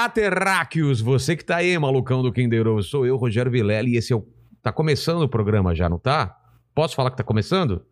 Olá, terráqueos! Você que tá aí, malucão do Kinder Ovo. Sou eu, Rogério Vilela, e esse é o... Tá começando o programa já, não tá? Posso falar que tá começando?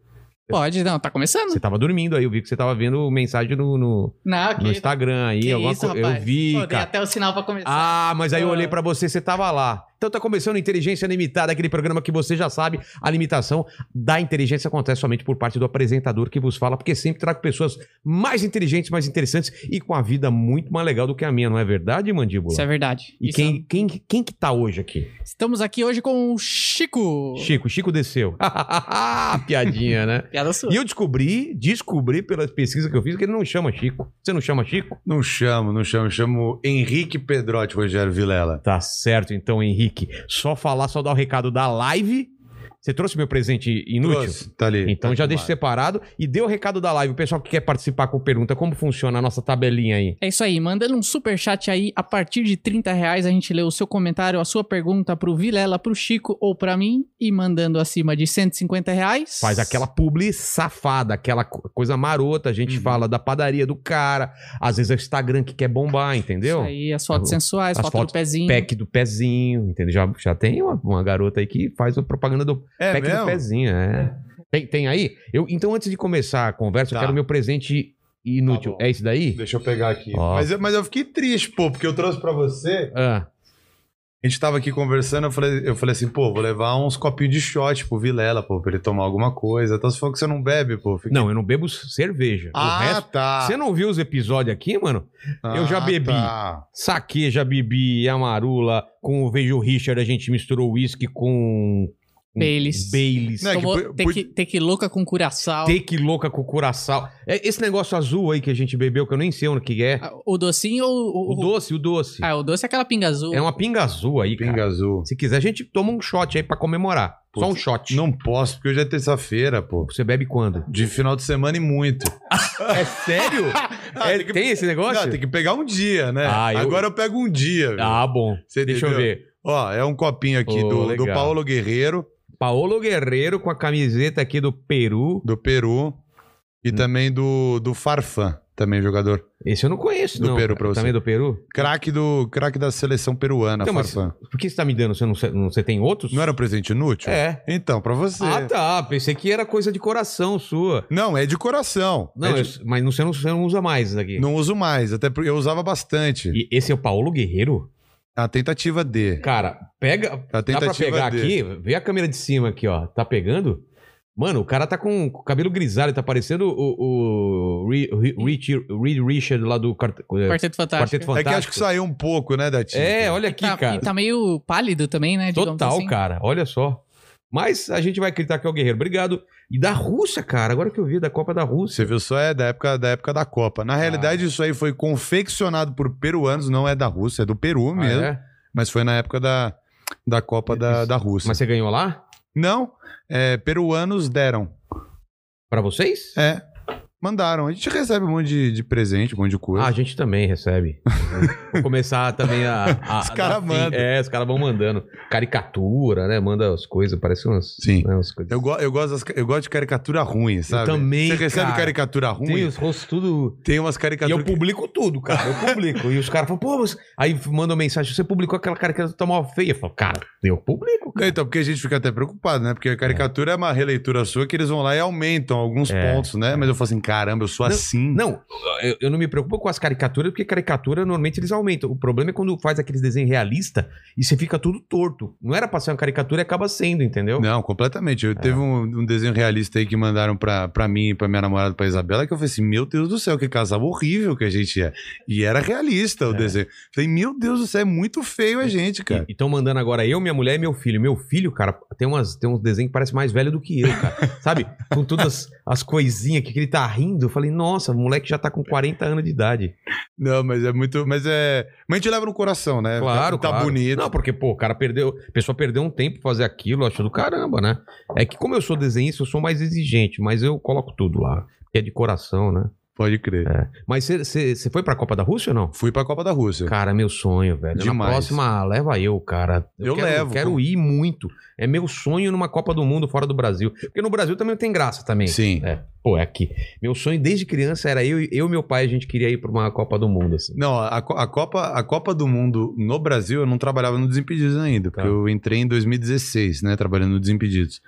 Pode, não, tá começando. Você tava dormindo aí, eu vi que você tava vendo mensagem no, no, Não, que, no Instagram aí. que alguma isso, co-. Eu vi, Pô, cara. até o sinal pra começar. Ah, mas aí eu olhei pra você, você tava lá. Então tá começando Inteligência Limitada, aquele programa que você já sabe, a limitação da inteligência acontece somente por parte do apresentador que vos fala, porque sempre trago pessoas mais inteligentes, mais interessantes e com a vida muito mais legal do que a minha, não é verdade, Mandíbula? Isso é verdade. E Isso quem, quem, quem que tá hoje aqui? Estamos aqui hoje com o Chico. Chico, Chico desceu. Piadinha, né? Piada sua. E eu descobri, descobri pela pesquisa que eu fiz que ele não chama Chico. Você não chama Chico? Não chamo, não chamo. Eu chamo Henrique Pedrotti, Rogério Vilela. Tá certo, então, Henrique. Só falar, só dar o recado da live. Você trouxe meu presente inútil? Trouxe, tá ali. Então tá já deixa separado e dê o recado da live. O pessoal que quer participar com pergunta, como funciona a nossa tabelinha aí? É isso aí, mandando um super chat aí, a partir de 30 reais a gente lê o seu comentário, a sua pergunta pro Vilela, pro Chico ou pra mim, e mandando acima de 150 reais. Faz aquela publi safada, aquela co- coisa marota. A gente Uhum. fala da padaria do cara, às vezes é o Instagram que quer bombar, entendeu? Isso aí, as fotos As sensuais, foto fotos do pezinho. Pack do pezinho, entendeu? Já, já tem uma, uma garota aí que faz a propaganda do É pack do mesmo? pezinho, é. Tem, tem aí? Eu, então, antes de começar a conversa, eu Tá. quero meu presente inútil. Tá bom. é esse daí? Deixa eu pegar aqui. Ó. Mas, eu, mas eu fiquei triste, pô, porque eu trouxe pra você. Ah, A gente tava aqui conversando, eu falei, eu falei assim, pô, vou levar uns copinhos de shot pro Vilela, pô, pra ele tomar alguma coisa. Então você falou que você não bebe, pô. eu fiquei- não, eu não bebo cerveja. Ah, o resto, tá. Você não viu os episódios aqui, mano? eu já Ah, bebi. tá. Saque, já bebi amarula. Com o Vejo Richard, a gente misturou uísque com. Baileys. Baileys. Não, é que Tomou tequi- tequiloca com curaçao. Take louca com curaçao. É esse negócio azul aí que a gente bebeu, que eu nem sei o que é. Ah, O docinho ou o... O doce, o doce. Ah, o doce é aquela pinga azul. É uma pinga azul aí, Pinga cara. azul. Se quiser, a gente toma um shot aí pra comemorar. Só um shot. Não posso, porque hoje é terça-feira, pô. Você bebe quando? De final de semana e muito. É sério? Ah, É, tem que- tem esse negócio? Não, tem que pegar um dia, né? Ah, eu- Agora eu pego um dia. velho. Ah, bom. Você Deixa eu entendeu? ver. Ó, é um copinho aqui Ô, do, do legal. Paulo Guerreiro, Paolo Guerreiro com a camiseta aqui do Peru. do Peru. E Hum. também do, do Farfan, também jogador. Esse eu não conheço, Do não. Peru pra você. Também do Peru? Craque do craque da seleção peruana, Então, Farfan. por que você tá me dando? Você não, não- você tem outros? Não era um presente inútil? É. Então, pra você. Ah, tá. Pensei que era coisa de coração sua. Não, é de coração. Não, É de- eu- mas não, você, não, você não usa mais isso aqui. Não uso mais, até porque eu usava bastante. E esse é o Paulo Guerreiro? A tentativa de. Cara, pega. A Dá pra pegar de. aqui? Vê a câmera de cima aqui, ó. Tá pegando? Mano, o cara tá com o cabelo grisalho, tá parecendo o, o Reed Richard lá do Quart- é, Quarteto Fantástico. Quarteto É Fantástico. que acho que saiu um pouco, né, da tinta. É, olha aqui, tá, cara. E tá meio pálido também, né? Total, assim. cara. Olha só. Mas a gente vai acreditar que é o Guerreiro. Obrigado. E da Rússia, cara. Agora que eu vi da Copa da Rússia. Você viu, só é da época, da época da Copa. Na realidade, isso aí foi confeccionado por peruanos, não é da Rússia, é do Peru Ah, mesmo. é? Mas foi na época da, da Copa da, da Rússia. Mas você ganhou lá? Não, é, peruanos deram. Pra vocês? É, mandaram. A gente recebe um monte de, de presente, um monte de coisa. Ah, a gente também recebe. Vou começar também a. a Os a cara dar fim. mandam. É, os caras vão mandando. Caricatura, né? Manda as coisas, parece umas. Sim. né, umas coisas. Eu, go- eu, gosto das- eu gosto de caricatura ruim, sabe? também, Você recebe cara. caricatura ruim? Tem os rostos tudo. Tem umas E eu caricaturas. que- publico tudo, cara. Eu publico. e os caras falam, pô, mas... aí mandam mensagem, você publicou aquela caricatura tá mal feia. Eu falo, cara, eu publico, cara. Então, porque a gente fica até preocupado, né? Porque a caricatura é, uma releitura sua que eles vão lá e aumentam alguns É. pontos, né? Mas eu falo assim, caramba, eu sou Não, assim. Não, eu, eu não me preocupo com as caricaturas, porque caricatura normalmente eles aumentam. O problema é quando faz aqueles desenhos realista e você fica tudo torto. Não era pra ser uma caricatura e acaba sendo, entendeu? Não, completamente. É. Eu teve um, um desenho realista aí que mandaram pra, pra mim, pra minha namorada, pra Isabela, que eu falei assim: Meu Deus do céu, que casal horrível que a gente é. E era realista o É. desenho. Falei, meu Deus do céu, é muito feio a gente, cara. E estão mandando agora eu, minha mulher e meu filho. Meu filho, cara, tem, umas, tem uns desenhos que parece mais velho do que eu, cara. Sabe? Com todas as coisinhas que, que ele tá rindo. Eu falei, nossa, o moleque já tá com 40 anos de idade. Não, mas é muito. Mas é. Mas a gente leva no coração, né? Claro, Tá claro. bonito. Não, porque, pô, o cara perdeu. A pessoa perdeu um tempo fazer aquilo, eu acho do caramba, né? É que, como eu sou desenhista, eu sou mais exigente, mas eu coloco tudo lá. Que é de coração, né? Pode crer. Mas você foi pra Copa da Rússia ou não? Fui pra Copa da Rússia. Cara, meu sonho, velho. Na Demais. próxima, leva eu, cara. Eu quero, levo, quero pô. ir muito. É meu sonho numa Copa do Mundo fora do Brasil. Porque no Brasil também tem graça também. Sim. É, pô, é aqui. Meu sonho desde criança era eu, eu e meu pai, a gente queria ir pra uma Copa do Mundo, assim. Não, a, a Copa, a Copa do Mundo no Brasil, eu não trabalhava no Desimpedidos ainda, porque Tá. eu entrei em 2016, né, trabalhando no Desimpedidos.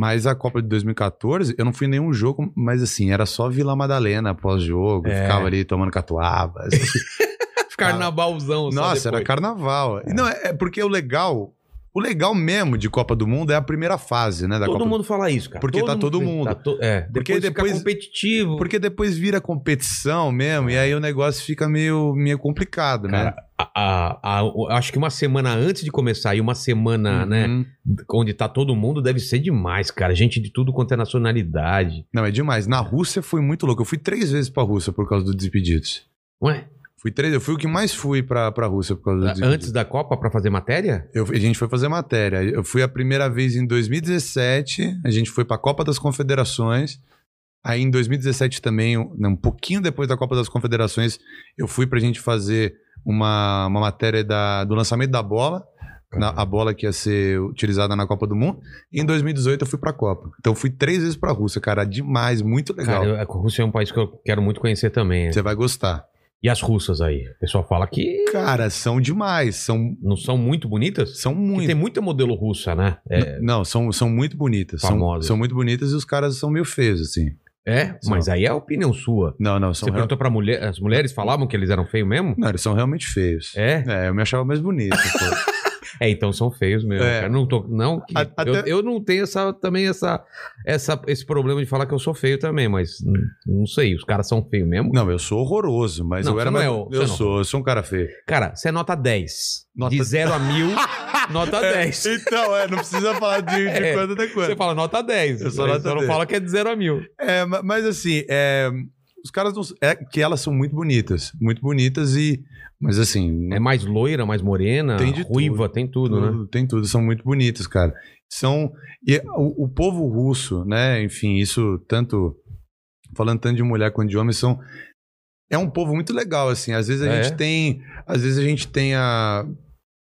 Mas a Copa de 2014, eu não fui em nenhum jogo, mas assim, era só Vila Madalena pós-jogo, É. ficava ali tomando catuabas. Carnavalzão, Nossa, era carnaval. E Não, é, é porque o legal, o legal mesmo de Copa do Mundo é a primeira fase, né, da Todo Copa mundo fala isso, cara. Porque tá todo mundo. tá to- É, Porque depois, depois- competitivo. Porque depois vira competição mesmo, e aí o negócio fica meio, meio complicado, né? Cara, a- a- a- o- acho que uma semana antes de começar e uma semana, né, Uhum. onde tá todo mundo, deve ser demais, cara. Gente de tudo quanto é nacionalidade. Não, é demais. Na Rússia foi muito louco. Eu fui três vezes pra Rússia por causa do Desimpedidos. Ué, Fui três, eu fui o que mais fui pra, pra Rússia por causa do Desimpedidos. antes da Copa pra fazer matéria? Eu- a gente foi fazer matéria. Eu fui a primeira vez em 2017, a gente foi pra Copa das Confederações. Aí em 2017 também, um um pouquinho depois da Copa das Confederações, eu fui pra gente fazer uma, uma matéria da, do lançamento da bola. na- a bola que ia ser utilizada na Copa do Mundo. E em 2018 eu fui pra Copa. Então eu fui três vezes pra Rússia, cara. Demais, muito legal. Cara, eu- a Rússia é um país que eu quero muito conhecer também. Você vai gostar. E as russas aí? O pessoal fala que Cara, são demais. São, não são muito bonitas? são Porque muito. tem muita modelo russa, né? É, Não, são, são muito bonitas. São, Famosas. são muito bonitas e os caras são meio feios, assim. é? São. mas aí é a opinião sua. Não, não, são, Você real- perguntou pra mulher, as mulheres falavam que eles eram feios mesmo? não, eles são realmente feios. É? É, eu me achava mais bonito. É, então são feios mesmo. É. cara. Não tô, não, que- A- eu, até- eu não tenho essa, também essa, essa, esse problema de falar que eu sou feio também, mas não sei, os caras são feios mesmo. não, eu sou horroroso, mas Não, eu você era não é eu você não. sou, eu sou um cara feio. Cara, você é nota 10. Nota- De 0 a mil, nota 10. Então, é, não precisa falar de, de É. quanto até Você quanto. fala nota 10. Eu Aí nota Você não 10. fala que é de 0 a mil. É, ma- mas assim, é, os caras não. É que elas são muito bonitas. Muito bonitas e. Mas assim. É mais loira, mais morena, Tem ruiva, tem tudo, né? Tudo, Tem tudo, são muito bonitos, cara. São. E o, o povo russo, né? Enfim, isso tanto. Falando tanto de mulher quanto de homem, são. É um povo muito legal, assim. Às vezes a É? gente tem. Às vezes a gente tem a.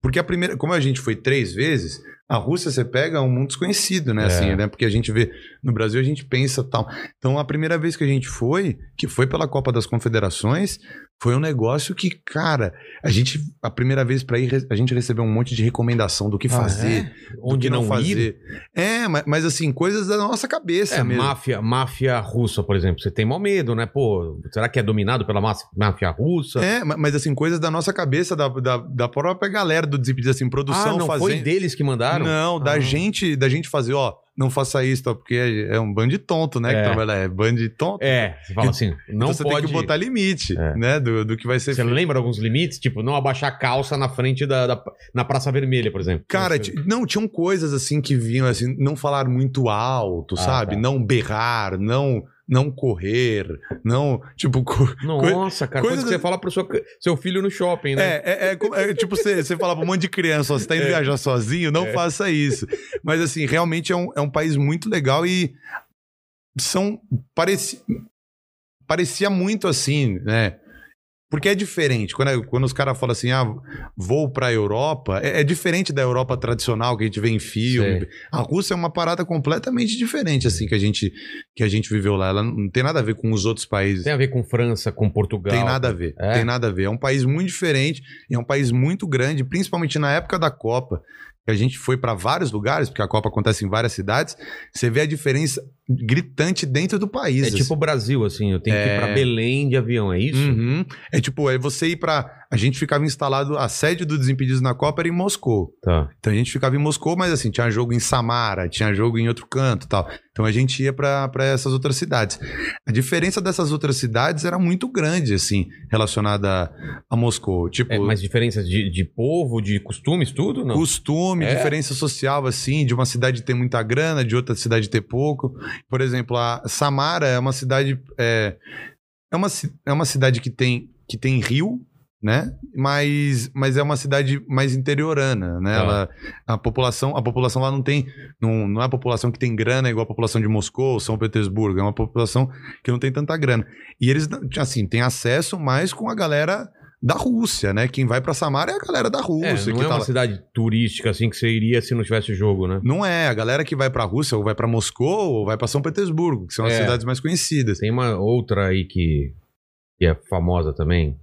Porque a primeira. Como a gente foi três vezes, a Rússia você pega um mundo desconhecido, né? É. Assim, né? Porque a gente vê. No Brasil a gente pensa tal. Então a primeira vez que a gente foi, que foi pela Copa das Confederações, foi um negócio que, cara, a gente. A primeira vez pra ir, a gente recebeu um monte de recomendação do que fazer. Ah, é? do Onde que não, ir. fazer. É, mas, mas assim, coisas da nossa cabeça É, mesmo. máfia, máfia russa, por exemplo. Você tem mau medo, né? Pô, será que é dominado pela máfia, russa? É, ma- mas assim, coisas da nossa cabeça, da, da, da própria galera do Desimpedidos, assim, ah, produção não fazendo. foi deles que mandaram? Não, da Ah. gente, da gente fazer, ó, não faça isso, tá? porque é, é um bando de tonto, né? É. Que trabalha, é bando de tonto. É, você fala assim, não então você pode... tem que botar limite, É. né? Do, do que vai ser Você feito. lembra alguns limites? Tipo, não abaixar a calça na frente da, da- na Praça Vermelha, por exemplo. Cara, Você- não, tinham coisas assim que vinham assim, não falar muito alto, Ah, sabe? tá. Não berrar, não não correr, não, tipo, co- Nossa, cara, coisa coisa que você fala pro seu, seu filho no shopping, né? É, é, é é tipo você, você fala pra um monte de criança, ó, você tá indo É. viajar sozinho, não É. faça isso. Mas assim, realmente é um, é um país muito legal e são. Pareci, parecia muito assim, né? Porque é diferente. Quando, quando os caras falam assim, ah, vou pra Europa, é, é diferente da Europa tradicional que a gente vê em filme. Sei. A Rússia é uma parada completamente diferente, assim, que a gente, que a gente viveu lá. Ela não tem nada a ver com os outros países. Tem a ver com França, com Portugal. Tem nada a ver. É? Tem nada a ver. É um país muito diferente, é um país muito grande, principalmente na época da Copa. Que a gente foi para vários lugares, porque a Copa acontece em várias cidades. Você vê a diferença gritante dentro do país. É tipo o Brasil, assim, eu tenho que ir É. pra Belém de avião, é isso? Uhum. É tipo, é você ir pra. a gente ficava instalado, a sede do Desimpedidos na Copa era em Moscou. Tá. Então a gente ficava em Moscou, mas assim, tinha jogo em Samara, tinha jogo em outro canto e tal. Então a gente ia pra pra essas outras cidades. A diferença dessas outras cidades era muito grande, assim, relacionada a Moscou. Tipo, É, mas diferenças de, de povo, de costumes, tudo? Não. costume, É. diferença social, assim, de uma cidade ter muita grana, de outra cidade ter pouco. Por exemplo, a Samara é uma cidade. É, é, uma, é uma cidade que tem, que tem rio. Né? Mas, mas é uma cidade mais interiorana, né? Tá. Ela, a população, a população lá não tem, não, não é a população que tem grana igual a população de Moscou, São Petersburgo, é uma população que não tem tanta grana. E eles, assim, têm acesso mais com a galera da Rússia, né? Quem vai pra Samara é a galera da É, Rússia. não que é tá uma lá. cidade turística assim que você iria se não tivesse jogo, né? Não é, a galera que vai pra Rússia ou vai pra Moscou ou vai pra São Petersburgo, que são as É. cidades mais conhecidas. Tem uma outra aí que, que é famosa também.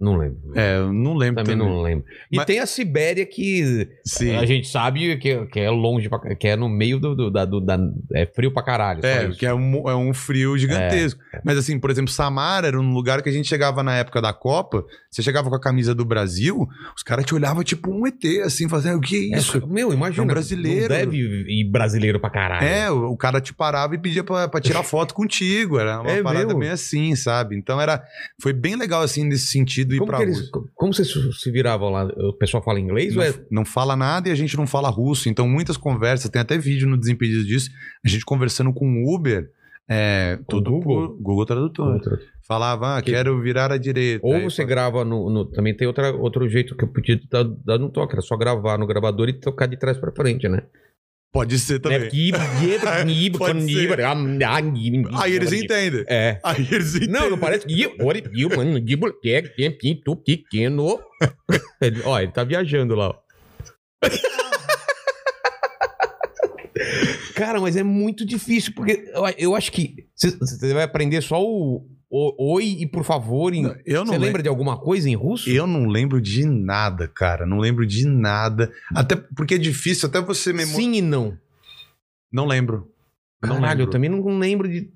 Não lembro. É, não lembro Também também. não lembro. E Mas- tem a Sibéria que Sim. a gente sabe que, que é longe, pra, que é no meio do, do, da, do- da- É frio pra caralho. É, que é um, é um frio gigantesco. Mas assim, por exemplo, Samara era um lugar que a gente chegava na época da Copa, você chegava com a camisa do Brasil, os caras te olhavam tipo um ET, assim, fazendo, o que é É, isso? meu, imagina. É um brasileiro. Não deve ir brasileiro pra caralho. É, o, o cara te parava e pedia pra, pra tirar foto contigo. Era uma É parada mesmo? bem assim, sabe? Então era. Foi bem legal, assim, nesse sentido, ir Como, pra que eles, como vocês se viravam lá? O pessoal fala inglês ou é. Não, não fala nada e a gente não fala russo. Então, muitas conversas, tem até vídeo no Desimpedidos disso, a gente conversando com o Uber. É, tudo Google? por Google Tradutor. Falava, ah, Que- quero virar à direita. Ou Aí você fala- grava no, no- Também tem outra, outro jeito que eu podia dar, dar no toque, era só gravar no gravador e tocar de trás pra frente, né? Pode ser também. Ser. Aí eles entendem. É. Aí eles entendem. Não, não parece pequeno. Ele- Ó, ele tá viajando lá, ó. Cara, mas é muito difícil, porque eu, eu acho que você vai aprender só o, o oi e por favor. Em... Eu não Você lembra de alguma coisa em russo? Eu não lembro de nada, cara. Não lembro de nada. Até porque é difícil, até você memorizar. Sim e não. Não lembro. Não Caralho, lembro. eu também não lembro de.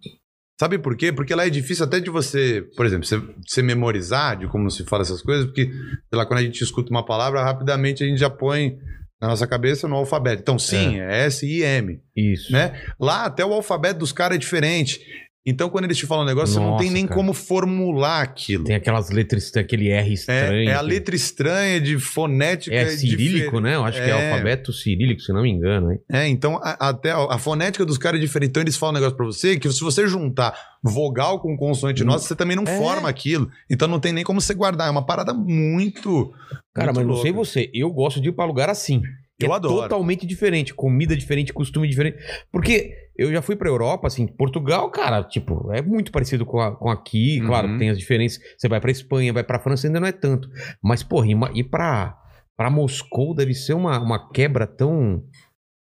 Sabe por quê? Porque lá é difícil até de você, por exemplo, você, você memorizar de como se fala essas coisas, porque, sei lá, quando a gente escuta uma palavra, rapidamente a gente já põe na nossa cabeça no alfabeto. Então, sim, é, S I M, Isso. né? Lá até o alfabeto dos caras é diferente. Então, quando eles te falam um negócio, você não Nossa, tem nem cara. como formular aquilo. Tem aquelas letras, tem aquele R estranho. É, é a letra estranha de fonética. É cirílico, difer- né? Eu acho que é É. alfabeto cirílico, se não me engano, hein? É, então a, até a, a fonética dos caras é diferente. Então eles falam um negócio pra você que se você juntar vogal com consoante Hum. nossa, você também não É. forma aquilo. Então não tem nem como você guardar. É uma parada muito. Cara, muito mas não louca. sei você, eu gosto de ir pra lugar assim. Eu é adoro. totalmente diferente, comida diferente, costume diferente. Porque eu já fui pra Europa, assim, Portugal, cara, tipo, é muito parecido com, a- com aqui, Uhum. claro, tem as diferenças. Você vai pra Espanha, vai pra França, ainda não é tanto. Mas, porra, ir, pra, pra Moscou deve ser uma, uma quebra tão,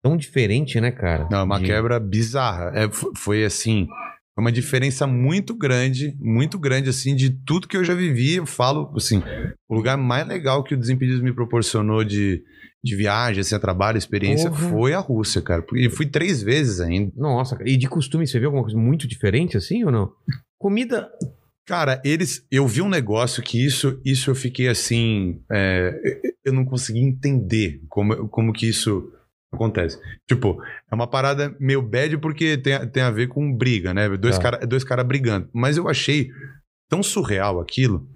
tão diferente, né, cara? Não, é uma De- quebra bizarra. É, foi assim. Uma diferença muito grande, muito grande, assim, de tudo que eu já vivi. Eu falo, assim, o lugar mais legal que o Desimpedidos me proporcionou de, de viagem, assim, a trabalho, experiência, Porra. foi a Rússia, cara. E fui três vezes ainda. Nossa, cara. E de costume, você viu alguma coisa muito diferente assim ou não? Comida. Cara, eles. Eu vi um negócio que isso, isso eu fiquei assim. é, eu não consegui entender como, como que isso acontece. Tipo, é uma parada meio bad porque tem, a- tem a ver com briga, né? Dois Tá. caras dois cara brigando. Mas eu achei tão surreal aquilo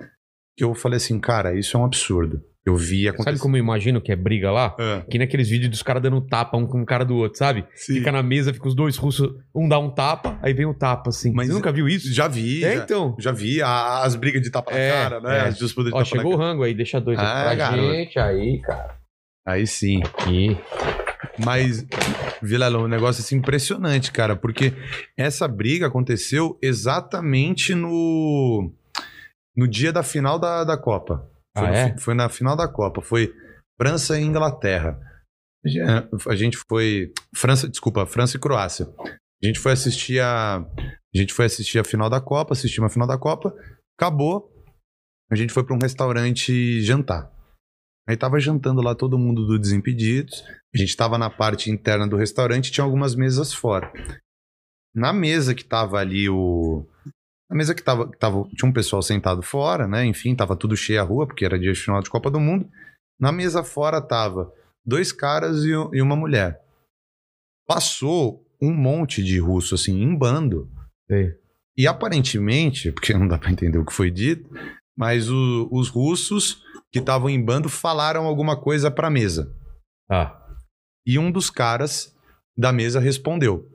que eu falei assim, cara, isso é um absurdo. Eu vi Sabe acontecer. como eu imagino que é briga lá? Ah, Que naqueles vídeos dos caras dando tapa um com o cara do outro, sabe? sim. Fica na mesa, fica os dois russos, um dá um tapa, aí vem o tapa, assim. Mas Você nunca viu isso? Já vi. É, já, então. já vi a- as brigas de tapa É, na cara, né? é. As disputas de Ó, tapa chegou na o cara. rango aí, deixa dois aqui Ah, pra garoto. gente aí, cara. Aí sim. Aqui. Mas, Vilalão, um negócio assim impressionante, cara, porque essa briga aconteceu exatamente no, no dia da final da, da Copa. Foi, Ah, no é? foi na final da Copa, foi França e Inglaterra. A gente foi. França, desculpa, França e Croácia. A gente foi assistir a. A gente foi assistir a final da Copa, assistimos a final da Copa, acabou. A gente foi para um restaurante jantar. Aí tava jantando lá todo mundo do Desimpedidos. A gente tava na parte interna do restaurante, tinha algumas mesas fora. Na mesa que tava ali o A mesa que tava, tava. Tinha um pessoal sentado fora, né? Enfim, tava tudo cheio a rua, porque era dia de final de Copa do Mundo. Na mesa fora tava dois caras e, e uma mulher. Passou um monte de russo, assim, em bando. Sei. E aparentemente, porque não dá pra entender o que foi dito, mas o- os russos que estavam em bando falaram alguma coisa pra mesa. Ah. E um dos caras da mesa respondeu.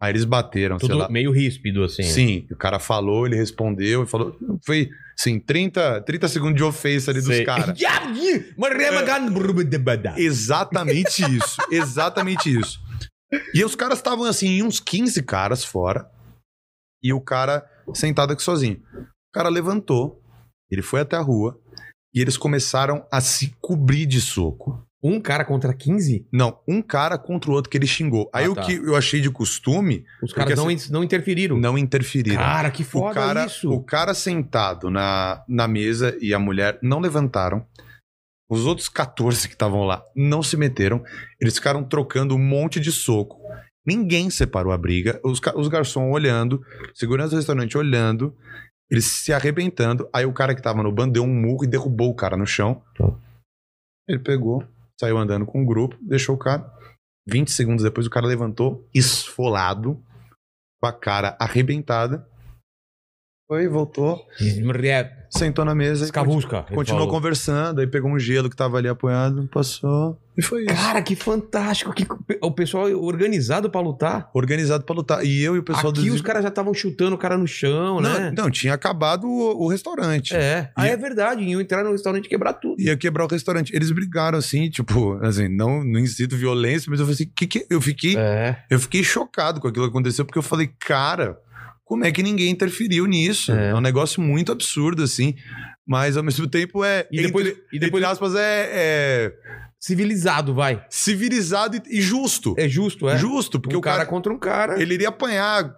Aí eles bateram, sei Tudo lá. meio ríspido, assim. Sim, o cara falou, ele respondeu e falou. Foi, sim, 30, 30 segundos de ofensa ali dos Sei. caras. Exatamente isso. Exatamente isso. E os caras estavam assim, uns 15 caras fora. E o cara sentado aqui sozinho. O cara levantou, ele foi até a rua e eles começaram a se cobrir de soco. Um cara contra 15? Não, um cara contra o outro que ele xingou. Aí Ah, o tá. que eu achei de costume, Os caras não, assim- não interferiram. não interferiram. Cara, que o foda cara, isso. o cara sentado na, na mesa e a mulher não levantaram. Os outros 14 que estavam lá não se meteram. Eles ficaram trocando um monte de soco. Ninguém separou a briga. Os, os garçons olhando, segurança do restaurante olhando, eles se arrebentando. Aí o cara que tava no bando deu um murro e derrubou o cara no chão. Tá. Ele pegou, saiu andando com o grupo, deixou o cara. 20 segundos depois o cara levantou, esfolado, com a cara arrebentada. Foi, voltou, sentou na mesa e Escavusca. ele continuou falou. conversando. Aí pegou um gelo que tava ali apoiado, passou. E foi isso. Cara, que fantástico. Que o pessoal organizado pra lutar. Organizado pra lutar. E eu e o pessoal Aqui os caras já estavam chutando o cara no chão, não, né? não, tinha acabado o, o restaurante. É. Ah, E- é verdade. Iam entrar no restaurante e quebrar tudo. Ia quebrar o restaurante. Eles brigaram assim, tipo, assim, não, não incito violência, mas eu falei assim, que que eu fiquei, É. eu fiquei chocado com aquilo que aconteceu, porque eu falei, cara, como é que ninguém interferiu nisso? É. É, um negócio muito absurdo, assim. Mas ao mesmo tempo é. E depois, entre, e depois entre aspas, é, é civilizado, vai. civilizado e, justo. É justo, é. Justo, porque um o cara, contra um cara. Ele iria apanhar.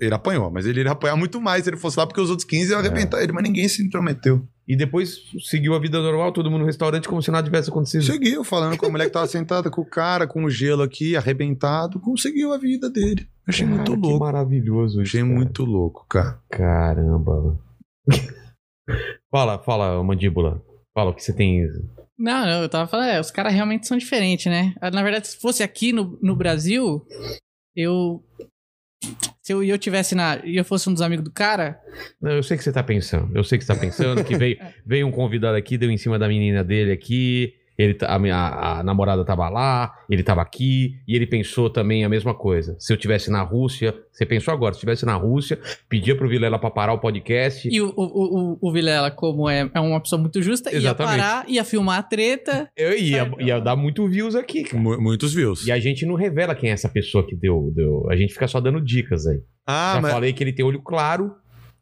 Ele apanhou, mas ele iria apanhar muito mais se ele fosse lá, porque os outros 15 iam É. arrebentar ele, mas ninguém se intrometeu. E depois seguiu a vida normal, todo mundo no restaurante como se nada tivesse acontecido. Seguiu falando com a mulher que tava sentada com o cara, com o gelo aqui, arrebentado, conseguiu a vida dele. Achei Cara, muito louco. maravilhoso. isso, Achei cara. muito louco, cara. Caramba. Fala, fala, mandíbula. Fala o que você tem. Não, não, eu tava falando, é, os caras realmente são diferentes, né? Ah, Na verdade, se fosse aqui no, no Brasil, eu. Se eu, eu tivesse na. E eu fosse um dos amigos do cara, Não, eu sei o que você tá pensando. Eu sei que você tá pensando que veio, veio um convidado aqui, deu em cima da menina dele aqui. Ele, a, minha, a namorada tava lá, ele tava aqui, e ele pensou também a mesma coisa. Se eu tivesse na Rússia, você pensou agora, se eu tivesse na Rússia, pedia pro Vilela pra parar o podcast. e o, o, o, o Vilela, como é, é uma pessoa muito justa, Exatamente. ia parar, ia filmar a treta. Eu ia, ia dar muito views aqui, cara. Mu- muitos views. E a gente não revela quem é essa pessoa que deu. deu a gente fica só dando dicas aí. Ah, Já mas, falei que ele tem olho claro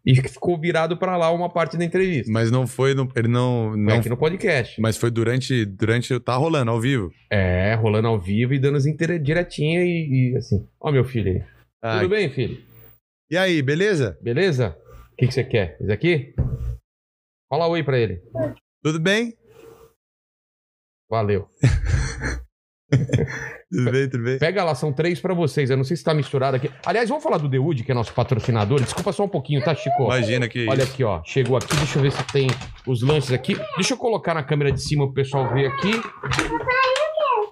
e ficou virado pra lá uma parte da entrevista. mas não foi. no- ele não. Foi não aqui no podcast. Mas foi durante. durante Tá rolando ao vivo. É, rolando ao vivo e dando as direitinha e, e assim. Ó, meu filho aí. Ah, Tudo bem, filho? E aí, beleza? Beleza? O que, que você quer? Esse aqui? Fala oi pra ele. Tudo bem? Valeu. Tudo bem, tudo bem? Pega lá, são três pra vocês. Eu não sei se tá misturado aqui. Aliás, vamos falar do Wood, que é nosso patrocinador. Desculpa só um pouquinho, tá, Chico? Imagina que. Olha aqui, ó. Chegou aqui, deixa eu ver se tem os lanches aqui. Deixa eu colocar na câmera de cima pro pessoal ver aqui.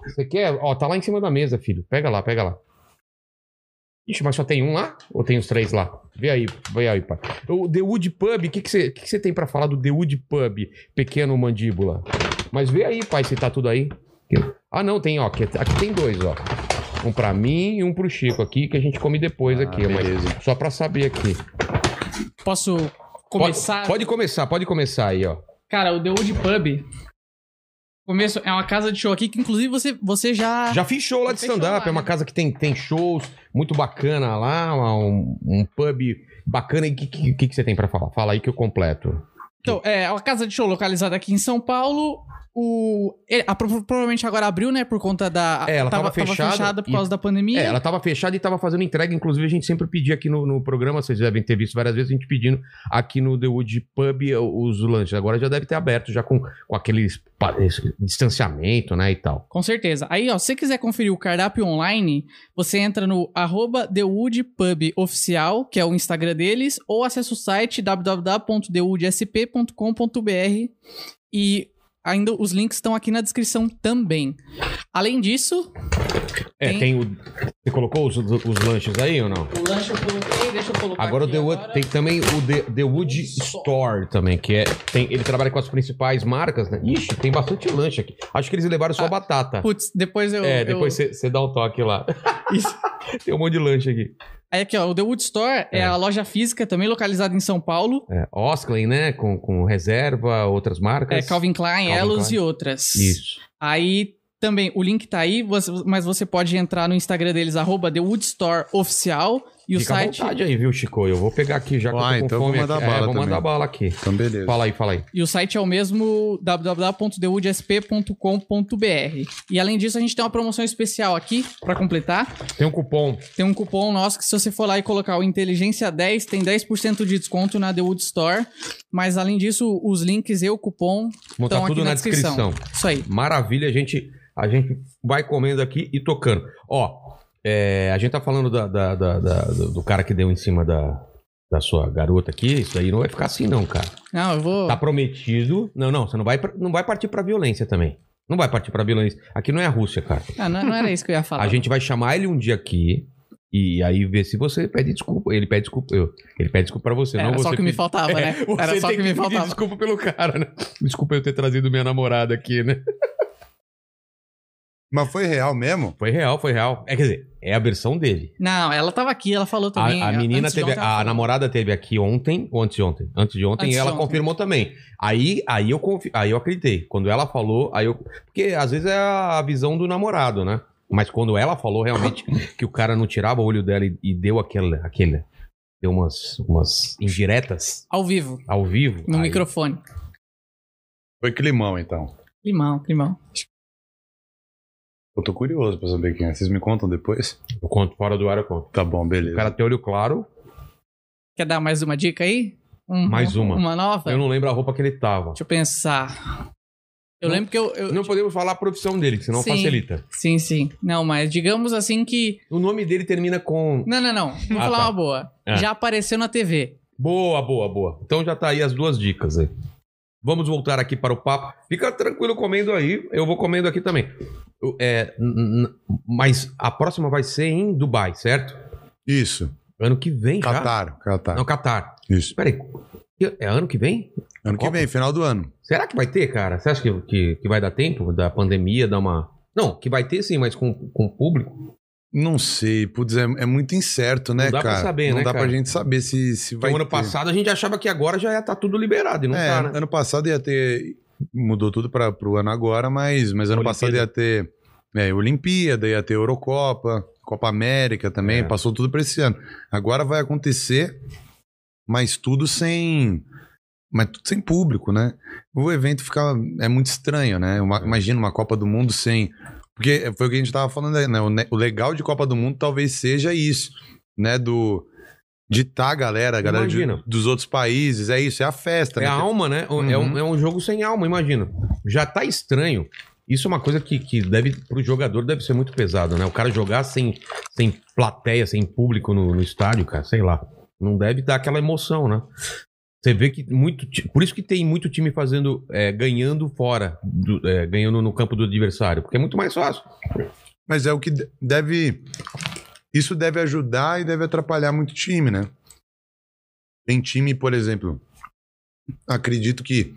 Você quer? Ó, tá lá em cima da mesa, filho. Pega lá, pega lá. Ixi, mas só tem um lá? Ou tem os três lá? Vê aí, vê aí, pai. O The Wood Pub, o que, que, você, o que, que você tem pra falar do The Wood Pub, pequeno mandíbula? Mas vê aí, pai, se tá tudo aí. Ah, não, tem, ó. Aqui, aqui tem dois, ó. Um pra mim e um pro Chico aqui, que a gente come depois Ah, aqui. Mas beleza. só pra saber aqui. Posso começar? Pode, pode começar, pode começar aí, ó. Cara, o The Wood Pub. Começo, é uma casa de show aqui que, inclusive, você, você já. Já fiz show lá de stand-up. lá, É uma né? casa que tem, tem shows muito bacana lá, uma- um, um pub bacana. E o que, que, que você tem pra falar? Fala aí que eu completo. Então, é uma casa de show localizada aqui em São Paulo. O, a- pro- provavelmente agora abriu, né? Por conta da. É, ela tava fechada por e- causa da pandemia. É, ela tava fechada e tava fazendo entrega. Inclusive, a gente sempre pedia aqui no, no programa, vocês devem ter visto várias vezes, a gente pedindo aqui no The Wood Pub os lanches. Agora já deve ter aberto, já com, com aquele distanciamento, né, e tal. Com certeza. Aí, ó, se você quiser conferir o cardápio online, você entra no arroba The Wood Pub Oficial, que é o Instagram deles, ou acessa o site www.thewoodsp.com.br e ainda os links estão aqui na descrição também. Além disso, É, Tem- tem, o. Você colocou os, os lanches aí ou não? o lanche eu coloquei, deixa eu colocar Agora o aqui The Wood, agora. tem também o The, The Wood Store também, que é. Tem, ele trabalha com as principais marcas, né? Ixi, tem bastante lanche aqui. Acho que eles levaram só Ah, batata. Putz, depois eu... é, eu- depois você você dá um toque lá. Isso. tem um monte de lanche aqui. Aí aqui, ó, o The Wood Store é. É. a loja física também localizada em São Paulo. É, né? Com, com reserva, outras marcas. É Calvin Klein, Calvin Elos Klein. e outras. Isso. Aí também, o link tá aí, mas você pode entrar no Instagram deles, arroba The Wood Store Oficial. E o Fica site. à vontade aí, viu, Chico? Eu vou pegar aqui já que Ah, eu tô com então eu vou fome mandar aqui. bala é, vou mandar bala aqui. Então, beleza. Fala aí, fala aí. E o site é o mesmo www.thewoodsp.com.br. E além disso, a gente tem uma promoção especial aqui pra completar. Tem um cupom. Tem um cupom nosso que se você for lá e colocar o Inteligência 10, tem 10% de desconto na The Wood Store. Mas além disso, os links e o cupom Vou estão botar aqui tudo na, na descrição. descrição. Isso aí. Maravilha, a gente, a gente vai comendo aqui e tocando. Ó, é, a gente tá falando da- da- da- do cara que deu em cima da, da sua garota aqui. Isso aí não vai ficar assim, não, cara. Não, eu vou. Tá prometido. Não, não, você não vai, não vai partir pra violência também. Não vai partir pra violência. Aqui não é a Rússia, cara. Ah, não, não era isso que eu ia falar. A gente vai chamar ele um dia aqui e aí ver se você pede desculpa. Ele pede desculpa. Eu, ele pede desculpa pra você, Era não só o que me faltava, né? É, Era só o tem que me pedir faltava. desculpa pelo cara, né? Desculpa eu ter trazido minha namorada aqui, né? Mas foi real mesmo? Foi real, foi real. É, quer dizer, é a versão dele. Não, ela tava aqui, ela falou também. A, a menina teve, ontem, a namorada teve aqui ontem, ou antes de ontem? Antes de ontem, Antes e ela ontem. confirmou também. Aí, aí eu confi, aí eu acreditei. Quando ela falou, aí eu, porque às vezes é a visão do namorado, né? Mas quando ela falou realmente que o cara não tirava o olho dela e, e deu aquele, aquele, deu umas, umas indiretas Ao vivo, ao vivo. no aí- microfone. Foi climão, então. Climão, climão. Eu tô curioso pra saber quem é. Vocês me contam depois? Eu conto fora do ar, eu conto. Tá bom, beleza. O cara tem olho claro, Quer dar mais uma dica aí? Um- Mais uma. Uma nova? eu não lembro a roupa que ele tava. Deixa eu pensar. Eu Não- lembro que eu. eu- Não podemos falar a profissão dele, que senão Sim. facilita. Sim, sim. Não, mas digamos assim que. O nome dele termina com. Não, não, não. Vou Ah, falar tá. uma boa. Ah. Já apareceu na TV. Boa, boa, boa. Então já tá aí as duas dicas aí. Vamos voltar aqui para o papo. Fica tranquilo comendo aí, eu vou comendo aqui também. É, mas a próxima vai ser em Dubai, certo? Isso. Ano que vem já? Catar. Catar. Não, Catar. Isso. Peraí, é ano que vem? Ano que Copa? vem, final do ano. Será que vai ter, cara? Você acha que, que, que vai dar tempo da pandemia dar uma... Não, que vai ter sim, mas com, com o público. Não sei, putz, é, é muito incerto, né, Não dá pra cara? saber, não né, dá cara? pra gente saber se, se vai o ano ter. passado a gente achava que agora já ia estar tudo liberado, e não é, tá, né? ano passado ia ter. Mudou tudo para pro ano agora, mas, mas ano Olimpíada. passado ia ter é, Olimpíada, ia ter Eurocopa, Copa América também, É. passou tudo para esse ano. Agora vai acontecer, mas tudo sem. Mas tudo sem público, né? O evento fica. É muito estranho, né? Uma- É. imagina uma Copa do Mundo sem. Porque foi o que a gente tava falando, né? O, legal de Copa do Mundo talvez seja isso, né? Do. De tá a galera, a galera de- dos outros países, é isso, é a festa, É né? a alma, né? É, Uhum. um, é um jogo sem alma, imagina. Já tá estranho. Isso é uma coisa que, que deve, pro jogador, deve ser muito pesado, né? O cara jogar sem, sem plateia, sem público no, no estádio, cara, sei lá. Não deve dar aquela emoção, né? Você vê que muito. Por isso que tem muito time fazendo. é, ganhando fora, do- é, ganhando no campo do adversário, porque é muito mais fácil. Mas é o que de- deve. Isso deve ajudar e deve atrapalhar muito time, né? Tem time, por exemplo. Acredito que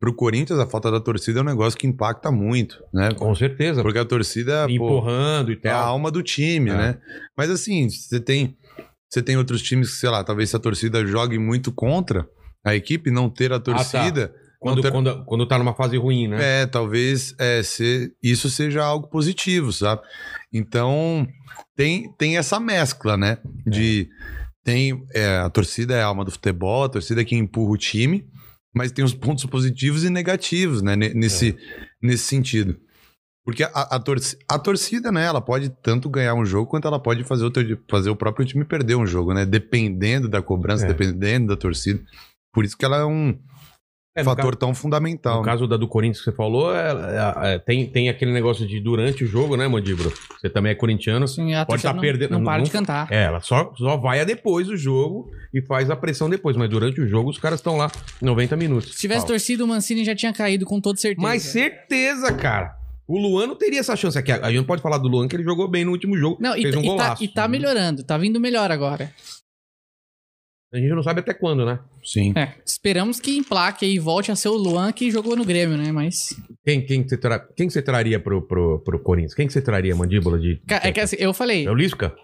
pro Corinthians a falta da torcida é um negócio que impacta muito, né? Com certeza. Porque a torcida pô, empurrando e é a tal. alma do time, É. né? Mas assim, você tem, você tem outros times que, sei lá, talvez se a torcida jogue muito contra a equipe, não ter a torcida. Quando, não ter- quando, quando tá numa fase ruim, né? É, talvez é, se, isso seja algo positivo, sabe? Então, tem, tem essa mescla, né? De. Tem, é, a torcida é a alma do futebol, a torcida é que empurra o time, mas tem os pontos positivos e negativos, né? ne- Nesse, nesse sentido. Porque a, a, torci- a torcida, né, ela pode tanto ganhar um jogo quanto ela pode fazer o, teu- fazer o próprio time perder um jogo, né? Dependendo da cobrança, É. dependendo da torcida. Por isso que ela é um É, fator ca- tão fundamental. No né? caso da do Corinthians que você falou, é- é- é- tem, tem aquele negócio de durante o jogo, né, Mandíbula? Você também é corintiano. Assim, a Pode torcida tá não- perdendo- Não, não- para de não- cantar. É, ela só, só vai a depois do jogo e faz a pressão depois. Mas durante o jogo, os caras estão lá 90 minutos. Se tivesse Fala. torcido, o Mancini já tinha caído com toda certeza. Mas certeza, cara. O Luan não teria essa chance aqui. A gente não pode falar do Luan que ele jogou bem no último jogo. Não, e, fez um e tá, golaço. e tá melhorando, tá vindo melhor agora. A gente não sabe até quando, né? Sim. É, esperamos que emplaque e volte a ser o Luan que jogou no Grêmio, né? Mas. Quem, quem, que, você tra... quem que você traria pro, pro, pro Corinthians? Quem que você traria, Mandíbula? De... Ca- É que assim, eu falei. É o Lisca?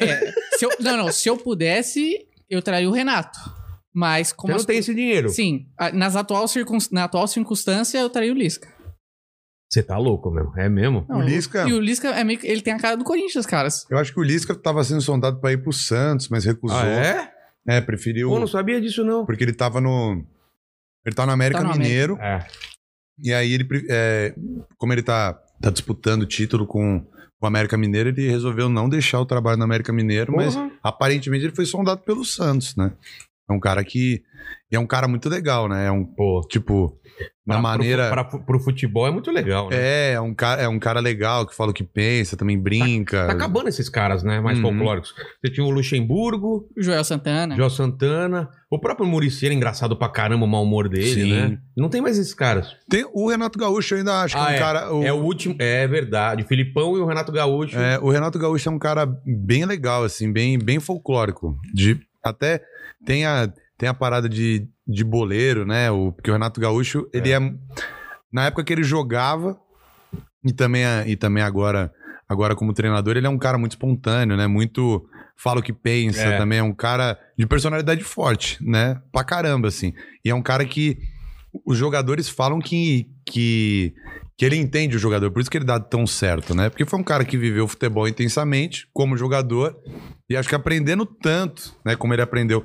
é, se eu- não, não, se eu pudesse, eu traria o Renato. Mas como Você não as tem esse dinheiro. Sim, nas atual circun... na atual circunstância, eu traria o Lisca. Você tá louco mesmo. É mesmo? Não, O Lisca- E o Lisca, é meio... que- ele tem a cara do Corinthians, caras. Eu acho que o Lisca tava sendo sondado pra ir pro Santos, mas recusou. Ah, é? É, preferiu. Pô, não sabia disso, não. Porque ele tava no. Ele tá no América Tá no Mineiro. É. E aí ele. é, como ele tá, tá disputando o título com o América Mineiro, ele resolveu não deixar o trabalho no América Mineiro, mas Porra. aparentemente ele foi sondado pelo Santos, né? É um cara que. e é um cara muito legal, né? É um. Pô, Tipo. Na pra- maneira. Pro, pra- pro futebol é muito legal, né? É, é um, cara, é um cara legal que fala o que pensa, também brinca. Tá acabando esses caras, né? Mais Uhum. folclóricos. Você tinha o Luxemburgo, O Joel Santana. João Santana, o próprio Muricy era engraçado pra caramba o mau humor dele, Sim. né? Não tem mais esses caras. Tem o Renato Gaúcho, eu ainda acho que Ah, é um cara. o- É o último. É verdade. O Filipão e o Renato Gaúcho. É, o Renato Gaúcho é um cara bem legal, assim, bem, bem folclórico. De, até tem a, tem a parada de, de boleiro, né? O, porque o Renato Gaúcho, ele é. Na época que ele jogava, e também, e também agora, agora como treinador, ele é um cara muito espontâneo, né? Muito. Fala o que pensa É. também. É um cara de personalidade forte, né? Pra caramba, assim. E é um cara que os jogadores falam que, que, que ele entende o jogador, por isso que ele dá tão certo, né? Porque foi um cara que viveu futebol intensamente como jogador e acho que aprendendo tanto, né? Como ele aprendeu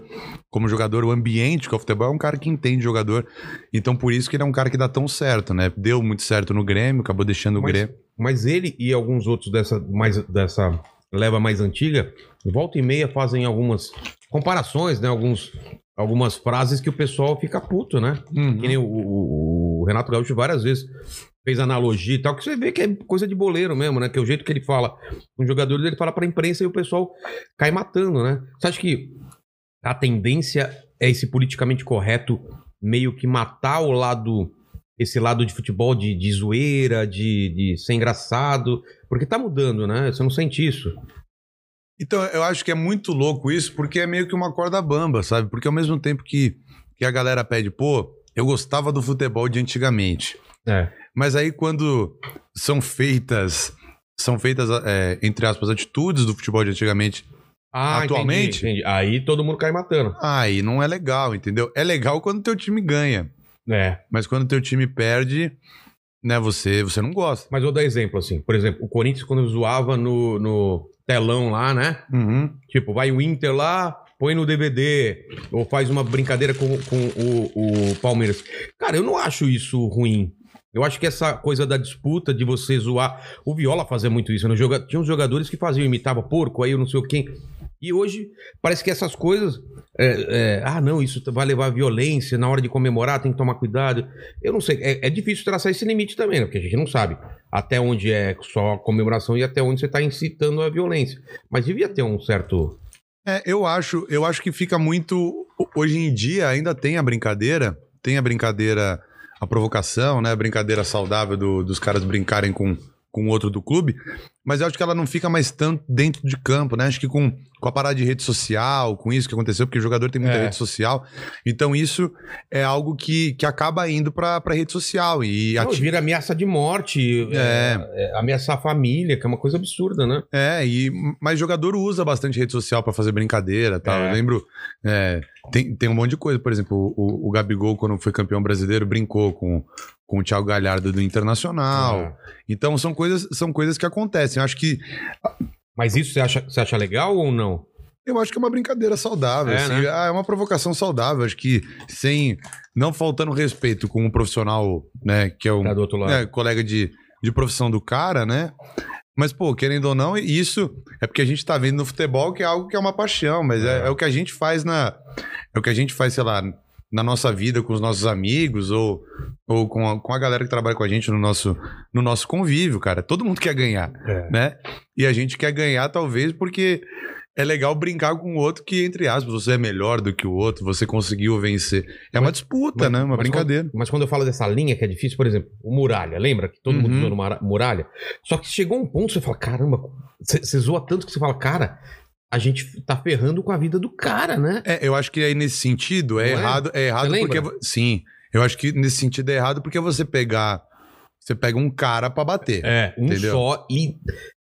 como jogador, o ambiente que é o futebol é um cara que entende jogador. Então por isso que ele é um cara que dá tão certo, né? Deu muito certo no Grêmio, acabou deixando o Mas- Grêmio. Mas ele e alguns outros dessa, mais, dessa leva mais antiga, volta e meia fazem algumas comparações, né? Alguns, algumas frases que o pessoal fica puto, né? Uhum. Que nem o, o- o Renato Gaúcho várias vezes fez analogia e tal, que você vê que é coisa de boleiro mesmo, né? Que é o jeito que ele fala. Um jogador dele fala pra imprensa e o pessoal cai matando, né? Você acha que a tendência é esse politicamente correto meio que matar o lado. Esse lado de futebol de, de zoeira, de, de ser engraçado. Porque tá mudando, né? Você não sente isso. Então, eu acho que é muito louco isso, porque é meio que uma corda bamba, sabe? Porque ao mesmo tempo que, que a galera pede, pô, eu gostava do futebol de antigamente. É. Mas aí quando são feitas, são feitas, é, entre aspas, atitudes do futebol de antigamente, Ah, Atualmente? entendi, entendi. Aí todo mundo cai matando. aí não é legal, entendeu? É legal quando teu time ganha, É. mas quando teu time perde, né, você, você não gosta. Mas vou dar exemplo, assim. Por exemplo, o Corinthians, quando zoava no, no telão lá, né? Uhum. Tipo, vai o Inter lá, põe no DVD. Ou faz uma brincadeira com, com o, o Palmeiras. Cara, eu não acho isso ruim. Eu acho que essa coisa da disputa, de você zoar. O Viola fazia muito isso. Né? Joga... Tinha uns jogadores que faziam, imitava porco, aí eu não sei o quem. E hoje, parece que essas coisas. é, é, ah, não, isso vai levar à violência. Na hora de comemorar, tem que tomar cuidado. Eu não sei. É, é difícil traçar esse limite também, né? Porque a gente não sabe até onde é só comemoração e até onde você está incitando a violência. Mas devia ter um certo. É, eu acho, eu acho que fica muito. Hoje em dia ainda tem a brincadeira, tem a brincadeira, a provocação, né? A brincadeira saudável do- dos caras brincarem com com outro do clube, mas eu acho que ela não fica mais tanto dentro de campo, né? Acho que com, com a parada de rede social, com isso que aconteceu, porque o jogador tem muita É. rede social, então isso é algo que, que acaba indo pra, pra rede social e Não, ati- vira ameaça de morte, é, é, ameaçar a família, que é uma coisa absurda, né? É, e, mas jogador usa bastante rede social pra fazer brincadeira tal. É. Eu lembro, é, tem, tem um monte de coisa. Por exemplo, o, o Gabigol, quando foi campeão brasileiro, brincou com, com o Thiago Galhardo do Internacional. É. Então são coisas, são coisas que acontecem. Eu acho que Mas isso você acha, você acha legal ou não? Eu acho que é uma brincadeira saudável. É, assim. né? Ah, é uma provocação saudável. Acho que sem. Não faltando respeito com o profissional, né? Que é um Tá do outro lado. né, colega de, de profissão do cara, né? Mas, pô, querendo ou não, isso é porque a gente tá vendo no futebol que é algo que é uma paixão, mas é, É. é o que a gente faz na. É o que a gente faz, sei lá, na nossa vida com os nossos amigos ou, ou com, a, com a galera que trabalha com a gente no nosso, no nosso convívio, cara. Todo mundo quer ganhar, É. né? E a gente quer ganhar, talvez, porque é legal brincar com o outro que, entre aspas, você é melhor do que o outro, você conseguiu vencer. É uma Mas- disputa, né? Uma mas brincadeira. Quando, mas quando eu falo dessa linha que é difícil, por exemplo, o Muralha, lembra que todo mundo Uhum. zoou no Mara- Muralha? Só que chegou um ponto que você fala, caramba, você zoa tanto que você fala, cara, a gente tá ferrando com a vida do cara, né? É, eu acho que aí nesse sentido é é? errado. É errado Você porque. lembra? Sim. Eu acho que nesse sentido é errado porque você pegar. Você pega um cara pra bater. É, um Entendeu? só e,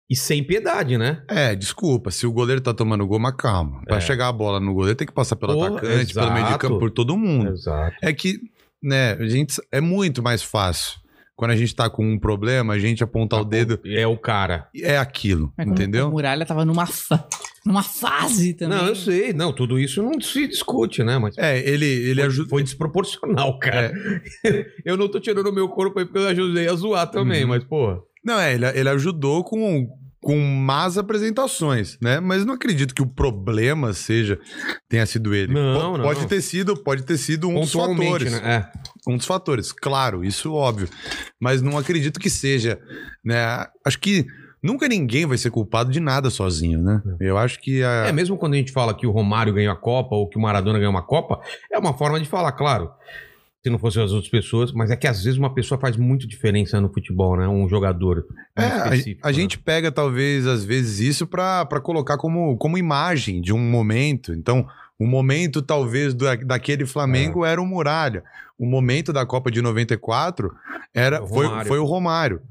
e sem piedade, né? É, desculpa. Se o goleiro tá tomando gol, mas calma. Pra É. chegar a bola no goleiro, tem que passar pelo Porra, atacante, pelo meio de exato. campo, por todo mundo. Exato. É que, né, a gente. É muito mais fácil. Quando a gente tá com um problema, a gente apontar o dedo. É o cara. É aquilo, Mas como entendeu? O Muralha tava numa, fa- numa fase também. Não, eu sei. Não, tudo isso não se discute, né? Mas É, ele, ele foi, ajuda. foi desproporcional, cara. É. eu não tô tirando o meu corpo aí porque eu ajudei a zoar também, Uhum. mas, pô. Não, é, ele, ele ajudou com, com más apresentações, né? Mas não acredito que o problema seja tenha sido ele. Não, não. Pode ter sido, pode ter sido um dos fatores. né? É. Um dos fatores, claro, isso óbvio. Mas não acredito que seja, né? Acho que nunca ninguém vai ser culpado de nada sozinho, né? Eu acho que a... É, mesmo quando a gente fala que o Romário ganhou a Copa ou que o Maradona ganhou uma Copa, é uma forma de falar, claro. Se não fossem as outras pessoas, mas é que às vezes uma pessoa faz muito diferença no futebol, né? Um jogador. É, mais a, né? gente pega, talvez, às vezes, isso pra pra colocar como, como imagem de um momento. Então, o momento, talvez, do, daquele Flamengo É. era o Muralha. O momento da Copa de 94 era, O foi, foi o Romário.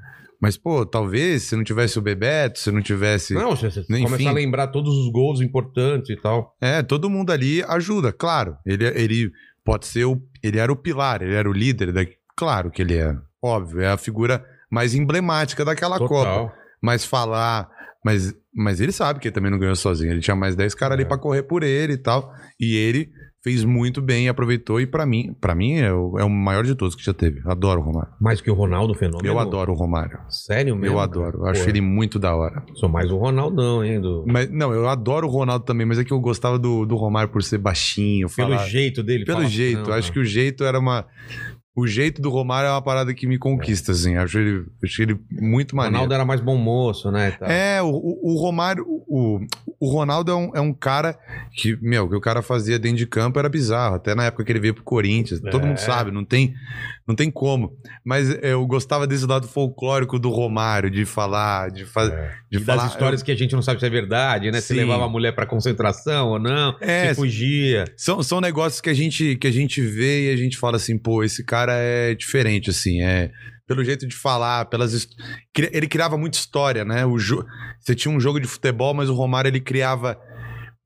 Mas, pô, talvez, se não tivesse o Bebeto, se não tivesse. Não, você, você Enfim. começa a lembrar todos os gols importantes e tal. É, todo mundo ali ajuda, claro. Ele, ele pode ser o. Ele era o pilar, ele era o líder. Da, claro que ele é. Óbvio, é a figura mais emblemática daquela Copa. Total. Mas falar. Mas, mas ele sabe que ele também não ganhou sozinho. Ele tinha mais 10 caras ali É. pra correr por ele e tal. E ele fez muito bem aproveitou. E pra mim, para mim é o, é o maior de todos que já teve. Adoro o Romário. Mais que o Ronaldo Fenômeno. Eu adoro o Romário. Sério mesmo? Eu adoro. Acho Pô, ele muito da hora. Sou mais o Ronaldão, hein? Do... Mas, não, eu adoro o Ronaldo também, mas é que eu gostava do, do Romário por ser baixinho. Pelo falar- jeito dele. Pelo fala- jeito. Não, acho não. que o jeito era uma. O jeito do Romário é uma parada que me conquista, assim. Acho ele, acho ele muito O maneiro. Ronaldo era mais bom moço, né? É, o, o, o Romário, o, o Ronaldo é um, é um cara que, meu, o que o cara fazia dentro de campo era bizarro. Até na época que ele veio pro Corinthians. Todo É. mundo sabe, não tem, não tem como. Mas eu gostava desse lado folclórico do Romário, de falar, de, fa É. de falar. das histórias que a gente não sabe se é verdade, né? Se Sim. levava a mulher pra concentração ou não, É, se fugia. São, são negócios que a, gente, que a gente vê e a gente fala assim, pô, esse cara é diferente, assim, é... Pelo jeito de falar, pelas... Ele criava muita história, né? O jo... Você tinha um jogo de futebol, mas o Romário, ele criava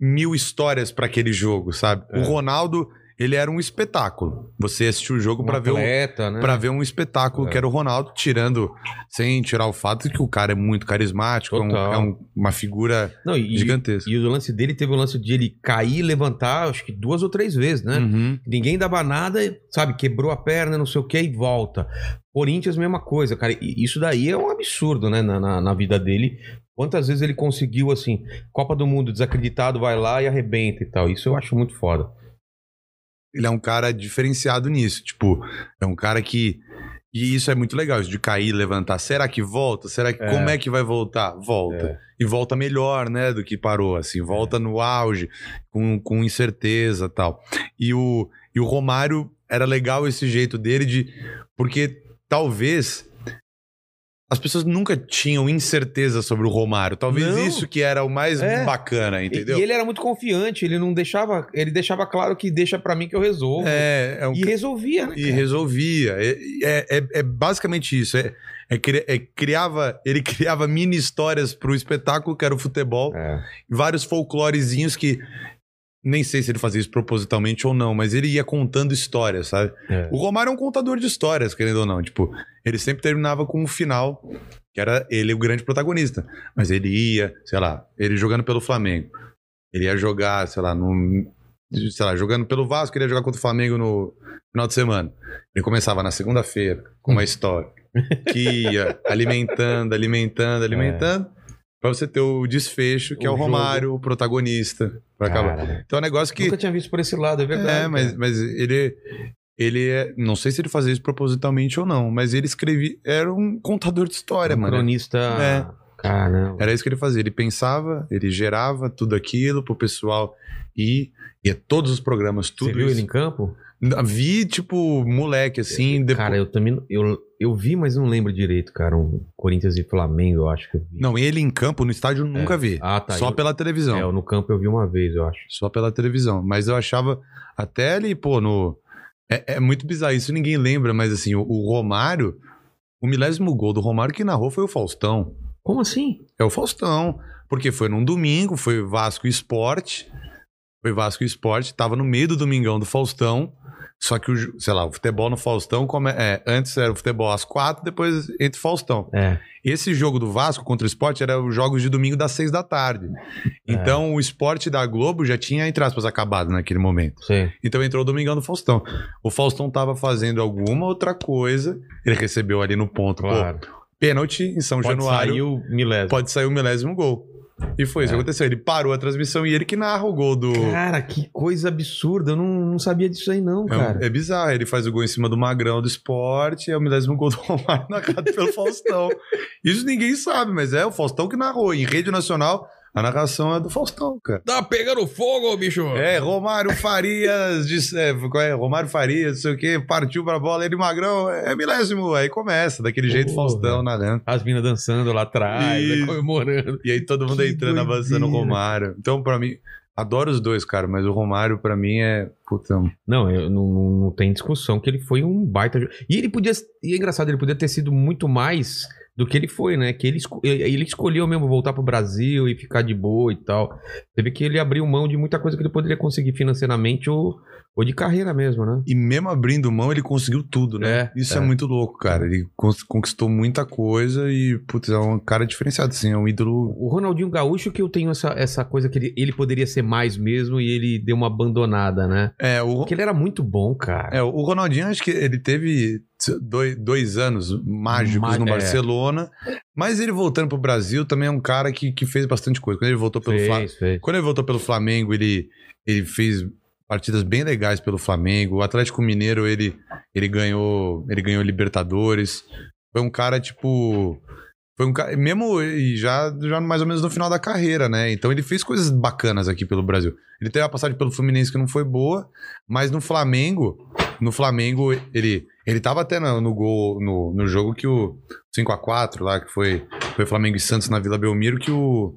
mil histórias pra aquele jogo, sabe? É. O Ronaldo, ele era um espetáculo. Você assistiu o jogo Um pra ver atleta, né? Pra ver um espetáculo É. que era o Ronaldo, tirando, sem tirar o fato de que o cara é muito carismático, é, um- é um- uma figura Não, e, gigantesca. e o lance dele teve o lance de ele cair e levantar, acho que duas ou três vezes, né? Uhum. Ninguém dava nada, sabe? Quebrou a perna, não sei o que, e volta. Corinthians, mesma coisa, cara. E isso daí é um absurdo, né? Na, na, na vida dele. Quantas vezes ele conseguiu, assim, Copa do Mundo desacreditado, vai lá e arrebenta e tal. Isso eu acho muito foda. Ele é um cara diferenciado nisso. Tipo, é um cara que. E isso é muito legal, isso de cair, levantar. Será que volta? Será que. É. Como é que vai voltar? Volta. É. E volta melhor, né? Do que parou. Assim, volta no auge, com, com incerteza tal. E o, e o Romário era legal esse jeito dele de. Porque talvez. As pessoas nunca tinham incerteza sobre o Romário. Talvez Não. isso que era o mais É. bacana, entendeu? e ele era muito confiante, ele não deixava. Ele deixava claro que deixa pra mim que eu resolvo. É, é um E resolvia, né? E cara? resolvia. É, é, é- é basicamente isso. É, é é criava, ele criava mini histórias pro espetáculo que era o futebol. É. Vários folclorezinhos que. Nem sei se ele fazia isso propositalmente ou não, mas ele ia contando histórias, sabe? É. O Romário é um contador de histórias, querendo ou não. Tipo, ele sempre terminava com um final, que era ele o grande protagonista. Mas ele ia, sei lá, ele jogando pelo Flamengo. Ele ia jogar, sei lá, no, sei lá, jogando pelo Vasco, ele ia jogar contra o Flamengo no final de semana. Ele começava na segunda-feira com uma história que ia alimentando, alimentando, alimentando. Pra você ter o desfecho, que O é o jogo. Romário, o protagonista. Pra acabar. Cara, Então é um negócio que. Nunca tinha visto por esse lado, é verdade. É, mas, mas ele. Ele é. Não sei se ele fazia isso propositalmente ou não, mas ele escrevia. Era um contador de história, um mano. cronista. É. Caramba. Era isso que ele fazia. Ele pensava, ele gerava tudo aquilo pro pessoal ir. Ia todos os programas, tudo Você viu isso. ele em campo? Vi, tipo, moleque, assim. depois- Cara, eu também. Eu, eu vi, mas não lembro direito, cara. Um Corinthians e Flamengo, eu acho que eu vi. Não, ele em campo, no estádio, eu nunca vi. Ah, tá. Só eu, pela televisão. É, no campo eu vi uma vez, eu acho. Só pela televisão. Mas eu achava. Até ali, pô, no. É, é muito bizarro. Isso ninguém lembra, mas assim, o, o Romário. O milésimo gol do Romário que narrou foi o Faustão. Como assim? É o Faustão. Porque foi num domingo, foi Vasco Esporte. Foi Vasco Esporte, tava no meio do domingão do Faustão. Só que, o, sei lá, o futebol no Faustão, come- é, antes era o futebol às quatro, depois entre Faustão. É. Esse jogo do Vasco contra o Esporte era os jogos de domingo das seis da tarde. Então o esporte da Globo já tinha, entre aspas, acabado naquele momento. Sei. Então entrou o Domingão do Faustão. O Faustão tava fazendo alguma outra coisa, ele recebeu ali no ponto, Claro. pô, pênalti em São Pode Januário sair o milésimo. pode sair o milésimo gol. E foi isso É. que aconteceu. Ele parou a transmissão e ele que narra o gol do. Cara, que coisa absurda. Eu não, não sabia disso aí, não, É, um- cara. é bizarro. Ele faz o gol em cima do Magrão do esporte, é o milésimo gol do Romário narrado pelo Faustão. Isso ninguém sabe, mas é o Faustão que narrou. Em rede nacional, a narração é do Faustão, cara. Tá pegando fogo, bicho. É, Romário Farias, disse, é, é? Romário Farias, não sei o quê, partiu pra bola, ele Magrão, é milésimo. Aí começa, daquele jeito Porra. Faustão narrando. As minas dançando lá atrás, Isso. né, comemorando. E aí todo mundo Que entrando, avançando o doideira. Romário. Então, pra mim, adoro os dois, cara, mas o Romário, pra mim, é. Puta, Não, eu, não, não, tem discussão que ele foi um baita. E ele podia. E é engraçado, ele podia ter sido muito mais do que ele foi, né? Que ele, ele escolheu mesmo voltar pro Brasil e ficar de boa e tal. Teve que ele abriu mão de muita coisa que ele poderia conseguir financeiramente ou, ou de carreira mesmo, né? E mesmo abrindo mão, ele conseguiu tudo, né? É, Isso é. é. muito louco, cara. Ele conquistou muita coisa e, putz, é um cara diferenciado, assim, é um ídolo. O Ronaldinho Gaúcho que eu tenho essa, essa coisa que ele, ele poderia ser mais mesmo e ele deu uma abandonada, né? É, o, Porque ele era muito bom, cara. é, o Ronaldinho, acho que ele teve dois, dois anos mágicos Ma- no é. Barcelona, mas ele voltando pro Brasil também é um cara que, que fez bastante coisa. Quando ele voltou pelo Flamengo. fez, fez. Quando ele voltou pelo Flamengo, ele, ele fez partidas bem legais pelo Flamengo. O Atlético Mineiro, ele, ele ganhou, ele ganhou Libertadores. Foi um cara tipo foi um cara, mesmo e já já mais ou menos no final da carreira, né? Então ele fez coisas bacanas aqui pelo Brasil. Ele teve a passagem pelo Fluminense que não foi boa, mas no Flamengo, no Flamengo ele ele tava até no, no gol no, no jogo que o 5 a 4 lá que foi foi Flamengo e Santos na Vila Belmiro que o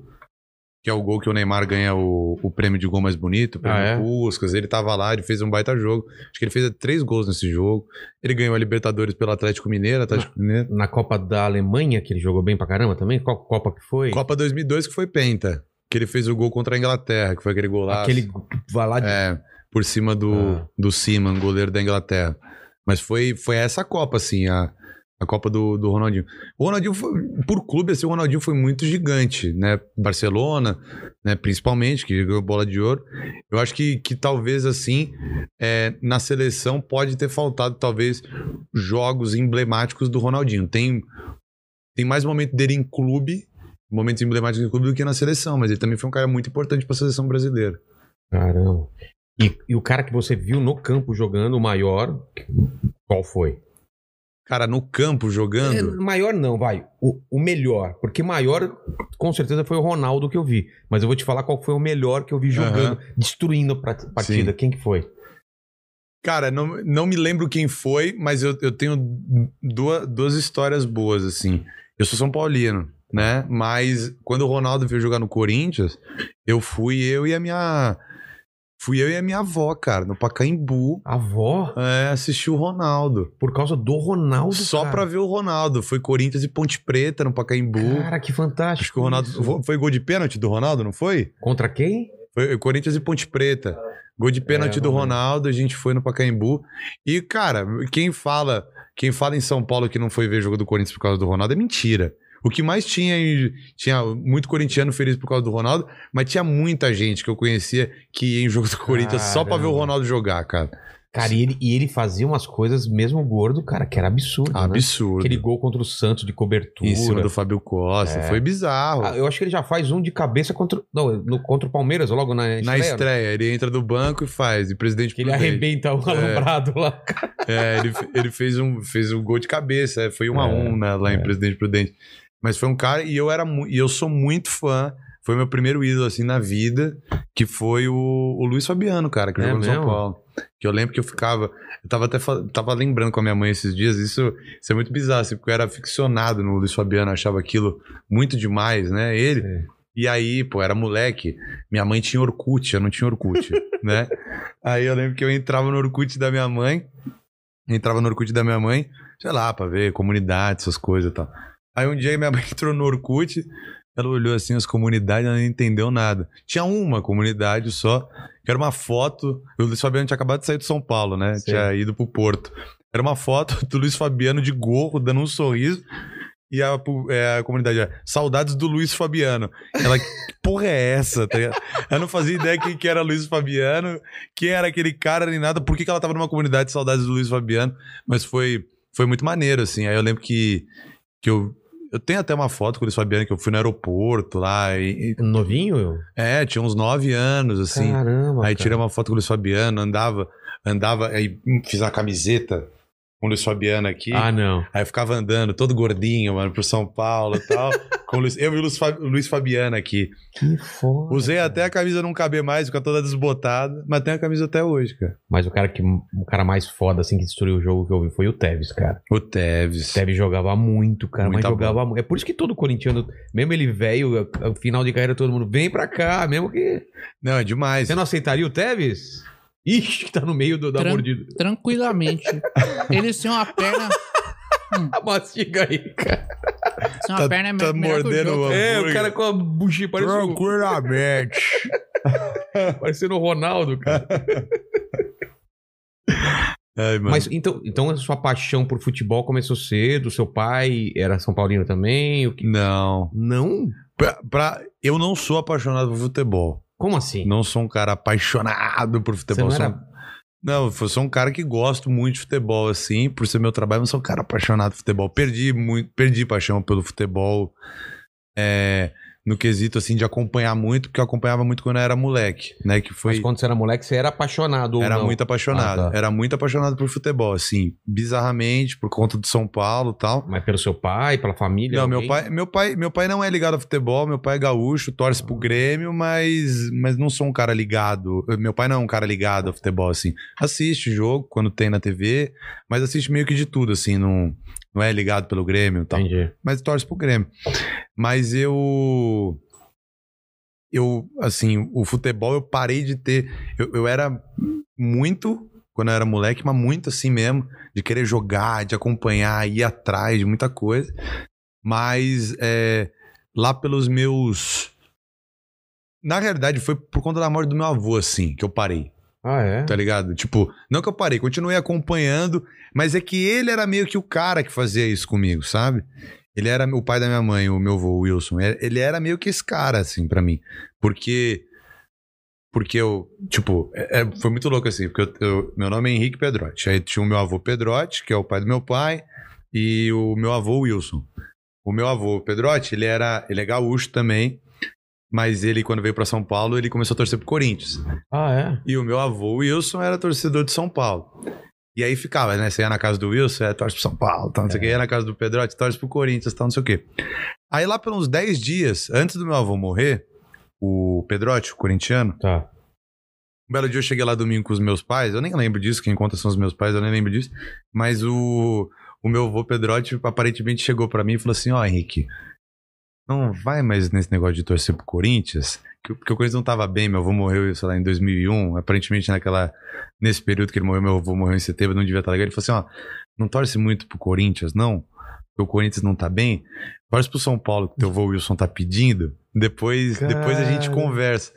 que é o gol que o Neymar ganha o, o prêmio de gol mais bonito, o prêmio Ah, é? Puskas. Ele tava lá, ele fez um baita jogo. Acho que ele fez três gols nesse jogo. Ele ganhou a Libertadores pelo Atlético Mineiro, Atlético Mineiro. Na Copa da Alemanha, que ele jogou bem pra caramba também? Qual Copa que foi? Copa 2002 que foi penta, que ele fez o gol contra a Inglaterra, que foi aquele golaço. Aquele vai lá de... É, por cima do, Ah. do Seaman, goleiro da Inglaterra. Mas foi, foi essa Copa, assim, a, a Copa do, do Ronaldinho. O Ronaldinho, foi, por clube, assim, o Ronaldinho foi muito gigante, né? Barcelona, né, principalmente, que ganhou bola de ouro. Eu acho que, que talvez, assim, é, na seleção pode ter faltado, talvez, jogos emblemáticos do Ronaldinho. Tem, tem mais momento dele em clube, momentos emblemáticos em clube, do que na seleção, mas ele também foi um cara muito importante para a seleção brasileira. Caramba. E, e o cara que você viu no campo jogando, o maior, qual foi? Cara, no campo É, jogando. maior não, vai. O, o melhor. Porque maior, com certeza, foi o Ronaldo que eu vi. Mas eu vou te falar qual foi o melhor que eu vi jogando, destruindo a partida. Sim. Quem que foi? Cara, não, não me lembro quem foi, mas eu, eu tenho duas, duas histórias boas, assim. Eu sou São Paulino, né? Mas quando o Ronaldo veio jogar no Corinthians, eu fui eu e a minha. Fui eu e a minha avó, cara, no Pacaembu. A avó? É, assistir o Ronaldo. Por causa do Ronaldo, Só cara. pra ver o Ronaldo. Foi Corinthians e Ponte Preta no Pacaembu. Cara, que fantástico. Acho que o Ronaldo. isso. Foi gol de pênalti do Ronaldo, não foi? Contra quem? Foi Corinthians e Ponte Preta. Gol de pênalti É, do. Ronaldo, a gente foi no Pacaembu. E, cara, quem fala, quem fala em São Paulo que não foi ver jogo do Corinthians por causa do Ronaldo é mentira. O que mais tinha, tinha muito corintiano feliz por causa do Ronaldo, mas tinha muita gente que eu conhecia que ia em jogo do Corinthians só pra ver o Caramba. Ronaldo jogar, cara. Cara, e ele, e ele fazia umas coisas, mesmo gordo, cara, que era absurdo. né? Absurdo. Aquele gol contra o Santos de cobertura. Em cima do Fábio Costa. É. Foi bizarro. Ah, eu acho que ele já faz um de cabeça contra. Não, no- contra o Palmeiras, logo na estreia. Na estreia, ele entra do banco e faz. E presidente Que ele arrebenta o alambrado lá. É, ele, ele fez, um, fez um gol de cabeça. é, Foi um a É, um né, lá em é. Presidente Prudente. Mas foi um cara, e eu era e eu sou muito fã. Foi meu primeiro ídolo, assim, na vida, que foi o, o Luiz Fabiano, cara, que É jogou no São? Paulo. Que eu lembro que eu ficava. Eu tava até tava lembrando com a minha mãe esses dias, isso, isso é muito bizarro, assim, porque eu era aficionado no Luiz Fabiano, achava aquilo muito demais, né? Ele. Sim. E aí, pô, era moleque. Minha mãe tinha Orkut, eu não tinha Orkut, né? Aí eu lembro que eu entrava no Orkut da minha mãe, entrava no Orkut da minha mãe, sei lá, pra ver comunidade, essas coisas e tal. Aí um dia minha mãe entrou no Orkut, ela olhou assim as comunidades, ela não entendeu nada. Tinha uma comunidade só, que era uma foto. O Luiz Fabiano tinha acabado de sair de São Paulo, né? Sim. Tinha ido pro Porto. Era uma foto do Luiz Fabiano de gorro, dando um sorriso. E a, é, a comunidade Saudades do Luiz Fabiano. Ela, que porra é essa? Tá? Ela não fazia ideia quem que era Luiz Fabiano, quem era aquele cara nem nada, por que, que ela tava numa comunidade de Saudades do Luiz Fabiano. Mas foi, foi muito maneiro, assim. Aí eu lembro que, que eu. Eu tenho até uma foto com o Luiz Fabiano que eu fui no aeroporto lá. E, Novinho, eu? é, tinha uns nove anos, assim. Caramba. Aí cara. tirei uma foto com o Luiz Fabiano, andava, andava, aí fiz uma camiseta com o Luiz Fabiano aqui. Ah, não. Aí eu ficava andando, todo gordinho, mano, pro São Paulo e tal. com Luiz, eu e o Luiz, Fabiano aqui. Que foda. Usei cara. até a camisa não caber mais, fica toda desbotada, mas tem a camisa até hoje, cara. Mas o cara, que, o cara mais foda, assim, que destruiu o jogo que eu vi foi o Tevez, cara. O Tevez. O Tevez jogava muito, cara, Muita mas jogava muito. É por isso que todo corintiano, mesmo ele velho, final de carreira, todo mundo vem pra cá, mesmo que. Não, é demais. Você não aceitaria o Tevez? Ixi, que tá no meio do, da Tran- mordida. Tranquilamente. Eles têm uma perna. A mastiga aí, cara. Uma Tá- perna tá que o mordendo o- É, o cara com a buchinha parecendo, Tranquilamente. parecendo o Ronaldo, cara. Ai, mano. Mas então, então a sua paixão por futebol começou cedo? Seu pai era São Paulino também? O que... Não. Não? Pra, pra- eu não sou apaixonado por futebol. Como assim? Não sou um cara apaixonado por futebol. Você não Sou era- um- Não, eu sou um cara que gosto muito de futebol, assim, por ser meu trabalho, mas sou um cara apaixonado por futebol. Perdi muito, perdi paixão pelo futebol é, no quesito, assim, de acompanhar muito, porque eu acompanhava muito quando eu era moleque, né? Que foi. Mas quando você era moleque, você era apaixonado Era não? muito apaixonado. Ah, tá. Era muito apaixonado por futebol, assim, bizarramente, por conta do São Paulo e tal. Mas pelo seu pai, pela família? Não, meu pai, meu pai, meu pai não é ligado a futebol, meu pai é gaúcho, torce pro Grêmio, mas, mas não sou um cara ligado. Meu pai não é um cara ligado a futebol assim. Assiste jogo quando tem na TV, mas assiste meio que de tudo assim, não não é ligado pelo Grêmio e tal, Entendi. mas torce pro Grêmio. Mas eu eu assim, o futebol eu parei de ter, eu, eu era muito quando eu era moleque, mas muito assim mesmo, de querer jogar, de acompanhar, ir atrás de muita coisa. Mas é, lá pelos meus. Na realidade, foi por conta da morte do meu avô, assim, que eu parei, Ah, é? tá ligado? Tipo, não que eu parei, continuei acompanhando, mas é que ele era meio que o cara que fazia isso comigo, sabe? Ele era o pai da minha mãe, o meu avô, o Wilson. É- Ele era meio que esse cara, assim, pra mim. Porque. Porque eu, tipo, é- é- foi muito louco assim, porque eu- eu- meu nome é Henrique Pedrotti. Aí tinha o meu avô Pedrotti, que é o pai do meu pai, e o meu avô Wilson. O meu avô Pedrotti, ele era, ele é gaúcho também, mas ele quando veio pra São Paulo, ele começou a torcer pro Corinthians. Ah, é? E o meu avô Wilson era torcedor de São Paulo. E aí ficava, né? Você ia na casa do Wilson, é, torce pro São Paulo, tal, não sei o quê. Ia na casa do Pedrotti, torce pro Corinthians, tal, não sei o quê. Aí lá pelos 10 dias, antes do meu avô morrer, o Pedrotti, o corintiano, Tá. um belo dia eu cheguei lá domingo com os meus pais, eu nem lembro disso, quem conta são os meus pais, eu nem lembro disso. Mas o, o meu avô Pedrotti aparentemente chegou pra mim e falou assim: Ó, Henrique, não vai mais nesse negócio de torcer pro Corinthians, que- porque o Corinthians não tava bem, meu avô morreu, sei lá, em 2001, aparentemente naquela, nesse período que ele morreu, meu avô morreu em setembro, não devia estar legal. Ele falou assim: Ó, não torce muito pro Corinthians, não, porque o Corinthians não tá bem, torce pro São Paulo, que teu avô Wilson tá pedindo, depois, depois a gente Cara. conversa.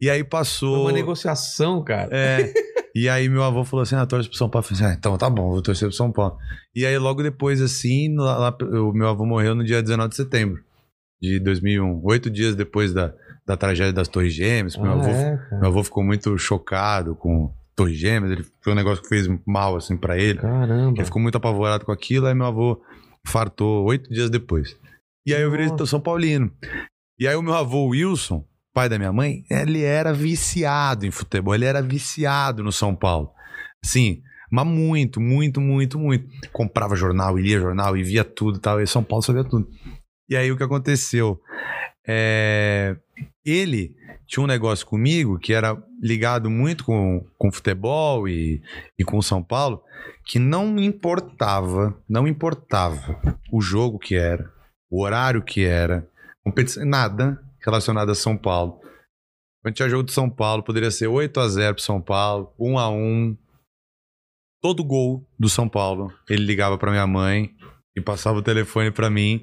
E aí Foi passou. uma negociação, cara. É. E aí meu avô falou assim: ah, torce pro São Paulo. Eu falei assim, ah, então tá bom, vou torcer pro São Paulo. E aí logo depois, assim, lá, lá- o meu avô morreu no dia 19 de setembro de 2001. Oito dias depois da, da tragédia das Torres Gêmeas. Meu, Ah, avô, é, meu avô ficou muito chocado com Torres Gêmeas. Ele, foi um negócio que fez mal, assim, pra ele. Caramba. Ele ficou muito apavorado com aquilo, aí meu avô fartou oito dias depois. E aí eu virei Nossa. São Paulino. E aí o meu avô Wilson, pai da minha mãe, ele era viciado em futebol, ele era viciado no São Paulo. Assim, mas muito, muito, muito, muito. Comprava jornal, lia jornal, e via tudo e tal, e São Paulo sabia tudo. E aí o que aconteceu? É, Ele tinha um negócio comigo que era ligado muito com, com futebol e, e com São Paulo, que não importava, não importava o jogo que era, o horário que era, nada relacionado a São Paulo. Quando tinha jogo de São Paulo, poderia ser 8 a 0 pro São Paulo, 1 a 1 Todo gol do São Paulo, ele ligava pra minha mãe e passava o telefone pra mim.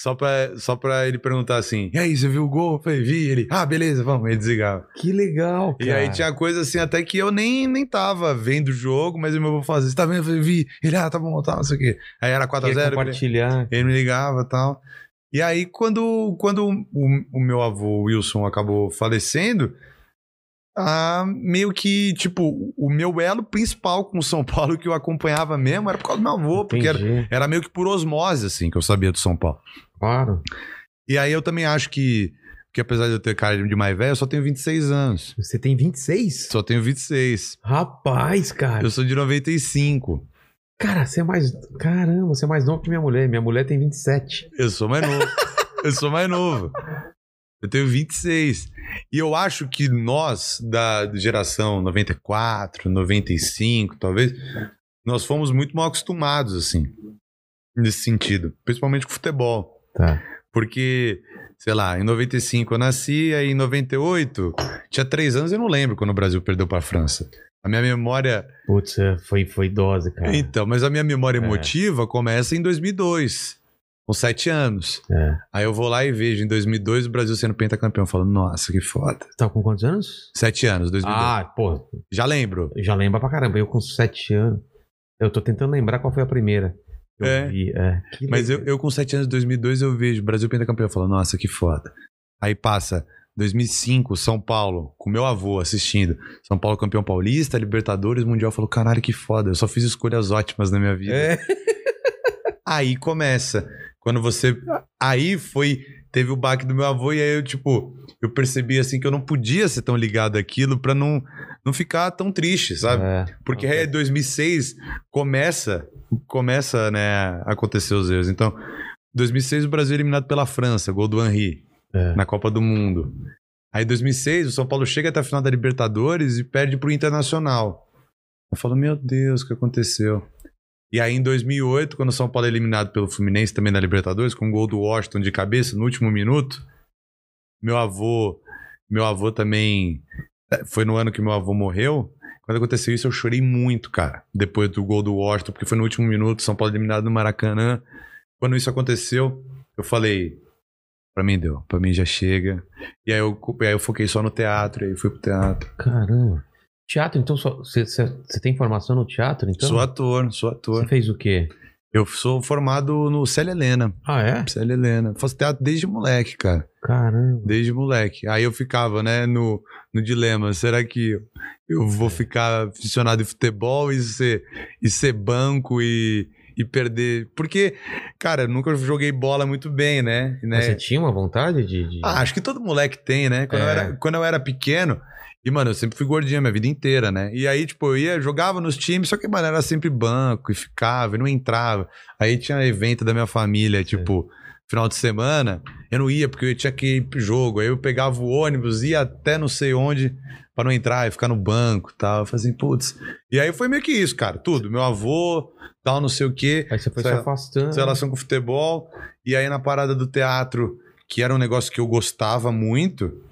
Só pra, só pra ele perguntar assim: E aí, você viu o gol? Eu falei, vi. Ele, ah, beleza, vamos. Ele desligava. Que legal, cara. E aí tinha coisa assim, até que eu nem, nem tava vendo o jogo, mas o meu avô falava, você tá vendo? Eu falei, vi. Ele, ah, tá bom, tá, não sei o quê. Aí era 4x0, Queria ele, compartilhar. ele me ligava e tal. E aí, quando, quando o, o meu avô Wilson acabou falecendo, ah, meio que, tipo, o meu elo principal com o São Paulo que eu acompanhava mesmo era por causa do meu avô, porque era, era meio que por osmose, assim, que eu sabia do São Paulo. Claro. E aí eu também acho que, que apesar de eu ter cara de mais velho, eu só tenho 26 anos. Você tem 26? Só tenho 26. Rapaz, cara. Eu sou de 95. Cara, você é mais. Caramba, você é mais novo que minha mulher. Minha mulher tem 27. Eu sou mais novo. eu sou mais novo. Eu tenho 26. E eu acho que nós, da geração 94, 95, talvez, nós fomos muito mal acostumados, assim, nesse sentido. Principalmente com futebol. Tá. Porque, sei lá, em 95 eu nasci, aí em 98, tinha três anos, eu não lembro quando o Brasil perdeu pra França. A minha memória. Putz, é, foi, foi dose, cara. Então, mas a minha memória É. emotiva começa em 2002, com sete anos. É. Aí eu vou lá e vejo em 2002 o Brasil sendo pentacampeão. Falo, nossa, que foda. Tá com quantos anos? Sete anos, 2002. Ah, pô, Já lembro. já lembra pra caramba. Eu com 7 anos. Eu tô tentando lembrar qual foi a primeira. Eu É. vi, é. Mas eu, eu com sete anos, 2002, eu vejo Brasil pentacampeão. Eu falo, nossa, que foda. Aí passa 2005, São Paulo, com meu avô assistindo. São Paulo campeão paulista, Libertadores, Mundial. Eu falo, caralho, que foda. Eu só fiz escolhas ótimas na minha vida. É. Aí começa. Quando você. Aí foi. Teve o baque do meu avô, e aí eu, tipo, eu percebi assim que eu não podia ser tão ligado àquilo pra não, não ficar tão triste, sabe? É. Porque Ok. aí 2006 começa, começa, né, a acontecer os erros. Então, 2006 o Brasil é eliminado pela França, gol do Henry, É. na Copa do Mundo. Aí 2006 o São Paulo chega até a final da Libertadores e perde pro Internacional. Eu falo, meu Deus, o que aconteceu? E aí em 2008, quando o São Paulo é eliminado pelo Fluminense também na Libertadores, com um gol do Washington de cabeça no último minuto, meu avô, meu avô também é, foi no ano que meu avô morreu. Quando aconteceu isso, eu chorei muito, cara. Depois do gol do Washington, porque foi no último minuto, São Paulo eliminado no Maracanã. Quando isso aconteceu, eu falei, pra mim deu, pra mim já chega. E aí eu, aí eu foquei só no teatro, e aí fui pro teatro. Caramba. Teatro, então, você tem formação no teatro, então? Sou ator, sou ator. Você fez o quê? Eu sou formado no Célia Helena. Ah, é? Célia Helena. Faço teatro desde moleque, cara. Caramba. Desde moleque. Aí eu ficava, né, no, no dilema. Será que eu vou ficar aficionado em futebol e ser, e ser banco e, e perder? Porque, cara, eu nunca joguei bola muito bem, né? né? Você tinha uma vontade de. de- Ah, acho que todo moleque tem, né? Quando, eu É. era, quando eu era pequeno. E, mano, eu sempre fui gordinho a minha vida inteira, né? E aí, tipo, eu ia, jogava nos times, só que, mano, era sempre banco e ficava e não entrava. Aí tinha evento da minha família, tipo, final de semana, eu não ia porque eu tinha que ir pro jogo. Aí eu pegava o ônibus, ia até não sei onde pra não entrar e ficar no banco e tal. Eu falei assim, putz. E aí foi meio que isso, cara, tudo. Meu avô, tal, não sei o quê Aí você foi se afastando. essa relação com futebol. E aí na parada do teatro, que era um negócio que eu gostava muito,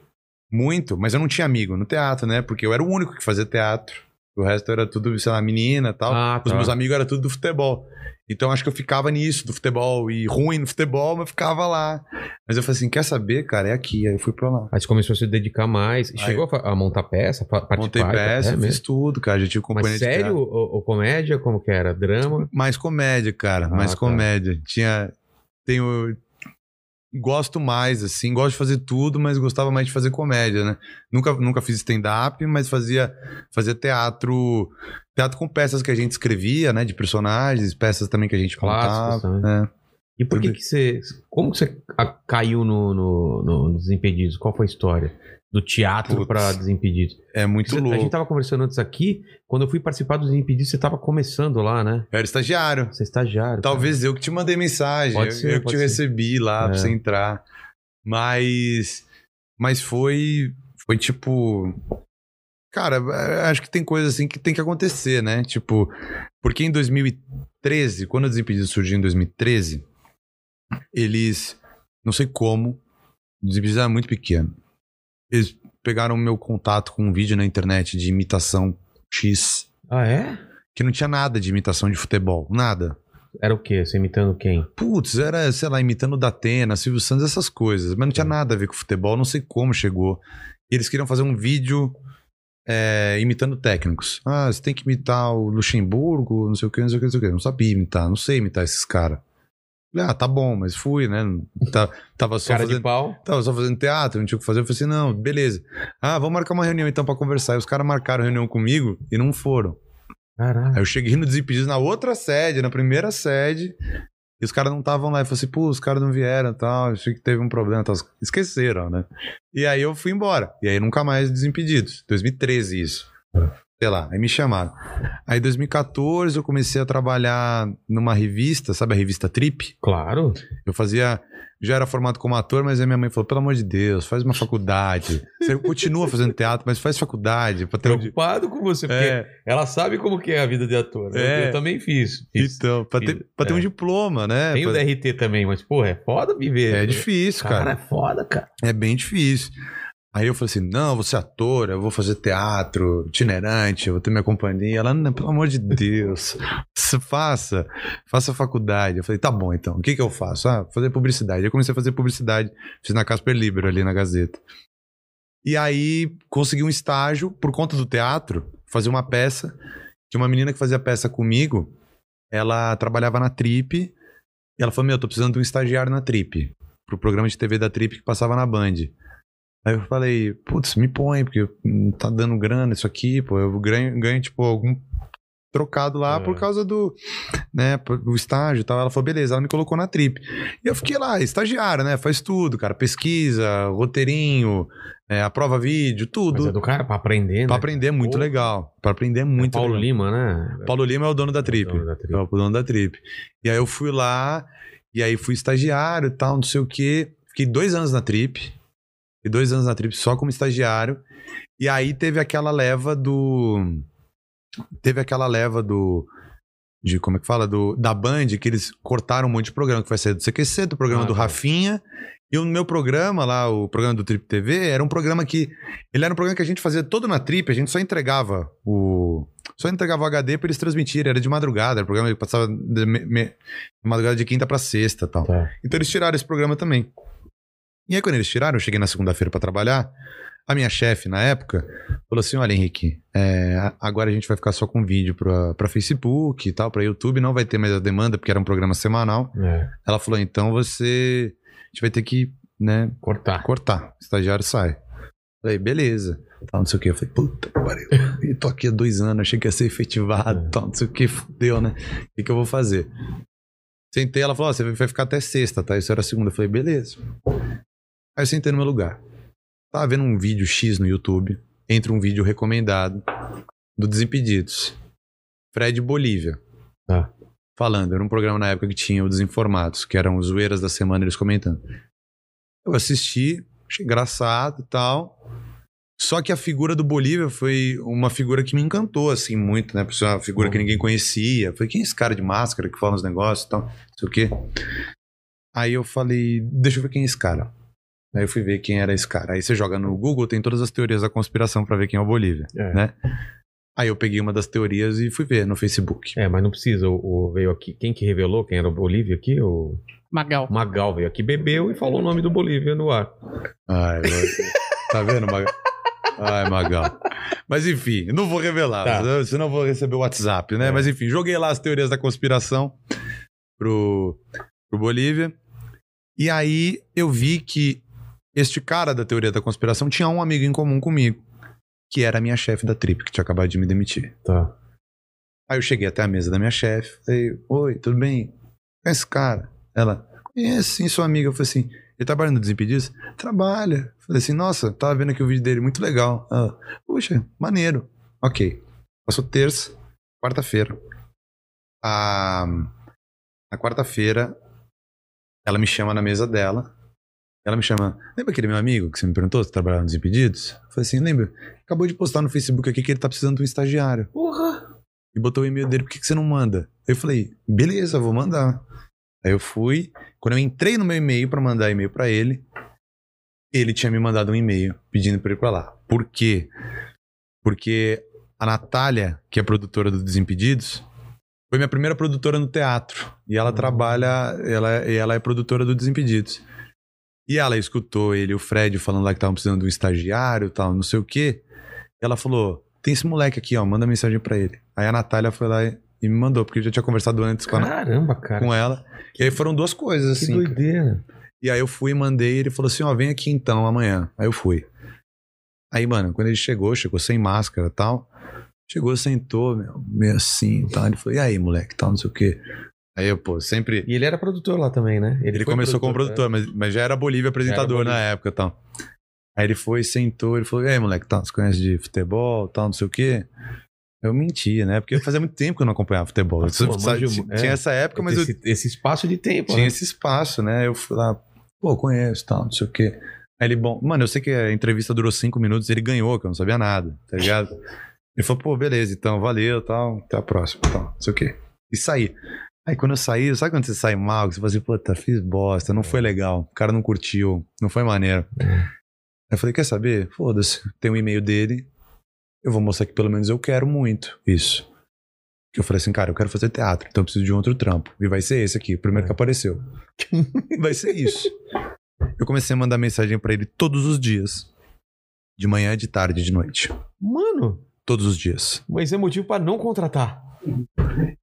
muito, mas eu não tinha amigo no teatro, né? Porque eu era o único que fazia teatro. O resto era tudo, sei lá, menina e tal. Ah, Os tá. meus amigos eram tudo do futebol. Então acho que eu ficava nisso, do futebol, e ruim no futebol, mas ficava lá. Mas eu falei assim: quer saber, cara? É aqui. Aí eu fui pra lá. Aí você começou a se dedicar mais. Aí- Chegou a montar peça, participar? Montei peça, fiz mesmo? tudo, cara. Já tive Mas companhia de sério ou, ou comédia? Como que era? Drama? Mais comédia, cara. Ah, mais tá. comédia. Tinha. Tenho. Gosto mais, assim. Gosto de fazer tudo, mas gostava mais de fazer comédia, né? Nunca, nunca fiz stand-up, mas fazia, fazia teatro. Teatro com peças que a gente escrevia, né? De personagens, peças também que a gente Clássicos contava. né? E por que que você... Como que você caiu no, no, no Desimpedidos? Qual foi a história? Do teatro pra Desimpedidos? É muito a louco. gente tava conversando antes aqui, quando eu fui participar dos Desimpedidos, você tava começando lá, né? Eu era estagiário. Você é estagiário. Talvez eu que te mandei mensagem. Pode eu, ser, eu que pode te ser. recebi lá É. pra você entrar. Mas. Mas foi. Foi tipo. Cara, é, acho que tem coisa assim que tem que acontecer, né? Tipo, porque em 2013, quando o Desimpedidos surgiu em 2013, eles. Não sei como. O Desimpedidos era muito pequeno. Eles pegaram o meu contato com um vídeo na internet de imitação X, Ah, é? que não tinha nada de imitação de futebol. Nada. Era o quê? Você imitando quem? Putz, era, sei lá, imitando o Datena, Silvio Santos, essas coisas. Mas não tinha nada a ver com futebol, não sei como chegou. E eles queriam fazer um vídeo é, imitando técnicos. Ah, você tem que imitar o Luxemburgo, não sei o que, não sei o que, não sei o que. Não sabia imitar, não sei imitar esses caras. Ah, tá bom, mas fui, né? Tá- tava só Cara fazendo. de pau? Tava só fazendo teatro, não tinha o que fazer. Eu falei assim: não, beleza. Ah, vamos marcar uma reunião então pra conversar. E os caras marcaram reunião comigo e não foram. Caralho. Aí eu cheguei no Desimpedidos na outra sede, na primeira sede, e os caras não estavam lá. Eu falei assim, pô, os caras não vieram e tal, achei que teve um problema tal. Esqueceram, né? E aí eu fui embora. E aí nunca mais Desimpedidos. 2013 isso. Sei lá, aí me chamaram. Aí em 2014 eu comecei a trabalhar numa revista, sabe a revista Trip? Claro. Eu fazia. Já era formado como ator, mas aí minha mãe falou: pelo amor de Deus, faz uma faculdade. Você continua fazendo teatro, mas faz faculdade pra ter um. Preocupado com você, porque É, ela sabe como que é a vida de ator. né? É. Eu também fiz. fiz. então, pra ter, fiz- pra ter é. um diploma, né? Tem o Pra- DRT também, mas, porra, é foda viver. É difícil, Cara, cara. é foda, cara. É bem difícil. Aí eu falei assim: não, vou ser ator, eu vou fazer teatro itinerante, eu vou ter minha companhia. Ela, não, pelo amor de Deus, faça, faça faculdade. Eu falei: tá bom então, o que que eu faço? Ah, fazer publicidade. Eu comecei a fazer publicidade, fiz na Casper Libero ali na Gazeta. E aí consegui um estágio por conta do teatro, fazer uma peça, que uma menina que fazia peça comigo, ela trabalhava na Trip, e ela falou: meu, eu tô precisando de um estagiário na Trip pro programa de TV da Trip que passava na Band. Aí eu falei, putz, me põe, porque tá dando grana isso aqui, pô, eu ganho, ganho tipo, algum trocado lá É. por causa do, né, o estágio e tal. Ela falou, beleza, ela me colocou na trip. E eu fiquei lá, estagiário, né, faz tudo, cara, pesquisa, roteirinho, é, aprova vídeo, Mas tudo. é do cara pra aprender, né? Pra aprender é muito legal, pra aprender é É muito Paulo legal. Lima, né? Paulo Lima é o dono da Trip. dono da Trip. É o dono da Trip. E aí eu fui lá, e aí fui estagiário e tal, não sei o quê. Fiquei dois anos na Trip. Dois anos na Trip só como estagiário. E aí teve aquela leva do. Teve aquela leva do. De como é que fala? Do, da Band, que eles cortaram um monte de programa, que vai sair do CQC, do programa Ah, do tá. Rafinha. E o meu programa lá, o programa do Trip TV, era um programa que. Ele era um programa que a gente fazia todo na Trip, a gente só entregava o. Só entregava o HD pra eles transmitirem, era de madrugada, era um programa que passava de, me- me- madrugada de quinta pra sexta tal. Tá. Então eles tiraram esse programa também. E aí, quando eles tiraram, eu cheguei na segunda-feira pra trabalhar. A minha chefe, na época, falou assim: Olha, Henrique, é, agora a gente vai ficar só com vídeo pra, pra Facebook e tal, pra YouTube, não vai ter mais a demanda, porque era um programa semanal. É. Ela falou: Então você. A gente vai ter que, né, Cortar. cortar. O estagiário sai. Falei, beleza. Tal, não sei o que. Eu falei, puta que pariu. E tô aqui há dois anos, achei que ia ser efetivado, É. tal, não sei o que, fudeu, né? O que, que eu vou fazer? Sentei, ela falou, ó, você vai ficar até sexta, tá? Isso era segunda. Eu falei, beleza. Aí eu sentei no meu lugar. Tava vendo um vídeo X no YouTube, entre um vídeo recomendado do Desimpedidos. Fred Bolívia. Tá. Falando, era um programa na época que tinha o Desinformados, que eram os zoeiras da semana, eles comentando. Eu assisti, achei engraçado e tal. Só que a figura do Bolívia foi uma figura que me encantou, assim, muito, né? Por ser uma figura que ninguém conhecia. Falei, quem é esse cara de máscara que fala uns negócios e tal? Não sei o quê. Aí eu falei, deixa eu ver quem é esse cara. Aí eu fui ver quem era esse cara. Aí você joga no Google, tem todas as teorias da conspiração pra ver quem é o Bolívia, É. né? Aí eu peguei uma das teorias e fui ver no Facebook. É, mas não precisa. O, o- veio aqui. Quem que revelou? Quem era o Bolívia aqui? O Magal. Magal veio aqui, bebeu e falou o nome do Bolívia no ar. Ai, tá vendo, Magal? Ai, Magal. Mas enfim, não vou revelar, Tá. senão eu vou receber o WhatsApp, né? É. Mas enfim, joguei lá as teorias da conspiração pro, pro Bolívia. E aí eu vi que este cara da teoria da conspiração tinha um amigo em comum comigo, que era a minha chefe da trip, que tinha acabado de me demitir. Tá. Aí eu cheguei até a mesa da minha chefe, falei, oi, tudo bem? Quem é esse cara? Ela, conhece sim, sua amiga. Eu falei assim, ele trabalha no Desimpedidos? Trabalha. Falei assim, nossa, tava vendo aqui o vídeo dele, muito legal. Ela, puxa, maneiro. Ok. Passou terça, quarta-feira. A, na quarta-feira, ela me chama na mesa dela. Ela me chama, lembra aquele meu amigo que você me perguntou se trabalhava nos Desimpedidos? Eu falei assim, lembra? Acabou de postar no Facebook aqui que ele tá precisando de um estagiário Porra! e botou o e-mail dele, por que, que você não manda? Eu falei, beleza, vou mandar. Aí eu fui, quando eu entrei no meu e-mail pra mandar e-mail pra ele, ele tinha me mandado um e-mail pedindo pra ir pra lá. Por quê? Porque a Natália, que é produtora do Desimpedidos, foi minha primeira produtora no teatro. E ela trabalha, ela, e ela é produtora do Desimpedidos. E ela escutou ele o Fred falando lá que estavam precisando de um estagiário e tal, não sei o quê. Ela falou: tem esse moleque aqui, ó, manda mensagem pra ele. Aí a Natália foi lá e, me mandou, porque eu já tinha conversado antes com, Caramba, cara. com ela. E aí foram duas coisas, que assim. doideira. E aí eu fui e mandei, ele falou assim, ó, vem aqui então, amanhã. Aí eu fui. Aí, mano, quando ele chegou, chegou sem máscara e tal. Chegou, sentou, meu, meio assim e tal. Ele falou, e aí, moleque, tal, não sei o quê. Aí eu, pô, sempre... E ele era produtor lá também, né? Ele, foi começou como produtor, mas, mas já era Bolívia apresentador Bolívia. na época e tal. Aí ele foi, sentou, ele falou, e aí, moleque, tal, você conhece de futebol, tal, não sei o quê? Eu mentia, né? Porque fazia muito tempo que eu não acompanhava futebol. Ah, Eu pô, sabe, tinha é. essa época, mas eu esse, esse espaço de tempo, tinha né? esse espaço, né? Eu fui lá, pô, conheço, tal, não sei o quê. Aí ele, bom, mano, eu sei que a entrevista durou cinco minutos, ele ganhou, que eu não sabia nada, tá ligado? Ele falou, pô, beleza, então, valeu, tal, até a próxima, tal, não sei o quê. E saí. Aí quando eu saí, sabe quando você sai mal, você fala assim, puta, fiz bosta, não foi legal, o cara não curtiu, não foi maneiro. Aí eu falei, quer saber? Foda-se, tem um e-mail dele, eu vou mostrar que pelo menos eu quero muito isso. Que eu falei assim, cara, eu quero fazer teatro, então eu preciso de um outro trampo. E vai ser esse aqui, o primeiro que apareceu. vai ser isso. Eu comecei a mandar mensagem pra ele todos os dias. De manhã, de tarde, de noite. Mano, Todos os dias. mas é motivo pra não contratar.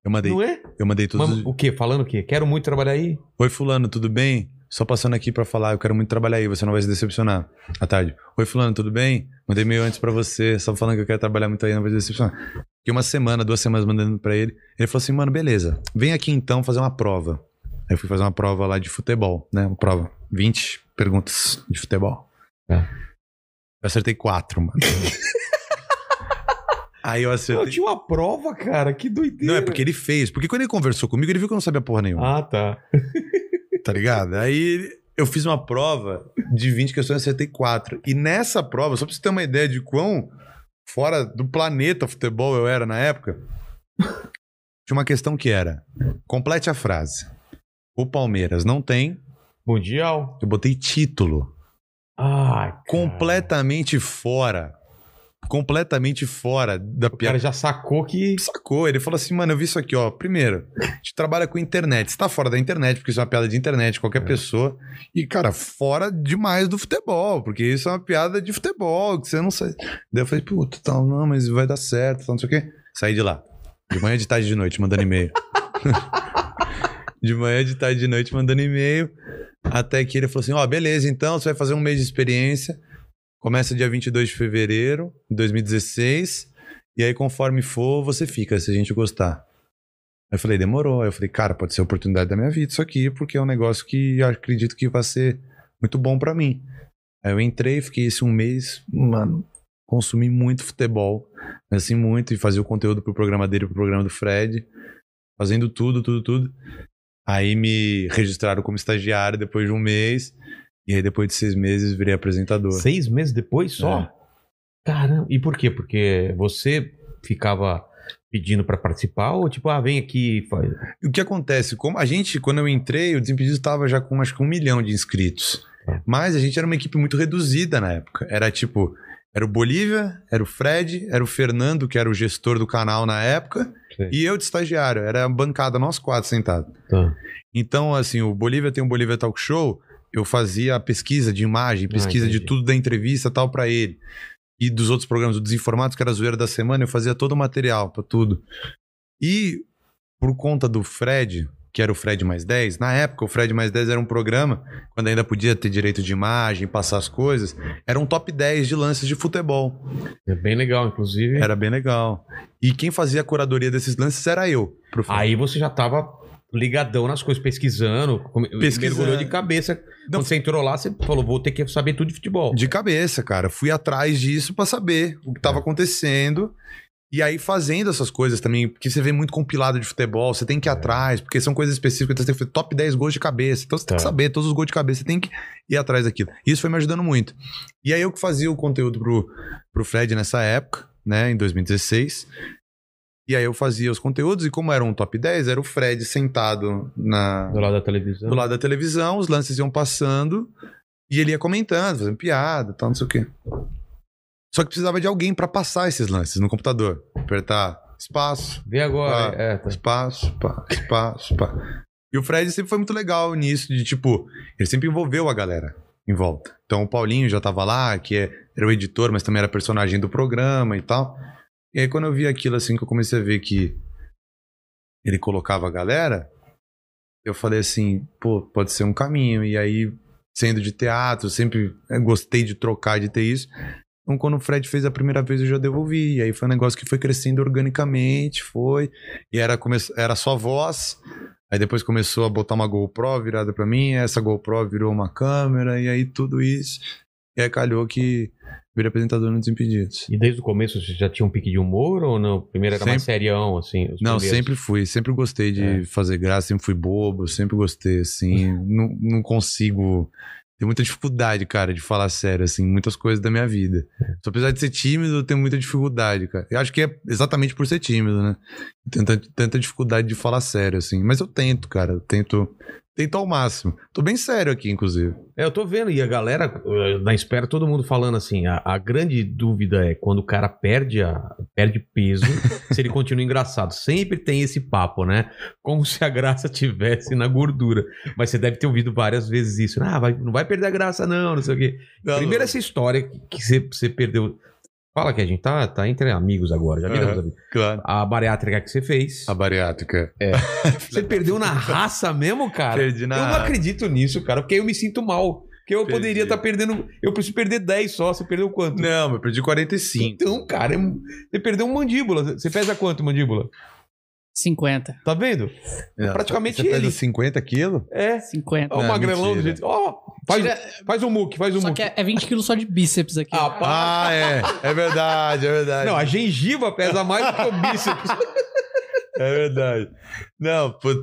Eu mandei, Não é? eu mandei todos Mas os o quê? Falando o quê? Quero muito trabalhar aí? Oi, fulano, tudo bem? Só passando aqui pra falar, eu quero muito trabalhar aí, você não vai se decepcionar. À tarde. Oi, fulano, tudo bem? Mandei e-mail antes pra você, só falando que eu quero trabalhar muito aí, não vai se decepcionar. Fiquei uma semana, duas semanas mandando pra ele. Ele falou assim, mano, beleza, vem aqui então fazer uma prova. Aí eu fui fazer uma prova lá de futebol, né? Uma prova. 20 perguntas de futebol. É. Eu acertei quatro, mano. aí eu Eu acertei. tinha uma prova, cara. Que doideira. Não, é porque ele fez. Porque quando ele conversou comigo, ele viu que eu não sabia porra nenhuma. Ah, tá. Tá ligado? Aí eu fiz uma prova de 20 questões, acertei 4. E nessa prova, só pra você ter uma ideia de quão fora do planeta futebol eu era na época, tinha uma questão que era: complete a frase. O Palmeiras não tem, Mundial. eu botei título. Ah, cara. Completamente fora. Completamente fora da O cara piada. já sacou que. Sacou? Ele falou assim, mano, eu vi isso aqui, ó. Primeiro, a gente trabalha com internet. Você tá fora da internet, porque isso é uma piada de internet, qualquer É. pessoa. E, cara, fora demais do futebol, porque isso é uma piada de futebol, que você não sabe. Daí eu falei, puta, tal, não, mas vai dar certo, tal, não sei o quê. Saí de lá. De manhã, de tarde, de noite, mandando e-mail. de manhã, de tarde, de noite, mandando e-mail. Até que ele falou assim: ó, beleza, então você vai fazer um mês de experiência. Começa dia 22 de fevereiro de 2016. E aí, conforme for, você fica, se a gente gostar. Aí eu falei, demorou. Aí eu falei, cara, pode ser a oportunidade da minha vida isso aqui, porque é um negócio que eu acredito que vai ser muito bom pra mim. Aí eu entrei, fiquei esse um mês, mano, consumi muito futebol, assim, muito, e fazia o conteúdo pro programa dele, pro programa do Fred, fazendo tudo, tudo, tudo. Aí me registraram como estagiário depois de um mês, e aí depois de seis meses virei apresentador. Seis meses depois só? É. Caramba. E por quê? Porque você ficava pedindo pra participar ou tipo, ah, vem aqui e faz. O que acontece? Como a gente, quando eu entrei, o Desimpedidos estava já com acho que um milhão de inscritos. É. Mas a gente era uma equipe muito reduzida na época. Era tipo Era o Bolívia, era o Fred, era o Fernando, que era o gestor do canal na época, Sei. e eu de estagiário. Era a bancada, nós quatro sentados. Tá. Então, assim, o Bolívia tem um Bolívia Talk Show, eu fazia a pesquisa de imagem, pesquisa de Ah, entendi. tudo da entrevista e tal pra ele. E dos outros programas, o Desinformados, que era a zoeira da semana, eu fazia todo o material pra tudo. E por conta do Fred, que era o Fred mais 10, na época o Fred mais 10 era um programa, quando ainda podia ter direito de imagem, passar as coisas, era um top 10 de lances de futebol. É bem legal, inclusive. Era bem legal. E quem fazia a curadoria desses lances era eu. Aí você já tava ligadão nas coisas, pesquisando, Pesquisando. mergulhou de cabeça. Não. Quando você entrou lá, você falou, vou ter que saber tudo de futebol. De cabeça, cara. Fui atrás disso pra saber o que tava acontecendo. E aí fazendo essas coisas também, porque você vê muito compilado de futebol, você tem que ir atrás, porque são coisas específicas, você tem que fazer top 10 gols de cabeça. Então você tem que Tá. saber todos os gols de cabeça, você tem que ir atrás daquilo. Isso foi me ajudando muito. E aí eu que fazia o conteúdo pro, pro Fred nessa época, né, em 2016. E aí eu fazia os conteúdos, e como era um top 10, era o Fred sentado na, Do lado da televisão. do lado da televisão, os lances iam passando e ele ia comentando, fazendo piada, tal, não sei o quê. Só que precisava de alguém pra passar esses lances no computador. Apertar espaço, Vê agora. Ah, é, tá. espaço, pá, espaço, pá. E o Fred sempre foi muito legal nisso, de tipo, ele sempre envolveu a galera em volta. Então o Paulinho já tava lá, que é- era o editor, mas também era personagem do programa e tal. E aí quando eu vi aquilo assim, que eu comecei a ver que ele colocava a galera, eu falei assim, pô, pode ser um caminho. E aí, sendo de teatro, sempre eh, gostei de trocar, de ter isso. Então, quando o Fred fez a primeira vez, eu já devolvi. E aí foi um negócio que foi crescendo organicamente, foi. E era, come... era só voz. Aí depois começou a botar uma GoPro virada pra mim. Essa GoPro virou uma câmera. E aí tudo isso. E aí calhou que virei apresentador no Desimpedidos. E desde o começo você já tinha um pique de humor ou não? Primeiro era mais Sempre. serião, assim? Não, primeiros? sempre fui. Sempre gostei de É. fazer graça, sempre fui bobo, sempre gostei, assim. não, não consigo. Tenho muita dificuldade, cara, de falar sério, assim, muitas coisas da minha vida. Só apesar de ser tímido, eu tenho muita dificuldade, cara. Eu acho que é exatamente por ser tímido, né? Tanta, tanta dificuldade de falar sério, assim. Mas eu tento, cara. Eu tento, tento ao máximo. Tô bem sério aqui, inclusive. É, eu tô vendo, e a galera eh, na espera, todo mundo falando assim, a, a grande dúvida é quando o cara perde, a, perde peso, se ele continua engraçado. Sempre tem esse papo, né? Como se a graça tivesse na gordura. Mas você deve ter ouvido várias vezes isso. Ah, vai- não vai perder a graça não, não sei o quê. Primeiro essa história que você perdeu... Fala que a gente tá, tá entre amigos agora, já viramos Aham. amigos. Claro. A bariátrica que você fez. A bariátrica. Você perdeu na raça mesmo, cara? Perdi na Eu não acredito nisso, cara, porque eu me sinto mal. Porque eu Perdi. poderia estar perdendo. Eu preciso perder 10 só. Você perdeu quanto? Não, eu perdi 45. Então, cara, é você perdeu um mandíbula. Você pesa quanto, mandíbula? 50. Tá vendo? praticamente Você pesa ele. 50 quilos? É. 50. Ó, o Não, magrelão do jeito. Ó, faz, Tira- faz um muque, faz um Só muque. que é é 20 quilos só de bíceps aqui. Ah, pá. Ah, é. É verdade, é verdade. Não, a gengiva pesa mais do que o bíceps. É verdade. Não, put...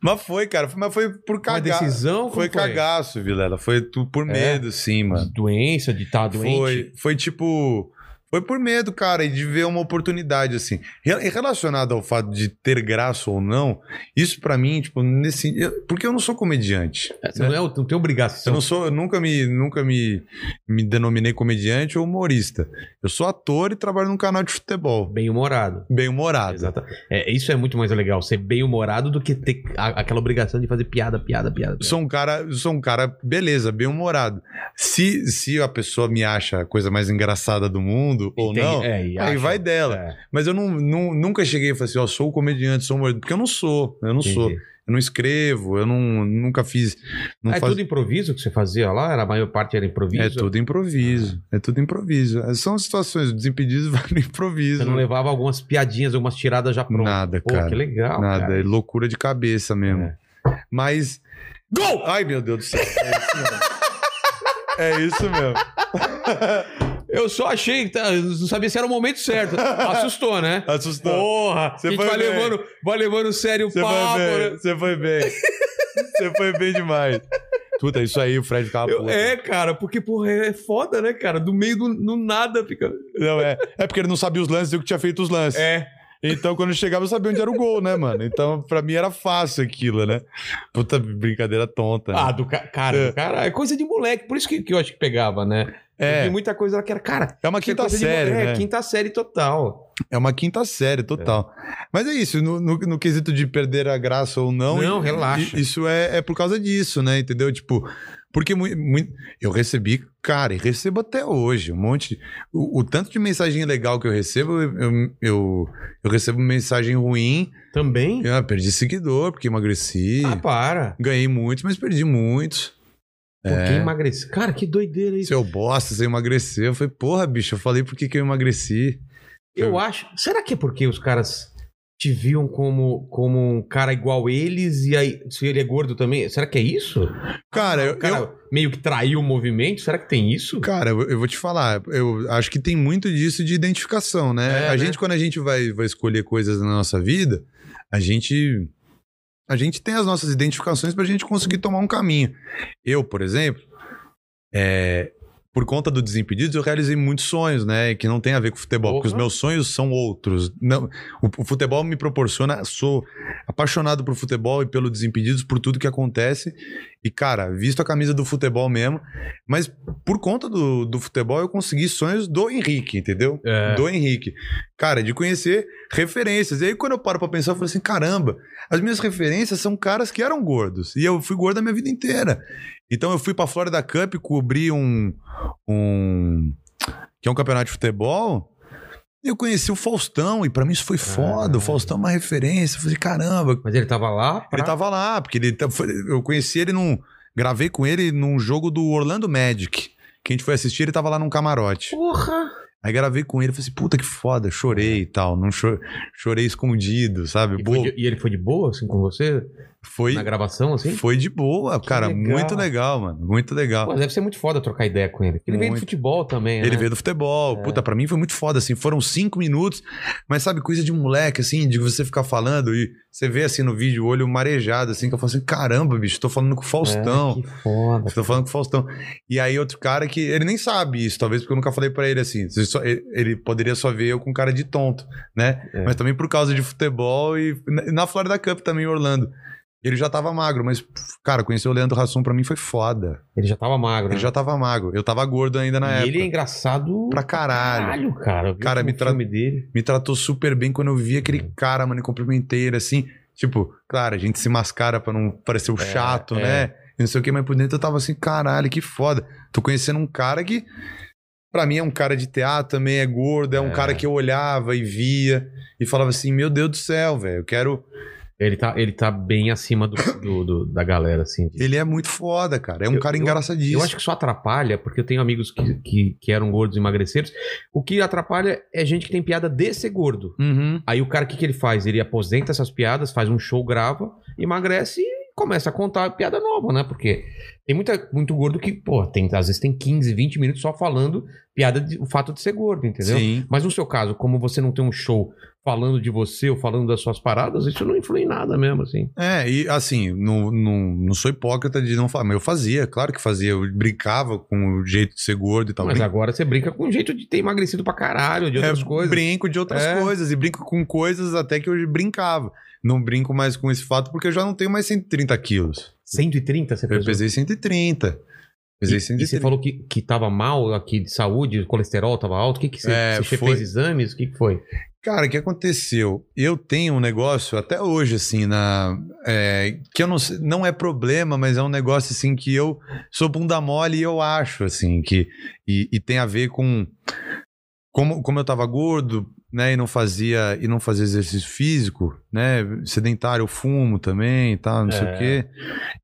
mas foi, cara. Mas foi por Uma cagaço. decisão como Foi cagaço, Vilela. Foi tu por É? medo, sim, mano. Doença, de estar doente. Foi, foi tipo. Foi por medo, cara, e de ver uma oportunidade, assim. Re- Relacionado ao fato de ter graça ou não, isso pra mim, tipo, nesse. porque eu não sou comediante. Você não, é, não tem obrigação. Eu não sou, eu nunca me, nunca me, me denominei comediante ou humorista. Eu sou ator e trabalho num canal de futebol. Bem-humorado. Bem humorado. Exato. É, isso é muito mais legal, ser bem-humorado do que ter a- aquela obrigação de fazer piada, piada, piada. piada. Sou um cara, sou um cara, beleza, bem humorado. Se, se a pessoa me acha a coisa mais engraçada do mundo ou Entendi. não, É, aí acha- vai dela. É, Mas eu não, não- nunca cheguei e falei assim, ó, sou comediante, sou humorista, porque eu não sou, eu não sou. entendi. Eu não escrevo, eu não, nunca fiz. Não é faz- tudo improviso que você fazia lá? Era, a maior parte era improviso? É tudo improviso. É tudo improviso. São situações, desimpedidos vai no improviso. Você não levava algumas piadinhas, algumas tiradas já prontas? Nada, Pô, cara. que legal, Nada, cara. é loucura de cabeça mesmo. É. Mas. Gol! Ai, meu Deus do céu. É isso mesmo. é isso mesmo. Eu só achei que tá, não sabia se era o momento certo. Assustou, né? Assustou. Porra! Você foi vai bem. levando, vai levando sério o Você papo. foi bem. né? Você foi bem. Você foi bem demais. Puta, isso aí o Fred ficava Eu- puto. é, cara, porque, porra, é foda, né, cara? Do meio do no nada fica. Não, é. É porque ele não sabia os lances e eu que tinha feito os lances. É. Então, quando eu chegava, eu sabia onde era o gol, né, mano? Então, pra mim era fácil aquilo, né? Puta brincadeira tonta. né? Ah, do ca... cara, É. do cara, é coisa de moleque. Por isso que, que eu acho que pegava, né? É. Eu vi muita coisa que era, cara. É uma é quinta coisa de- série, É, né? quinta série total. É uma quinta série, total. Mas é isso, no, no, no quesito de perder a graça ou não. Não, relaxa. Isso é, é por causa disso, né? Entendeu? Tipo, porque mui- mui- eu recebi, cara, e recebo até hoje um monte. O, o tanto de mensagem legal que eu recebo, eu, eu, eu, eu recebo mensagem ruim. Também? Eu ah, perdi seguidor porque emagreci. Ah, para. Ganhei muitos, mas perdi muitos. Porque emagreci. Cara, que doideira isso. Seu bosta, você emagreceu. Eu falei, porra, bicho, eu falei por que, que eu emagreci. Eu acho. Será que é porque os caras te viam como, como um cara igual eles e aí, se ele é gordo também? Será que é isso? Cara, eu, cara meio que traiu o movimento? Será que tem isso? Cara, eu, eu vou te falar, eu acho que tem muito disso de identificação, né? É, a né? gente, quando a gente vai, vai escolher coisas na nossa vida, a gente. A gente tem as nossas identificações pra gente conseguir tomar um caminho. Eu, por exemplo, é, por conta do Desimpedidos, eu realizei muitos sonhos, né? Que não tem a ver com futebol, porque os Porra. meus sonhos são outros. Não, o, o futebol me proporciona. Sou apaixonado por futebol e pelo Desimpedidos, por tudo que acontece. E, cara, visto a camisa do futebol mesmo. Mas por conta do, do futebol, eu consegui sonhos do Henrique, entendeu? É. Do Henrique. Cara, de conhecer referências. E aí, quando eu paro pra pensar, eu falo assim: caramba, as minhas referências são caras que eram gordos. E eu fui gordo a minha vida inteira. Então eu fui pra Florida Cup, cobri um. um que é um campeonato de futebol. Eu conheci o Faustão, e pra mim isso foi foda. O Faustão é uma referência. Eu falei, caramba, Mas ele tava lá. pra- ele tava lá, porque ele eu conheci ele num. Gravei com ele num jogo do Orlando Magic. Que a gente foi assistir, ele tava lá num camarote. Porra! Aí gravei com ele, falei assim, puta que foda, chorei e tal. Não cho- chorei escondido, sabe? E, de, e ele foi de boa, assim, com você? Foi, Na gravação, assim? foi de boa, cara. legal. Muito legal, mano. Muito legal. Pô, deve ser muito foda trocar ideia com ele. Ele vem do Muito. futebol também, Ele né? veio do futebol. Puta, pra mim foi muito foda, assim. Foram cinco minutos, mas sabe, coisa de moleque, assim, de você ficar falando e você vê, assim, no vídeo, o olho marejado, assim, que eu falo assim, caramba, bicho, tô falando com o Faustão. É, que foda. Tô falando com o Faustão. E aí, outro cara que ele nem sabe isso, talvez porque eu nunca falei pra ele assim. Ele, poderia só ver eu com cara de tonto, né? É. Mas também por causa de futebol e na- na Florida Cup também em Orlando. Ele já tava magro, mas, cara, conhecer o Leandro Hassum pra mim foi foda. Ele já tava magro, Ele né? já tava magro. Eu tava gordo ainda na E época. ele é engraçado Pra caralho. caralho, cara. Eu vi Cara, me tra- dele. Me tratou super bem quando eu vi aquele cara, mano, e cumprimentei ele assim. Tipo, claro, a gente se mascara pra não parecer o É, chato, é. né? E não sei o que, mas por dentro eu tava assim, caralho, que foda. Tô conhecendo um cara que, pra mim, é um cara de teatro, também é gordo, é um É. cara que eu olhava e via e falava assim: meu Deus do céu, velho, eu quero. Ele tá, ele tá bem acima do, do- do- da galera, assim. Ele é muito foda, cara. É um Eu- cara eu- engraçadíssimo. Eu acho que só atrapalha, porque eu tenho amigos que, que, que eram gordos e emagreceiros. O que atrapalha é gente que tem piada de ser gordo. Uhum. Aí o cara, o que, que ele faz? Ele aposenta essas piadas, faz um show, grava, emagrece e começa a contar piada nova, né? Porque tem muita, muito gordo que, pô, tem, às vezes tem 15, 20 minutos só falando piada de o fato de ser gordo, entendeu? Sim. Mas no seu caso, como você não tem um show falando de você ou falando das suas paradas, isso não influi em nada mesmo, assim. É, e assim, não, não, não sou hipócrita de não falar, mas eu fazia, claro que fazia. Eu brincava com o jeito de ser gordo e tal. Mas agora você brinca com o jeito de ter emagrecido pra caralho, de outras É, coisas. Brinco de outras É. coisas e brinco com coisas até que eu brincava. Não brinco mais com esse fato porque eu já não tenho mais 130 quilos. 130 você Eu pesou? pesei 130. Pesei E, e 130. você falou que, que tava mal aqui de saúde, o colesterol tava alto. O que, que você, É, você foi- fez exames? O que, que foi? Cara, o que aconteceu? Eu tenho um negócio até hoje, assim, na. é, que eu não não é problema, mas é um negócio assim que eu sou bunda mole e eu acho, assim, que. E, e tem a ver com. Como, como eu tava gordo, né, e não fazia e não fazia exercício físico, né, sedentário, eu fumo também tal, não sei É. o quê.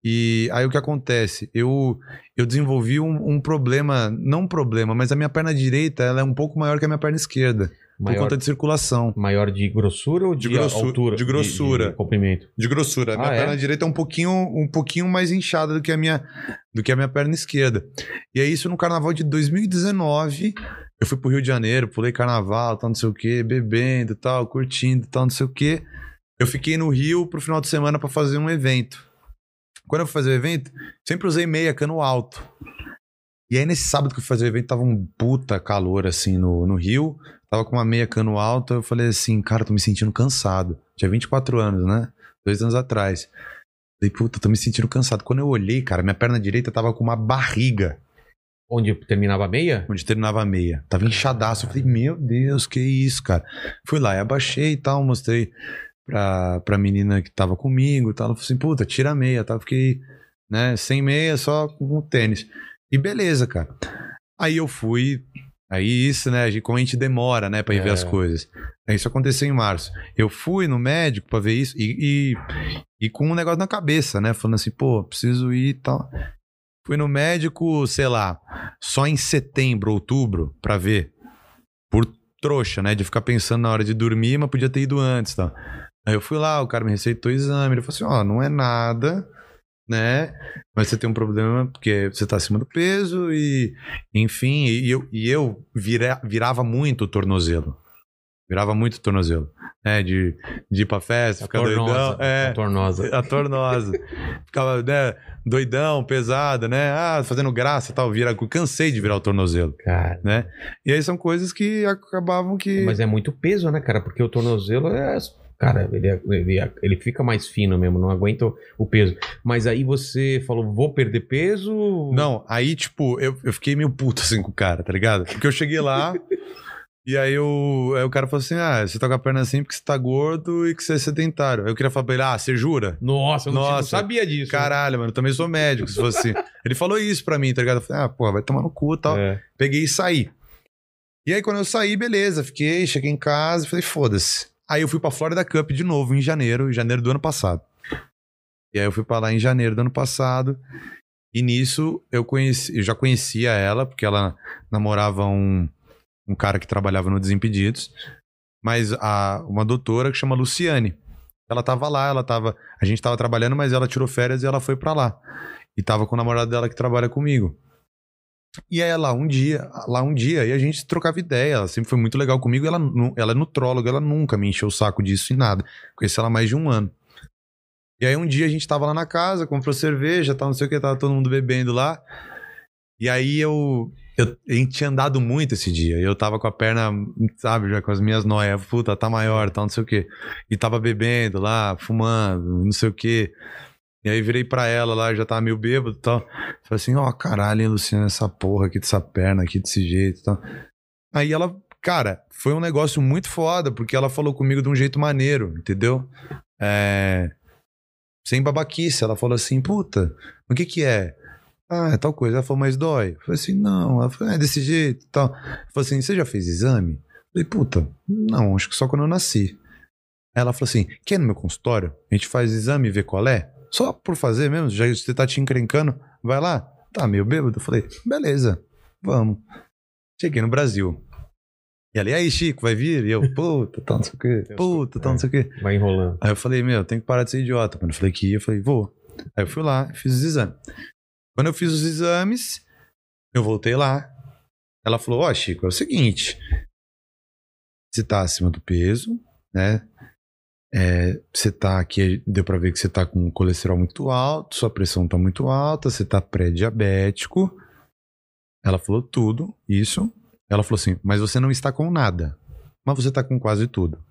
E aí o que acontece? Eu, eu desenvolvi um, um problema, não um problema, mas a minha perna direita ela é um pouco maior que a minha perna esquerda. Por Maior, conta de circulação. maior de grossura ou de, De grossu- altura? de grossura. de comprimento. De grossura. A minha Ah, é? perna direita é um pouquinho, um pouquinho mais inchada do que, a minha, do que a minha perna esquerda. E é isso no carnaval de 2019. Eu fui pro Rio de Janeiro, pulei carnaval, tal, não sei o quê, bebendo tal, curtindo, tal, não sei o quê. Eu fiquei no Rio pro final de semana pra fazer um evento. Quando eu fui fazer o evento, sempre usei meia cano alto. E aí, nesse sábado que eu fui fazer o evento, tava um puta calor, assim, no, no Rio. Tava com uma meia cano alta. Eu falei assim, cara, tô me sentindo cansado. Tinha 24 anos, né? Dois anos atrás. Falei, puta, tô me sentindo cansado. Quando eu olhei, cara, minha perna direita tava com uma barriga. Onde terminava a meia? onde terminava a meia. Tava inchadaço. Eu falei, meu Deus, que isso, cara. Fui lá e abaixei e tal, mostrei pra, pra menina que tava comigo e tal. Ela falou assim, puta, tira a meia, tá? Fiquei, né, sem meia, só com o tênis. E beleza, cara. Aí eu fui. Aí isso, né? Como a gente demora, né, pra ir ver É. as coisas. Aí Isso aconteceu em março. Eu fui no médico pra ver isso e, e, e com um negócio na cabeça, né? Falando assim, pô, preciso ir e tal. Fui no médico, sei lá, só em setembro, outubro, pra ver. Por trouxa, né? De ficar pensando na hora de dormir, mas podia ter ido antes tal. Aí eu fui lá, o cara me receitou o exame. Ele falou assim: ó, não é nada, né? Mas você tem um problema porque você tá acima do peso e, enfim, e eu, e eu vira- virava muito o tornozelo. Virava muito tornozelo. Né? De, de ir pra festa, A ficar doidão. tornosa. É, A tornosa. a tornosa. Ficava, né, doidão, pesada, né? Ah, fazendo graça e tal. Vira, cansei de virar o tornozelo, Cara. né? E aí são coisas que acabavam que. Mas é muito peso, né, cara? Porque o tornozelo é. Cara, ele, é- ele, é- ele fica mais fino mesmo, não aguenta o- o peso. Mas aí você falou, vou perder peso? Não, aí, tipo, eu, eu fiquei meio puto assim com o cara, tá ligado? Porque eu cheguei lá. E aí, eu, aí o cara falou assim: Ah, você tá com a perna assim porque você tá gordo e que você é sedentário. Aí eu queria falar pra ele: Ah, você jura? Nossa, eu não, Nossa. não sabia disso. Caralho, mano, eu também sou médico, se fosse assim. Ele falou isso pra mim, tá ligado? Eu falei: Ah, pô, vai tomar no cu e tal. É. Peguei e saí. E aí, quando eu saí, beleza, fiquei, cheguei em casa e falei, foda-se. Aí eu fui pra Florida Cup de novo em janeiro, em janeiro do ano passado. E aí eu fui pra lá em janeiro do ano passado. E nisso eu conheci, eu já conhecia ela, porque ela namorava um, um cara que trabalhava no Desimpedidos. Mas a, uma doutora que chama Luciane. Ela tava lá, ela tava. A gente tava trabalhando, mas ela tirou férias e ela foi pra lá. E tava com o namorado dela que trabalha comigo. E aí lá um dia, lá um dia, e a gente trocava ideia, ela sempre foi muito legal comigo, ela, ela é nutróloga, ela nunca me encheu o saco disso e nada. Conheci ela há mais de um ano. E aí um dia a gente tava lá na casa, comprou cerveja, tal, não sei o que, tava todo mundo bebendo lá. E aí eu, eu a gente tinha andado muito esse dia, eu tava com a perna, sabe, já com as minhas noias, puta, tá maior, tal, não sei o que. E tava bebendo lá, fumando, não sei o que. E aí virei pra ela lá, já tava meio bêbado e tal. Falei assim, ó, caralho, hein, Luciano, essa porra aqui dessa perna aqui desse jeito e tal. Aí ela, cara, foi um negócio muito foda, porque ela falou comigo de um jeito maneiro, entendeu? É... Sem babaquice. Ela falou assim, puta, o que que é? Ah, é tal coisa. Ela falou, mas dói? Eu falei assim, não. Ela falou, é desse jeito tal. Ela falou assim, você já fez exame? Eu falei, puta, não, acho que só quando eu nasci. Aí ela falou assim, quer no meu consultório? A gente faz exame e vê qual é? Só por fazer mesmo, já você tá te encrencando, vai lá. Tá meio bêbado? Eu falei, beleza, vamos. Cheguei no Brasil. E e aí, Chico, vai vir? E eu, puta, tal, não sei o quê, puta, tal, não sei o quê. Vai enrolando. Aí eu falei, meu, tem que parar de ser idiota, mano. Eu falei que ia, eu falei, vou. Aí eu fui lá, fiz os exames. Quando eu fiz os exames, eu voltei lá. Ela falou, ó, Chico, é o seguinte. Você tá acima do peso, né? É, você tá aqui, deu pra ver que você tá com colesterol muito alto, sua pressão tá muito alta, você tá pré-diabético. Ela falou tudo, isso. Ela falou assim, mas você não está com nada. Mas você tá com quase tudo.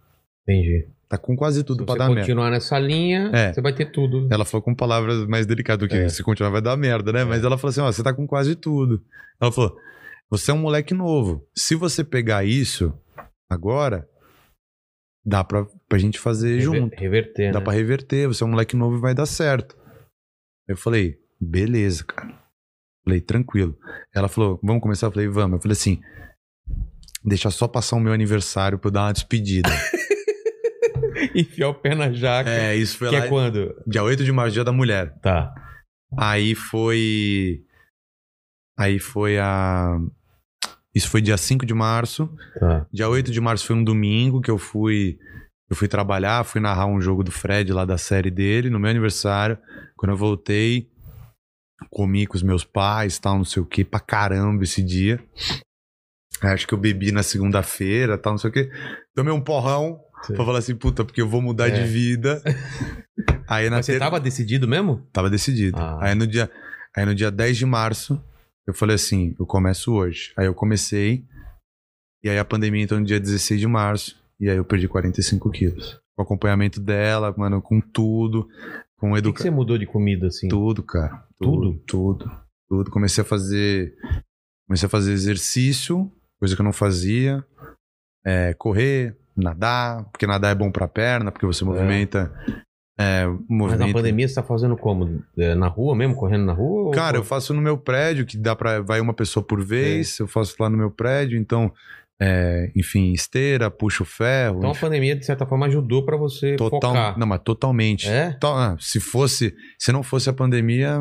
Entendi. Tá com quase tudo Se pra você dar merda. continuar nessa linha, É. você vai ter tudo. Ela falou com palavras mais delicadas do que É. se continuar vai dar merda, né? Mas ela falou assim: ó, você tá com quase tudo. Ela falou: você é um moleque novo. Se você pegar isso agora, dá pra, pra gente fazer Rever- junto. Reverter, Dá né? pra reverter. Você é um moleque novo e vai dar certo. Eu falei: beleza, cara. Falei: tranquilo. Ela falou: vamos começar? Eu falei: vamos. Eu falei assim: deixa só passar o meu aniversário pra eu dar uma despedida. Enfiar o pé na jaca. é, isso foi que lá. é quando? Dia 8 de março, dia da mulher. Tá. Aí foi. Aí foi a. Isso foi dia 5 de março. Tá. Dia 8 de março foi um domingo que eu fui. Eu fui trabalhar, fui narrar um jogo do Fred lá da série dele, no meu aniversário. Quando eu voltei, comi com os meus pais, tal, não sei o que, pra caramba esse dia. Acho que eu bebi na segunda-feira, tal, não sei o que. Tomei um porrão Sim. pra falar assim, puta, porque eu vou mudar É. de vida. Aí na Mas você ter- tava decidido mesmo? Tava decidido. Ah. Aí, no dia, aí no dia 10 de março, eu falei assim, eu começo hoje. Aí eu comecei, e aí a pandemia entrou no dia 16 de março, e aí eu perdi 45 quilos. Com o acompanhamento dela, mano, com tudo, com O que, que educação. você mudou de comida, assim? Tudo, cara. Tudo? Tudo, tudo. Tudo. Comecei a fazer Comecei a fazer exercício, coisa que eu não fazia. É, correr, nadar, porque nadar é bom pra perna, porque você movimenta. É, Mas movimenta. na pandemia você tá fazendo como? É, na rua mesmo? Correndo na rua? ou- Cara, eu faço no meu prédio, que dá para vai uma pessoa por vez, eu faço lá no meu prédio, então, é, enfim, esteira, puxo ferro, Então a enfim, pandemia, de certa forma, ajudou pra você total, focar. não, mas totalmente. É? To- ah, se fosse, se não fosse a pandemia,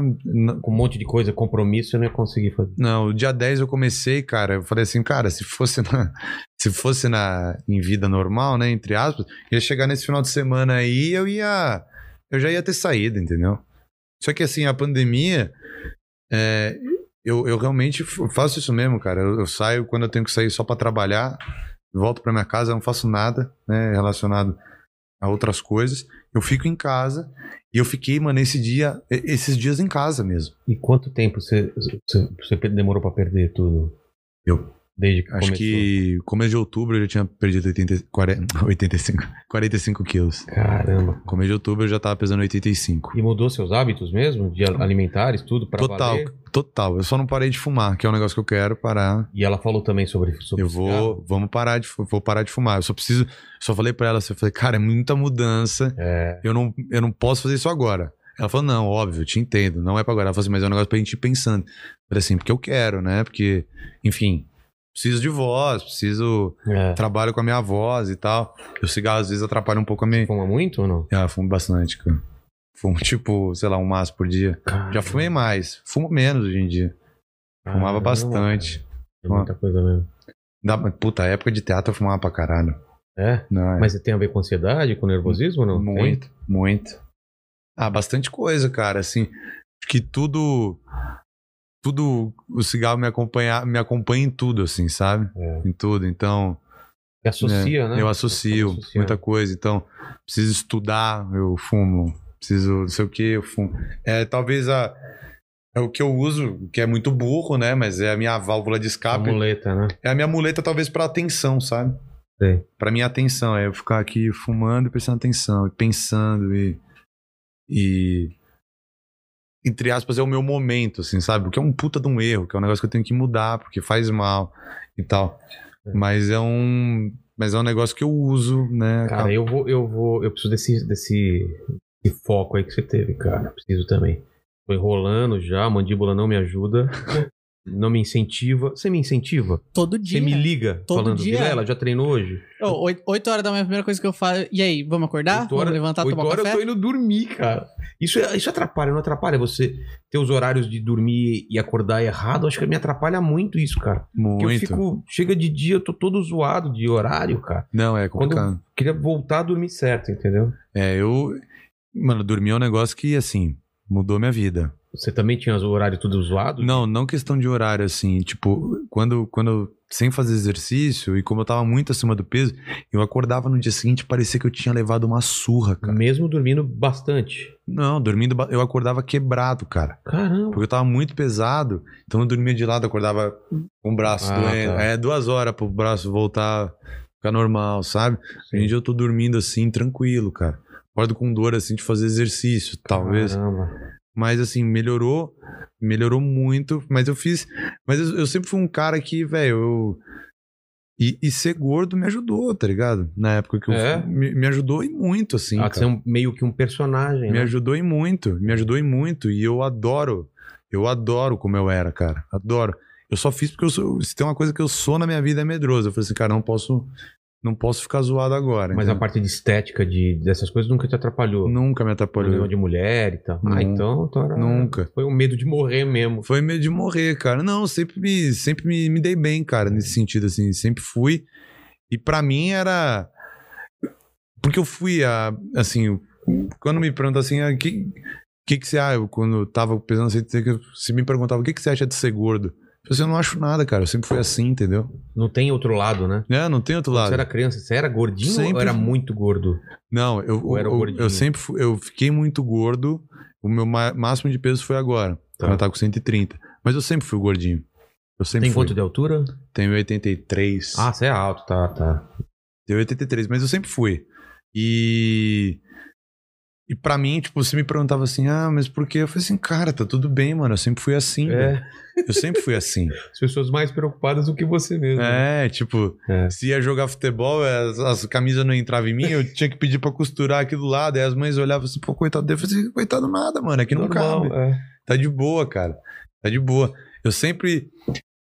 Com um monte de coisa, compromisso, eu não ia conseguir fazer. não, o dia 10 eu comecei, cara, eu falei assim, cara, se fosse na, se fosse na em vida normal, né, entre aspas, ia chegar nesse final de semana aí, eu ia eu já ia ter saído, entendeu? Só que assim, a pandemia é, eu, eu realmente faço isso mesmo, cara. Eu, eu saio quando eu tenho que sair só pra trabalhar, volto pra minha casa, não faço nada, né, relacionado a outras coisas. Eu fico em casa e eu fiquei, mano, esse dia, esses dias em casa mesmo. E quanto tempo você, você, você demorou pra perder tudo? Eu Desde que Acho começou? que começo de outubro eu já tinha perdido 80, 40, 85, 45 quilos. Caramba. Começo de outubro eu já tava pesando 85. E mudou seus hábitos mesmo? De alimentares, tudo? Pra Total, valer? total. Eu só não parei de fumar, que é um negócio que eu quero parar. E ela falou também sobre, sobre eu cigarro? vou, vamos parar de, vou parar de fumar. Eu só preciso, só falei pra ela, eu falei, cara, é muita mudança. É. Eu não, eu não posso fazer isso agora. Ela falou, não, óbvio, te entendo, não é pra agora. Ela falou assim, mas é um negócio pra gente ir pensando. Eu falei assim, porque eu quero, né? Porque, enfim, preciso de voz, preciso, é. trabalho com a minha voz e tal. E o cigarro às vezes atrapalha um pouco a minha. Fuma muito ou não? Ah, fumo bastante, cara. Fumo tipo, sei lá, um maço por dia. Já fumei mais. Fumo menos hoje em dia. Fumava Caramba, bastante. cara. É muita coisa mesmo. Da, puta, época de teatro eu fumava pra caralho. É? Não, é Mas tem a ver com ansiedade, com nervosismo ou não? Tem? muito, muito. Ah, bastante coisa, cara. Assim, que tudo. Tudo. O cigarro me acompanha, me acompanha em tudo, assim, sabe? É. Em tudo. Então. Se associa, né? Eu associo muita coisa. Então, preciso estudar, eu fumo. Preciso, não sei o que, eu fumo. É, talvez a. É o que eu uso, que é muito burro, né? Mas é a minha válvula de A escape. muleta, né? É a minha muleta, talvez, pra atenção, sabe? Sei. Pra minha atenção. É eu ficar aqui fumando e prestando atenção, e pensando e. E. Entre aspas, é o meu momento, assim, sabe? Porque é um puta de um erro, que é um negócio que eu tenho que mudar, porque faz mal e tal. É. Mas é um. Mas é um negócio que eu uso, né? Cara, eu vou, eu vou, eu preciso desse, desse, desse foco aí que você teve, cara. Preciso também. Tô enrolando já, a mandíbula não me ajuda, não me incentiva. Você me incentiva? Todo dia. Você me liga Todo falando, dia. Vilela, já treinou hoje? Oito, oito horas da manhã, a primeira coisa que eu falo. E aí, vamos acordar? Oito horas- vamos levantar, oito tomar horas café? eu tô indo dormir, cara. Isso, é- isso atrapalha, não atrapalha você ter os horários de dormir e acordar errado? Acho que me atrapalha muito isso, cara. Porque Muito. eu fico. Chega de dia, eu tô todo zoado de horário, cara. Não, é Quando- complicado. Queria voltar a dormir certo, entendeu? É, eu. Mano, dormir é um negócio que, assim, mudou minha vida. Você também tinha os horários tudo zoado? Não, não questão de horário, assim. Tipo, quando, quando sem fazer exercício e como eu tava muito acima do peso, eu acordava no dia seguinte parecia que eu tinha levado uma surra, cara. Mesmo dormindo bastante. Não, dormindo, eu acordava quebrado, cara. Caramba. Porque eu tava muito pesado, então eu dormia de lado, acordava com o braço Ah, doendo. tá. É duas horas pro braço voltar, ficar normal, sabe? Hoje em dia eu tô dormindo assim, tranquilo, cara. Acordo com dor assim de fazer exercício, talvez. Caramba. Mas assim, melhorou, melhorou muito. Mas eu fiz. Mas eu, eu sempre fui um cara que, velho, eu. E, e ser gordo me ajudou, tá ligado? Na época que eu. É? fui- Me, me ajudou e muito, assim. ah, você é um- meio que um personagem, Me né? ajudou e muito, me ajudou e muito. E eu adoro, eu adoro como eu era, cara. Adoro. Eu só fiz porque eu sou, se tem uma coisa que eu sou na minha vida é medroso. Eu falei assim, cara, não posso, não posso ficar zoado agora. Mas a parte de estética, de, dessas coisas, nunca te atrapalhou. Nunca me Problema atrapalhou. de mulher e tal. Não. Ah, então, então era- Nunca. Foi o medo de morrer mesmo. Foi medo de morrer, cara. Não, sempre me, sempre me, me dei bem, cara, nesse sentido, assim. Sempre fui. E pra mim era. Porque eu fui a. Assim, quando me perguntam assim, o que, que, que você acha? Eu, quando eu tava pesando assim, se me perguntava o que, que você acha de ser gordo? Assim, eu não acho nada, cara. Eu sempre fui assim, entendeu? Não tem outro lado, né? É, não tem outro lado. Você era criança, você era gordinho ou Sempre era fui. muito gordo? Não, eu, Ou era eu, gordinho? eu sempre fui, eu fiquei muito gordo. O meu máximo de peso foi agora. Tá. Eu tava com 130. Mas eu sempre fui gordinho. Eu sempre Tem fui. quanto de altura? Tenho 83. Ah, você é alto, tá, tá. Tenho 83, mas eu sempre fui. E. E pra mim, tipo, você me perguntava assim, ah, mas por quê? Eu falei assim, cara, tá tudo bem, mano. Eu sempre fui assim. É, Eu sempre fui assim. as pessoas mais preocupadas do que você mesmo. né? É, tipo, É. se ia jogar futebol, as, as camisas não entravam em mim, eu tinha que pedir pra costurar aqui do lado. Aí as mães olhavam assim, pô, coitado dele. Eu falei assim, coitado nada, mano, aqui não Normal, cabe. é. Tá de boa, cara. Tá de boa. Eu sempre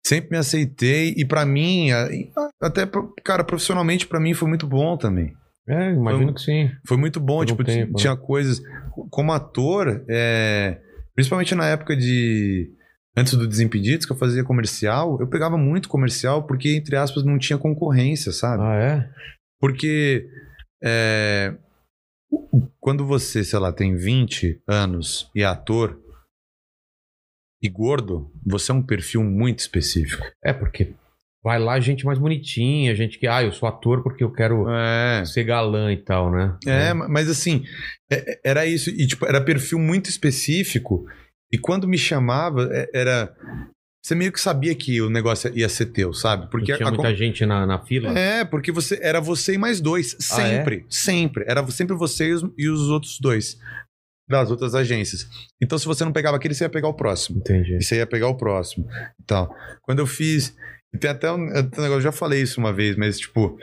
sempre me aceitei e pra mim, até cara, profissionalmente pra mim foi muito bom também. É, imagino Foi- que sim. Foi muito bom, tipo, ti- tempo, né? tinha coisas como ator, é, principalmente na época de antes do Desimpedidos que eu fazia comercial, eu pegava muito comercial porque entre aspas não tinha concorrência, sabe? Ah, é? Porque é, quando você, sei lá, tem 20 anos e é ator e gordo, você é um perfil muito específico. É, porque vai lá gente mais bonitinha, gente que, ah, eu sou ator porque eu quero É. ser galã e tal, né? É, mas assim, é- era isso. E, tipo, era perfil muito específico. E quando me chamava, é- era. Você meio que sabia que o negócio ia ser teu, sabe? Porque tinha a- muita gente na, na fila. É, porque você era você e mais dois. Ah, é? Sempre. Sempre. Era sempre você e os, e os outros dois. Das outras agências. Então, se você não pegava aquele, você ia pegar o próximo. Entendi. E você ia pegar o próximo. Então, quando eu fiz. E Tem até um, até um negócio, eu já falei isso uma vez, mas, tipo,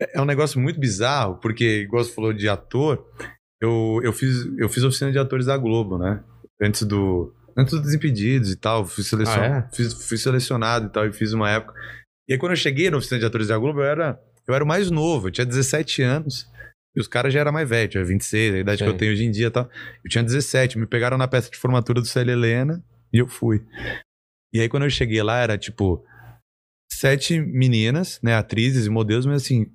é é um negócio muito bizarro, porque, igual você falou de ator, eu, eu, fiz, eu fiz oficina de atores da Globo, né? Antes do. Antes dos Desimpedidos e tal. Fui, selecion... Ah, fiz, fui selecionado e tal, e fiz uma época. E aí, quando eu cheguei na oficina de atores da Globo, eu era, eu era o mais novo, eu tinha 17 anos. E os caras já eram mais velhos, tinha 26, a idade que Sim. eu tenho hoje em dia e tal. Eu tinha 17, me pegaram na peça de formatura do Célia Helena e eu fui. E aí, quando eu cheguei lá, era tipo sete meninas, né, atrizes e modelos, mas assim,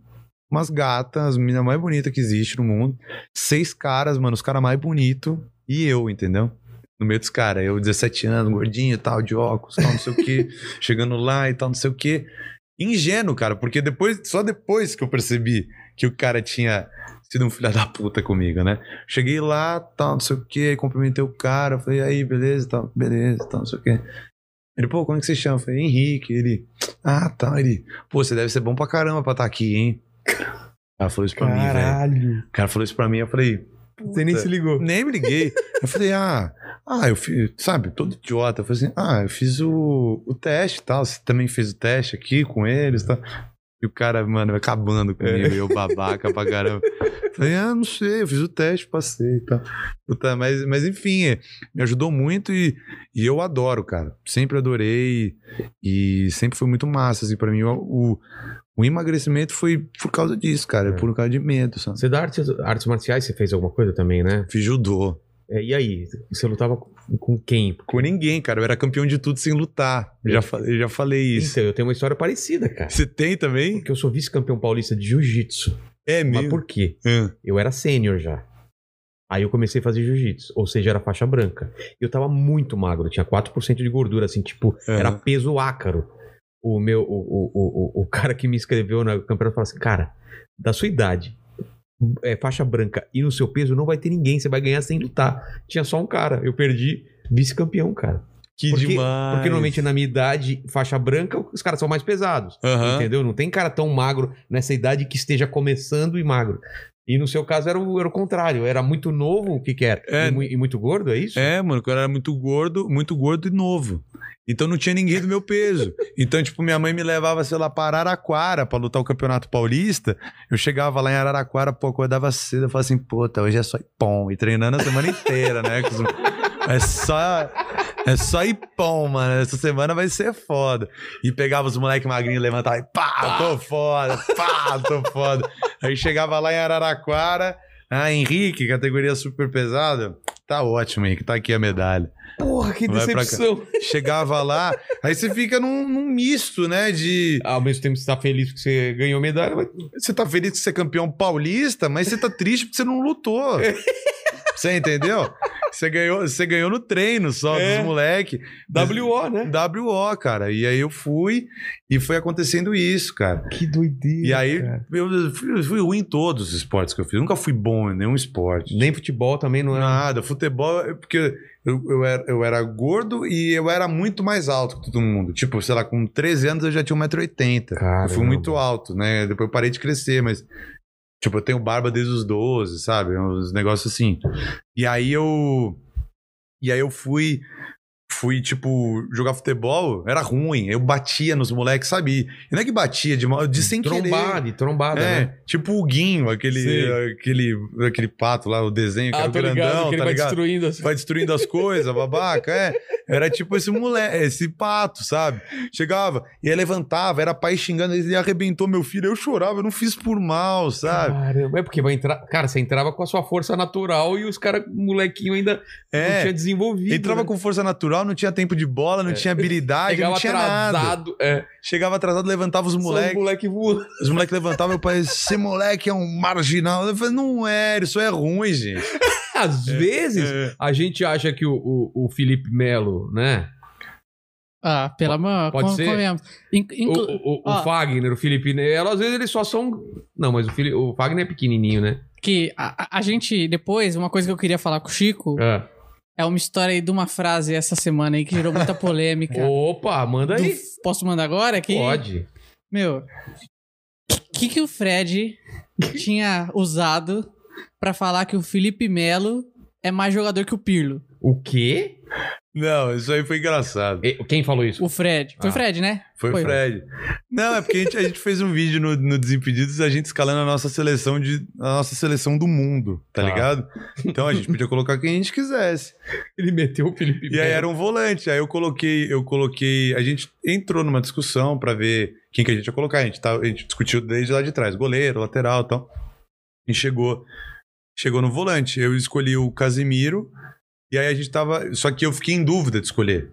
umas gatas, as meninas mais bonitas que existe no mundo. Seis caras, mano, os caras mais bonitos e eu, entendeu? No meio dos caras, eu 17 anos, gordinho e tal, de óculos, tal, não sei o quê, chegando lá e tal, não sei o quê. Ingênuo, cara, porque depois, só depois que eu percebi que o cara tinha sido um filho da puta comigo, né? Cheguei lá, tal, não sei o quê, cumprimentei o cara, falei, aí, beleza, tal, beleza, tal, não sei o quê. Ele, pô, como é que você chama? Eu falei, Henrique. Ele, ah, tá. Ele, pô, você deve ser bom pra caramba pra estar aqui, hein? O cara falou isso pra mim, velho. Caralho. O cara falou isso pra mim, eu falei, Você nem se ligou. nem me liguei. Eu falei, ah, ah, eu fiz, sabe, todo idiota. Eu falei assim, ah, eu fiz o, o teste e tal. Você também fez o teste aqui com eles e tal. E o cara, mano, acabando comigo, eu babaca pra caramba. Falei, ah, não sei, eu fiz o teste, passei e tal. Puta, mas, mas enfim, é, me ajudou muito e, e eu adoro, cara. Sempre adorei e sempre foi muito massa, assim, pra mim. O, o, o emagrecimento foi por causa disso, cara, É. por causa de medo, sabe? Você dá artes, artes marciais, você fez alguma coisa também, né? Fiz judô. É, e aí? Você lutava com, quem? Com ninguém, cara. Eu era campeão de tudo sem lutar. Eu já, eu já falei isso. Então, eu tenho uma história parecida, cara. Você tem também? Porque eu sou vice-campeão paulista de jiu-jitsu. É Mas mesmo. por quê? Ah, Eu era sênior já. Aí eu comecei a fazer jiu-jitsu, ou seja, era faixa branca. Eu tava muito magro, tinha 4% de gordura, assim, tipo, Aham. era peso ácaro. O meu, o, o, o, o, cara que me escreveu na campeonato falou assim, cara, da sua idade, é, faixa branca e no seu peso não vai ter ninguém, você vai ganhar sem lutar. Tinha só um cara, eu perdi vice-campeão, cara. que Porque- demais. Porque normalmente na minha idade, faixa branca, os caras são mais pesados. Aham. Entendeu? Não tem cara tão magro nessa idade que esteja começando e magro. E no seu caso era o, era o contrário. Era muito novo, o que que era? É. E, e muito gordo, é isso? É, mano, o cara era muito gordo, muito gordo e novo. Então não tinha ninguém do meu peso. Então, tipo, minha mãe me levava, sei lá, para Araraquara pra lutar o Campeonato Paulista. Eu chegava lá em Araraquara, pô, acordava cedo, eu falava assim, puta, hoje é só ipom. E treinando a semana inteira, né? É só, é só ipom, mano. Essa semana vai ser foda. E pegava os moleques magrinhos, levantava e pá, tô foda, pá, tô foda. Aí chegava lá em Araraquara, ah, Henrique, categoria super pesada. Tá ótimo, Henrique, tá aqui a medalha. Porra, que Vai decepção. Chegava lá, aí você fica num, num misto, né? De. Ao mesmo tempo você tá feliz que você ganhou medalha, mas Você tá feliz que você é campeão paulista, mas você tá triste porque você não lutou. Você entendeu? Você ganhou, você ganhou no treino só É. dos moleque. WO, né? WO, cara. E aí eu fui e foi acontecendo isso, cara. Que doideira. E aí cara. eu fui, eu fui ruim em todos os esportes que eu fiz. Eu nunca fui bom em nenhum esporte. Nem futebol também não é. Nada, futebol, é porque eu, eu, era, eu era gordo e eu era muito mais alto que todo mundo. Tipo, sei lá, com 13 anos eu já tinha 1,80m. Eu fui muito alto, né? Depois eu parei de crescer, mas Tipo, eu tenho barba desde os 12, sabe? Uns negócios assim. E aí eu. E aí eu fui fui, tipo, jogar futebol, era ruim. Eu batia nos moleques, sabe? E não é que batia de mal, de sem trombada, querer. De trombada, é, né? tipo o Guinho, aquele, aquele, aquele pato lá, o desenho, que Ah, era o tô ligado, grandão, que ele tá vai ligado? destruindo as... Vai destruindo as coisas, babaca, é. Era tipo esse moleque, esse pato, sabe? Chegava, e levantava, era pai xingando, ele arrebentou meu filho, eu chorava, eu não fiz por mal, sabe? Caramba, é porque vai entrar... Cara, você entrava com a sua força natural e os caras, molequinho ainda não É. tinha desenvolvido. Entrava né? com força natural, não tinha tempo de bola, não É. tinha habilidade, Chegava não tinha nada. atrasado. É. Chegava atrasado, levantava os moleques. moleque voando. Os moleques levantavam, meu pai, esse moleque é um marginal. Eu falei, não é, isso é ruim, gente. Às vezes, É. a gente acha que o, o, o Felipe Melo, né? Ah, pela mão. Pode com- ser? inclu- o, o, o Fagner, o Felipe Melo, às vezes eles só são... Não, mas o, Fili- o Fagner é pequenininho, né? que a, a- a gente, depois, uma coisa que eu queria falar com o Chico É. é uma história aí de uma frase essa semana aí que gerou muita polêmica. Opa, manda Do- aí. posso mandar agora? Que, Pode. Meu, o que, que o Fred tinha usado pra falar que o Felipe Melo é mais jogador que o Pirlo? O quê? Não, isso aí foi engraçado. E- Quem falou isso? O Fred. Foi o Ah. Fred, né? Foi o. Fred. Não, é porque a gente, a gente fez um vídeo no, no Desimpedidos, a gente escalando a nossa seleção de a nossa seleção do mundo, tá, Tá. ligado? Então a gente podia colocar quem a gente quisesse. Ele meteu o Felipe E aí era um volante. Aí eu coloquei, eu coloquei. A gente entrou numa discussão pra ver quem que a gente ia colocar. A gente, tá, a gente discutiu desde lá de trás, goleiro, lateral e tal. E chegou, chegou no volante. Eu escolhi o Casimiro. E aí a gente tava. Só que eu fiquei em dúvida de escolher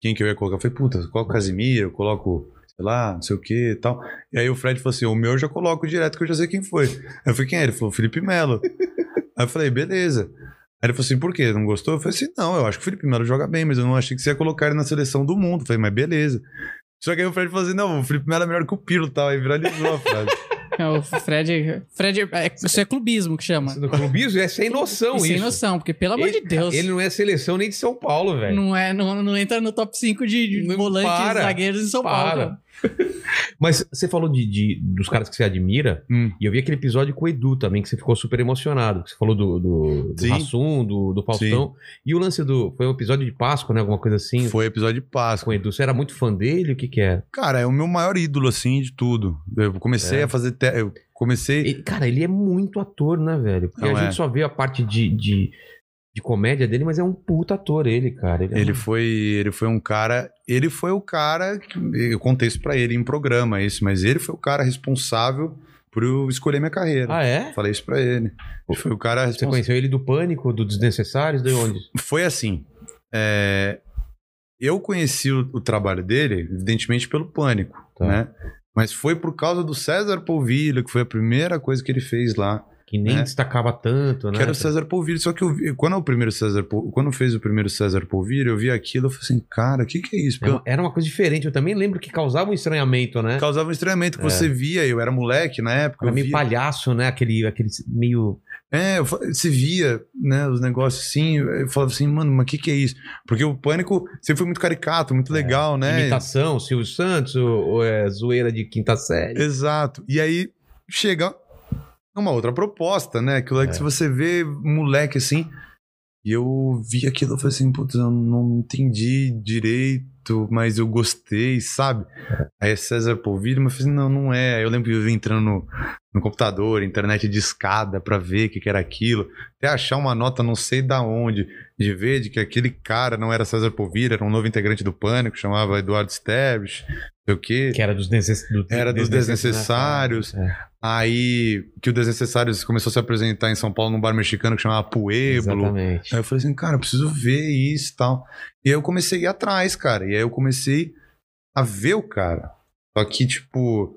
quem que eu ia colocar. Eu falei, puta, coloco o Casimiro, eu coloco, sei lá, não sei o que e tal. E aí o Fred falou assim: o meu eu já coloco direto que eu já sei quem foi. Aí eu falei, quem é? Ele falou, Felipe Melo. aí eu falei, beleza. Aí ele falou assim, por quê? Não gostou? Eu falei assim, não, eu acho que o Felipe Melo joga bem, mas eu não achei que você ia colocar ele na seleção do mundo. Eu falei, mas beleza. Só que aí o Fred falou assim, não, o Felipe Melo é melhor que o Pirlo e tal. Aí viralizou a frase. É, o Fred. Fred é, isso é clubismo que chama. No clubismo é sem noção E isso. sem noção, porque pelo amor ele, de Deus. Ele não é seleção nem de São Paulo, velho. Não, é, não, não entra no top 5 de Não volantes para, zagueiros de São para. Paulo. cara. Mas você falou de, de- dos caras que você admira, Hum. e eu vi aquele episódio com o Edu também, que você ficou super emocionado. que Você falou do, do, do Sim. Hassum, do, do Faustão. E o lance do. Foi um episódio de Páscoa, né? Alguma coisa assim. Foi episódio de Páscoa. Com o Edu. Você era muito fã dele? O que que é? Cara, é o meu maior ídolo, assim, de tudo. Eu comecei É. a fazer. te- Eu comecei. Ele- cara, ele é muito ator, né, velho? Porque Não a é. gente só vê a parte de, de, de comédia dele, mas é um puta ator ele, cara. Ele, é Ele um- foi, ele foi um cara. Ele foi o cara. Que, eu contei isso pra ele em programa, isso, mas ele foi o cara responsável por eu escolher minha carreira. Ah, é? Falei isso pra ele. Ele foi o cara Você conheceu ele do Pânico, do Desnecessários? De onde? Foi assim. é, eu conheci o, o trabalho dele, evidentemente, pelo pânico, Tá. né? Mas foi por causa do César Polvilho, que foi a primeira coisa que ele fez lá. Que nem É. destacava tanto, né? Que era o César Polvilho. Só que eu vi, quando, o primeiro César, quando fez o primeiro César Polvilho, eu vi aquilo, eu falei assim, cara, o que, que é isso? É Porque uma- Era uma coisa diferente. Eu também lembro que causava um estranhamento, né? causava um estranhamento que É. você via, eu era moleque na época. Era meio via, palhaço, né? Aquele, aquele meio. É, eu você via, né, os negócios assim, eu falava assim, mano, mas o que que é isso? Porque o Pânico sempre foi muito caricato, muito legal, né? Imitação, Silvio Santos, ou é zoeira de quinta série. Exato. E aí chega uma outra proposta, né? Aquilo é que É. se você vê moleque assim, e eu vi aquilo, eu falei assim, putz, eu não entendi direito, mas eu gostei, sabe? Aí é César Polvilho, mas eu falei não, não é. Aí eu lembro que eu vim entrando no, no computador, internet de escada pra ver o que, que era aquilo, até achar uma nota não sei da onde, de ver de que aquele cara não era César Polvilho, era um novo integrante do Pânico, chamava Eduardo Steves, sei o quê. Que era dos, do- Era dos desnecessários. É, Aí que o Desnecessários começou a se apresentar em São Paulo num bar mexicano que chamava Pueblo. exatamente. Aí eu falei assim, cara, eu preciso ver isso e tal. E aí eu comecei a ir atrás, cara. E aí eu comecei a ver o cara. Só que, tipo,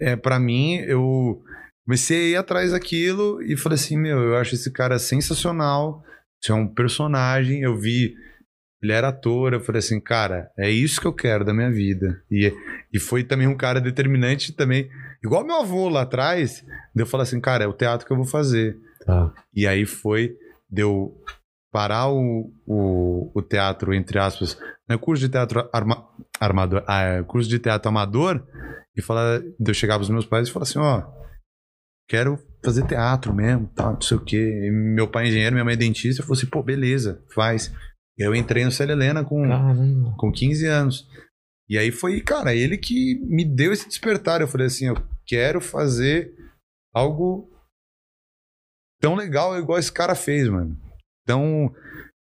é, para mim, eu comecei a ir atrás daquilo e falei assim, meu, eu acho esse cara sensacional. Isso é um personagem. Eu vi, ele era ator. Eu falei assim, cara, é isso que eu quero da minha vida. E, e foi também um cara determinante também. Igual meu avô lá atrás, eu falei assim, cara, é o teatro que eu vou fazer. Tá. E aí foi, deu parar o, o, o teatro, entre aspas, né, curso de teatro arma, armador, ah, é, curso de teatro amador, e falar, de eu chegar pros meus pais e falar assim, ó, quero fazer teatro mesmo, tal, não sei o quê. E meu pai é engenheiro, minha mãe é dentista, eu falei assim, pô, beleza, faz. E eu entrei no Célia Helena com, Caramba. com 15 anos. E aí foi, cara, ele que me deu esse despertar. Eu falei assim, eu quero fazer algo tão legal igual esse cara fez, mano. Tão,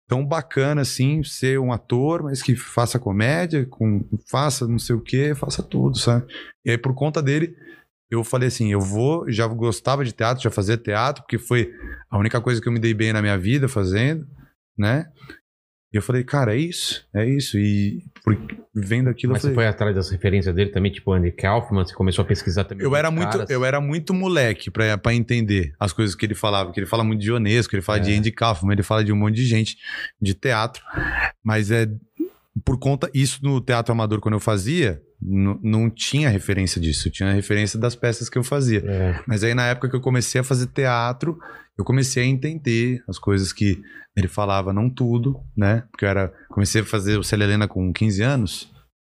tão bacana assim, ser um ator, mas que faça comédia, com, faça não sei o que, faça tudo, sabe? E aí por conta dele, eu falei assim, eu vou, já gostava de teatro, já fazia teatro, porque foi a única coisa que eu me dei bem na minha vida fazendo, né? E eu falei, cara, é isso, é isso. E por, vendo aquilo, Mas eu você falei, foi atrás das referências dele também, tipo Andy Kaufman, você começou a pesquisar também. Eu era muito, caras. eu era muito moleque pra, pra entender as coisas que ele falava. Que ele fala muito de Ionesco, ele fala de É. Andy Kaufman, ele fala de um monte de gente de teatro. Mas é por conta isso no teatro amador quando eu fazia, n- não tinha referência disso, tinha referência das peças que eu fazia. É. Mas aí na época que eu comecei a fazer teatro, eu comecei a entender as coisas que ele falava, não tudo, né? Porque eu era comecei a fazer o Célia Helena com 15 anos,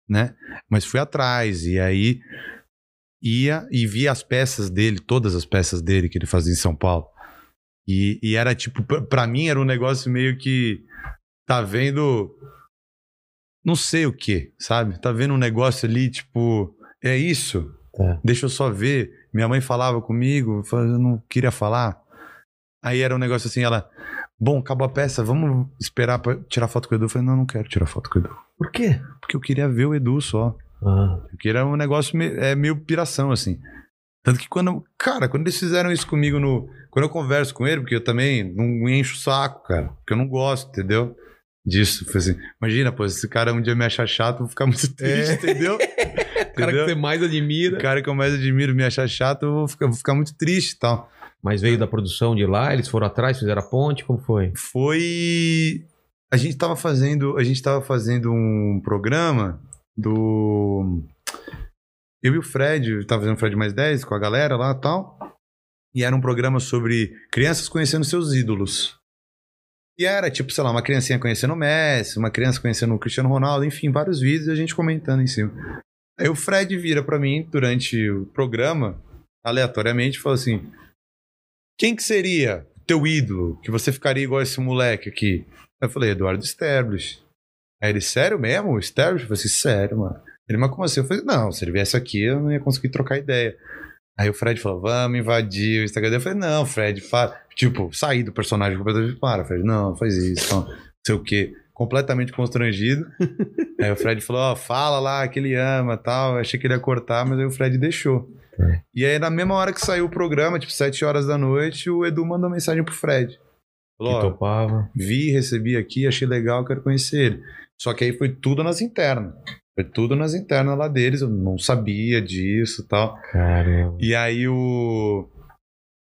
né? Mas fui atrás e aí ia e via as peças dele, todas as peças dele que ele fazia em São Paulo. E, e era tipo, pra- pra mim era um negócio meio que tá vendo não sei o que, sabe? Tá vendo um negócio ali, tipo, é isso? Tá. Deixa eu só ver. Minha mãe falava comigo, eu não queria falar. Aí era um negócio assim, ela, bom, acabou a peça, vamos esperar pra tirar foto com o Edu. Eu falei, não, não quero tirar foto com o Edu. Por quê? Porque eu queria ver o Edu só. Ah, Porque era um negócio meio, é, meio piração, assim. Tanto que quando. Cara, quando eles fizeram isso comigo no. Quando eu converso com ele, porque eu também não encho o saco, cara. Porque eu não gosto, entendeu? Disso. Foi assim, imagina, pô, se esse cara um dia me achar chato, eu vou ficar muito triste, entendeu? o cara que você mais O admira. cara que eu mais admiro me achar chato, eu vou ficar, vou ficar muito triste e tal. Mas veio da produção de lá, eles foram atrás, fizeram a ponte, como foi? Foi. A gente tava fazendo. A gente tava fazendo um programa do. Eu e o Fred, tava fazendo o Fred mais 10 com a galera lá e tal. E era um programa sobre crianças conhecendo seus ídolos. E era, tipo, sei lá, uma criancinha conhecendo o Messi, uma criança conhecendo o Cristiano Ronaldo, enfim, vários vídeos e a gente comentando em cima. Aí o Fred vira pra mim durante o programa, aleatoriamente, e falou assim: Quem que seria teu ídolo? Que você ficaria igual esse moleque aqui? Aí eu falei, Eduardo Sterblich. Aí ele, sério mesmo? Sterblich? Eu falei assim, sério, mano. Ele, mas como assim? Eu falei, não, se ele viesse aqui, eu não ia conseguir trocar ideia. Aí o Fred falou, vamos invadir o Instagram dele. Eu falei, não, Fred, para. Tipo, sair do personagem completamente. Para, Fred, não, faz isso. Não, sei o quê. Completamente constrangido. aí o Fred falou, ó, fala lá que ele ama tal. Eu achei que ele ia cortar, mas aí o Fred deixou. É. E aí, na mesma hora que saiu o programa, tipo, 7 horas da noite, o Edu mandou mensagem pro Fred. Que Falou, ó, topava. vi, recebi aqui, achei legal, quero conhecer ele. Só que aí foi tudo nas internas. Foi tudo nas internas lá deles, eu não sabia disso e tal. Caramba. E aí o.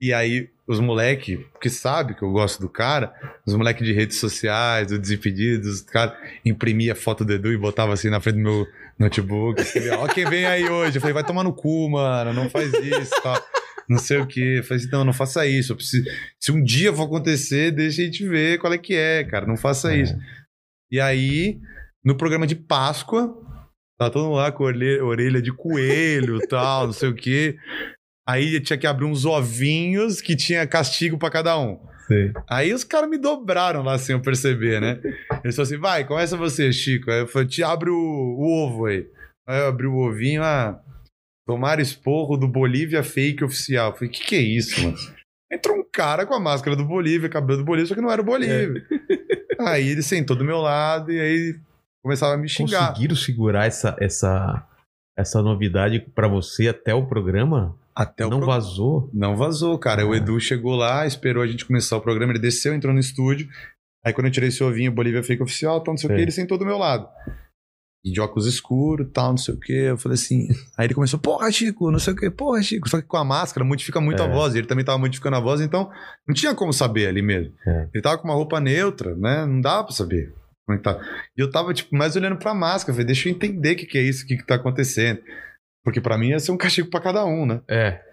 E aí os moleque, que sabe que eu gosto do cara, os moleque de redes sociais, do Desimpedidos, os cara imprimia foto do Edu e botava assim na frente do meu notebook. Escrevia, ó quem vem aí hoje. Eu falei, vai tomar no cu, mano, não faz isso tal. Não sei o que. Eu falei assim, não, não faça isso. Preciso... Se um dia for acontecer, deixa a gente ver qual é que é, cara. Não faça É. isso. E aí, no programa de Páscoa, tá todo mundo lá com orelha, orelha de coelho e tal, não sei o quê. Aí tinha que abrir uns ovinhos que tinha castigo pra cada um. Sei. Aí os caras me dobraram lá sem eu perceber, né? Eles falaram assim: vai, começa você, Chico. Aí eu falei: te abre o, o ovo aí. Aí eu abri o ovinho, ah, tomar esporro do Bolívia fake oficial. Eu falei: que que é isso, mano? Entrou um cara com a máscara do Bolívia, cabelo do Bolívia, só que não era o Bolívia. Aí ele sentou do meu lado e aí começava a me xingar. Conseguiram segurar essa, essa, essa novidade pra você até o programa? Até o Não pro- vazou? Não vazou, cara. O Ah. Edu chegou lá, esperou a gente começar o programa, ele desceu, entrou no estúdio. Aí quando eu tirei esse ovinho, Bolívia Fake Oficial, tal, não sei o que, ele sentou do meu lado. E de óculos escuros, tal, não sei o que. Eu falei assim. Aí ele começou, porra, Chico, não sei o que, porra, Chico. Só que com a máscara modifica muito a É. voz. E ele também tava modificando a voz, então não tinha como saber ali mesmo. É. Ele tava com uma roupa neutra, né? Não dava pra saber como é que tá. E eu tava, tipo, mais olhando pra máscara. Falei, deixa eu entender o que, que é isso, o que, que tá acontecendo. Porque pra mim ia ser um castigo pra cada um, né? É.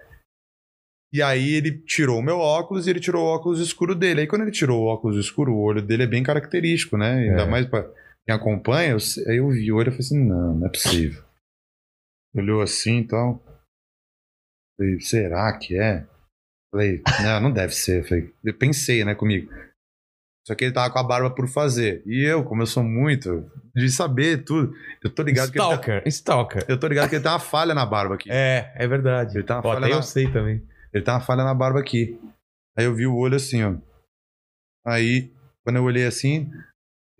E aí ele tirou o meu óculos e ele tirou o óculos escuro dele. Aí quando ele tirou o óculos escuro, o olho dele é bem característico, né? Ainda É. mais pra quem acompanha. eu aí eu vi o olho e falei assim, não, não é possível. Olhou assim e tal. Falei, será que é? Falei, não, não deve ser. Falei, eu pensei, né, comigo. Só que ele tava com a barba por fazer. E eu, como eu sou muito de saber tudo, eu tô ligado que ele tá, Stalker, stalker. eu tô ligado que ele tem uma falha na barba aqui. É, é verdade. Ele tá uma Pô, falha até na- eu sei também. Ele tem uma falha na barba aqui. Aí eu vi o olho assim, ó. Aí, quando eu olhei assim,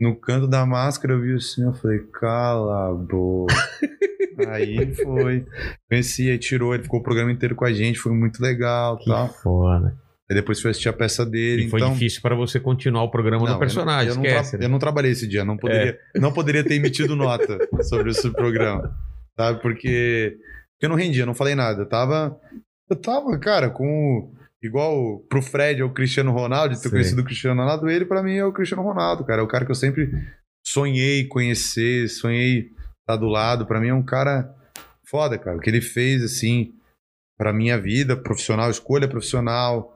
no canto da máscara, eu vi assim, eu falei, cala a boca. aí foi. Conheci, aí tirou, ele ficou o programa inteiro com a gente, foi muito legal Que tal. foda. Aí depois foi assistir a peça dele. E foi então... difícil pra você continuar o programa Não, do personagem, eu, não- eu não esquece. tra- né? eu não trabalhei esse dia, não poderia, não poderia ter emitido nota sobre esse programa, sabe? Porque, porque eu não rendia, não falei nada. Eu tava, eu tava, cara, com igual pro Fred é o Cristiano Ronaldo, de ter conhecido o Cristiano Ronaldo, ele pra mim é o Cristiano Ronaldo, cara. É o cara que eu sempre sonhei conhecer, sonhei estar do lado. Pra mim é um cara foda, cara. O que ele fez assim pra minha vida profissional, escolha profissional.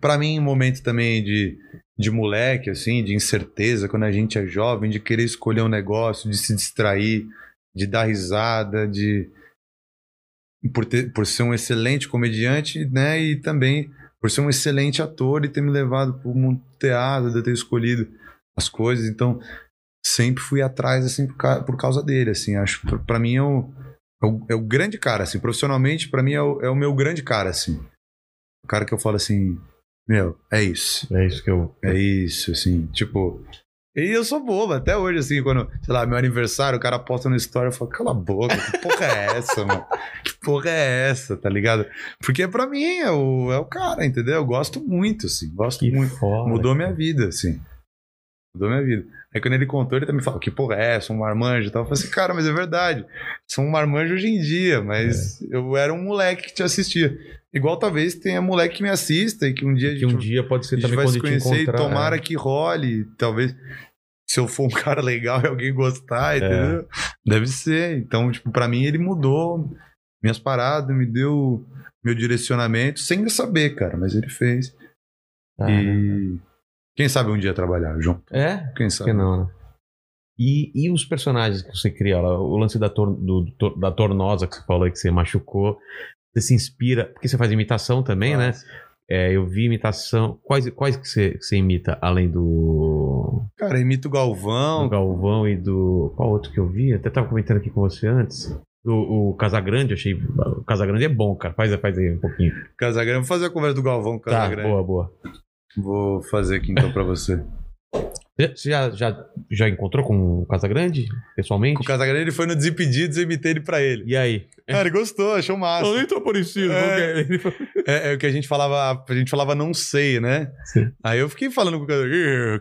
Pra mim, um momento também de, de moleque, assim, de incerteza, quando a gente é jovem, de querer escolher um negócio, de se distrair, de dar risada, de. Por, ter, por ser um excelente comediante, né? E também por ser um excelente ator e ter me levado pro do teatro, de ter escolhido as coisas. Então, sempre fui atrás, assim, por, ca- por causa dele, assim. Acho, pra mim, é o, é o, é o grande cara, assim. Profissionalmente, pra mim, é o, é o meu grande cara, assim. O cara que eu falo assim, meu, é isso. É isso que eu. É isso, assim, tipo. E eu sou bobo, até hoje, assim, quando, sei lá, meu aniversário, o cara posta no story, eu falo, cala a boca, que porra é essa, mano? Que porra é essa, tá ligado? Porque pra mim é o, é o cara, entendeu? Eu gosto muito, assim, gosto Que muito. foda. Mudou minha vida, assim. Mudou minha vida. Aí quando ele contou, ele também falou, que porra é essa, um marmanjo e tal. Eu falei assim, cara, mas é verdade. Sou um marmanjo hoje em dia, mas É. eu era um moleque que te assistia. Igual talvez tenha moleque que me assista e que um dia a Que gente um dia pode ser a gente também vai quando se conhecer e tomara é. que role. Talvez, se eu for um cara legal e alguém gostar, É. entendeu? Deve ser. Então, tipo, pra mim ele mudou minhas paradas, me deu meu direcionamento, sem eu saber, cara, mas ele fez. Ah, E quem sabe um dia trabalhar junto. É? Quem sabe? que não, né? E, e os personagens que você cria? O lance da, tor- do- do- da tornosa que você falou aí que você machucou. Você se inspira. Porque você faz imitação também, né? É, eu vi imitação. Quais, quais que você, que você imita além do, Cara, imita o do Galvão. Galvão e do. Qual outro que eu vi? Até tava comentando aqui com você antes. O, o Casagrande, achei. O Casagrande é bom, cara. Faz, faz aí um pouquinho. Casagrande. Vou fazer a conversa do Galvão com o Tá, Casagrande. boa, boa. Vou fazer aqui então pra você. Você já, já, já encontrou com o Casagrande, pessoalmente? Com o Casagrande ele foi no Desimpedidos e eu imitei ele pra ele. E aí? Ah, ele gostou, achou massa. nem tô parecido. É. É, é o que a gente falava, a gente falava não sei, né? Sim. Aí eu fiquei falando com o cara, é,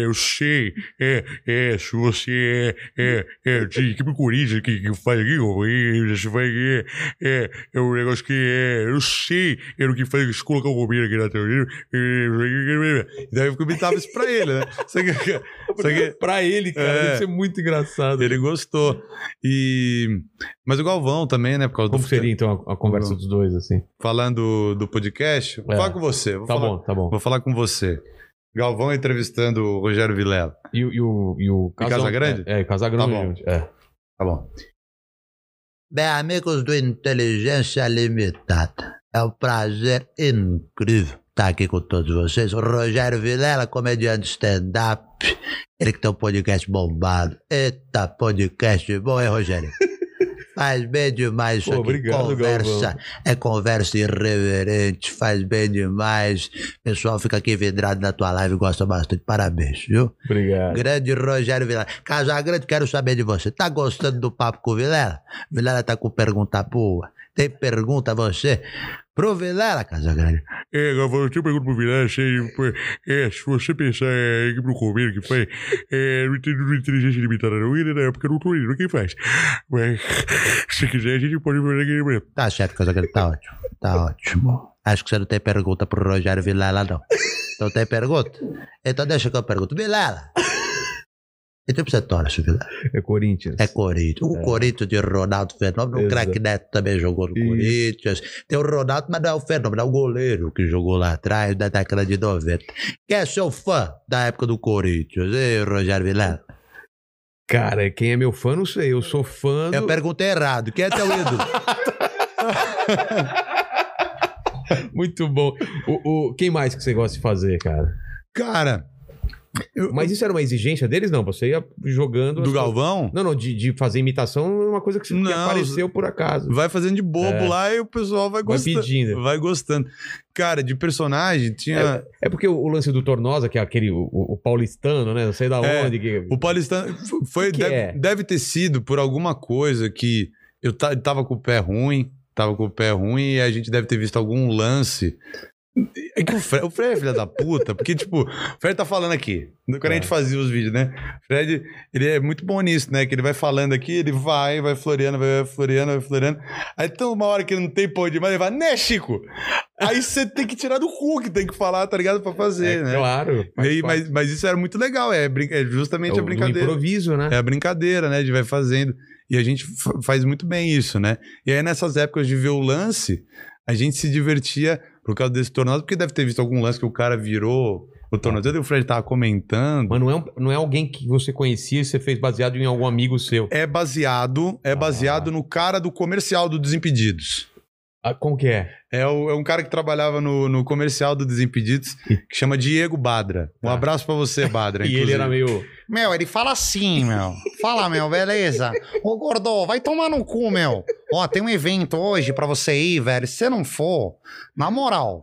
é, eu sei, é, é, se você é, é, é de equipe Corinthians que, que faz aqui, é, você vai, é, é, é um negócio que é, eu sei, era o que faz, se colocar o Romero aqui na teoria, é, então eu imitava isso pra ele, né? Só que, só que pra ele, cara, É. deve ser muito engraçado. ele gostou. E, mas o Galvão também, né, por causa Como do, seria então a, a conversa dos dois, assim? falando do podcast, vou É. falar com você, vou Tá falar, bom, tá bom. Vou falar com você. Galvão entrevistando o Rogério Vilela. E, o- e o, e o Casagrande? É, é Casagrande. Tá bom. É. Tá bom. Bem, amigos do Inteligência Limitada, é um prazer incrível estar aqui com todos vocês. O Rogério Vilela, comediante stand-up, ele que tem um podcast bombado. Eita, podcast bom, hein, Rogério? Faz bem demais isso Pô, aqui. obrigado, conversa, Galvão. é conversa irreverente, faz bem demais. O pessoal fica aqui vidrado na tua live, gosta bastante. Parabéns, viu? Obrigado. Grande Rogério Vilela. Casagrande, quero saber de você. Tá gostando do papo com o Vilela? Vilela tá com pergunta boa. Tem pergunta você? Pro Vilela, Casagrande. É, Galvão, eu te pergunto pro Vilar, se, é, se você pensar é, pro Romero que faz, é, não tem inteligência limitada não, e na época não indo, quem faz? Mas, se quiser, a gente pode fazer aqui mesmo. Tá certo, Casagrande, tá ótimo. Tá ótimo. Acho que você não tem pergunta pro Rogério Vilela, não. Não tem pergunta? Então deixa que eu pergunto. Vilela! E tipo você torce, Vilela? É Corinthians. É Corinthians. O Corinthians de Ronaldo Fenômeno. O craque Neto também jogou no Isso. Corinthians. Tem o Ronaldo, mas não é o Fenômeno, é o goleiro que jogou lá atrás, da década de 90. Quem é seu fã da época do Corinthians? Ei, Rogério Vilela. Cara, quem é meu fã, não sei. Eu sou fã do... Eu perguntei errado. Quem é teu ídolo? Muito bom. O, o- quem mais que você gosta de fazer, cara? Cara, eu- Mas isso era uma exigência deles? Não, você ia jogando. do Galvão, Não, não, de, de fazer imitação é uma coisa que, você- que Não, apareceu por acaso. vai fazendo de bobo É. lá e o pessoal vai Vai gostando. pedindo. Vai gostando. Cara, de personagem tinha. É porque o, o lance do Tornosa, que é aquele, o, o paulistano, né? Não sei da É, onde. Que... O paulistano foi, que deve, é? deve ter sido por alguma coisa que eu ta- tava com o pé ruim, tava com o pé ruim e a gente deve ter visto algum lance. É que o Fred, o Fred é filho da puta, porque, tipo, o Fred tá falando aqui, quando a gente É. fazia os vídeos, né? O Fred, ele é muito bom nisso, né? Que ele vai falando aqui, ele vai, vai floreando, vai floreando, vai floreando. Aí tem uma hora que ele não tem pão demais, ele vai, né, Chico? Aí você tem que tirar do cu que tem que falar, tá ligado? Pra fazer, É, né? Claro. parte. mas, mas isso era muito legal, é, é justamente É a brincadeira. improviso, né? É a brincadeira, né? De vai fazendo. E a gente fa- faz muito bem isso, né? E aí, nessas épocas de ver o lance, a gente se divertia por causa desse tornado, porque deve ter visto algum lance que o cara virou o tornozelo e o Fred tava comentando. Mas não é, um- não é alguém que você conhecia e você fez baseado em algum amigo seu. É baseado, é baseado no cara do comercial do Desimpedidos. Ah, como que é? É, o- é um cara que trabalhava no, no comercial do Desimpedidos, que chama Diego Badra. Um Tá. abraço pra você, Badra. E ele era meio. Meu, ele fala assim, meu. Fala, meu, beleza? Ô, Gordo, vai tomar no cu, meu. Ó, tem um evento hoje pra você ir, velho. Se você não for, na moral,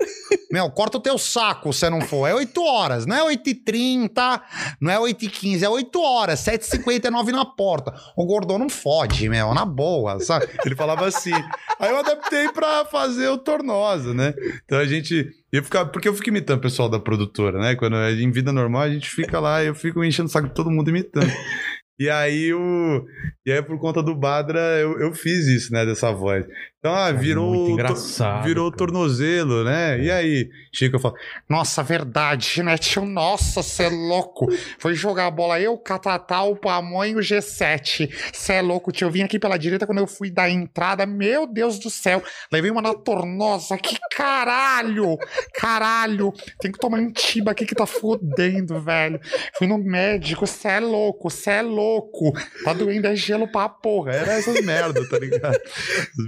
meu, corta o teu saco se você não for. É 8 horas, não é 8h30, não é 8h15, é 8 horas, 7h59 na porta. O Gordo não fode, meu, na boa, sabe? Ele falava assim. Aí eu adaptei pra fazer o Tornosa, né? Então a gente. Eu ficava, porque eu fico imitando o pessoal da produtora, né? Quando é em vida normal, a gente fica lá eu fico enchendo o saco de todo mundo imitando. E aí, o, e aí, por conta do Badra, eu, eu fiz isso, né? Dessa voz. Então, ah, virou. engraçado, Virou o cara. tornozelo, né? E aí, Chico, eu falo, Nossa, verdade, né, tio? Nossa, cê é louco. Foi jogar a bola eu, o Catatá, o Pamonha e o G7. Cê é louco, tio. Eu vim aqui pela direita quando eu fui dar entrada. Meu Deus do céu. Levei uma na tornosa. Que caralho! Caralho! Tem que tomar antiba aqui que tá fodendo, velho. Fui no médico. Cê é louco, cê é louco. Tá doendo, é gelo pra porra. Era essas merda, tá ligado?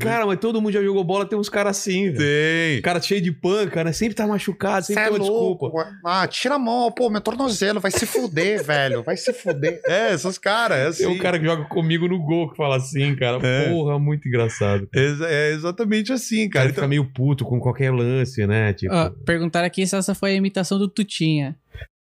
Cara, mas todo mundo já jogou bola, tem uns caras assim, velho. tem. Cara cheio de panca, né? Sempre tá machucado, Cê sempre é tem uma louco. desculpa. Ah, tira a mão, pô, meu tornozelo. Vai se fuder, velho. Vai se fuder. É, esses caras, é assim. Tem um cara que joga comigo no gol que fala assim, cara. É. Porra, muito engraçado. É exatamente assim, cara cara. fica meio puto com qualquer lance, né? Tipo. Ó, perguntaram aqui se essa foi a imitação do Tutinha.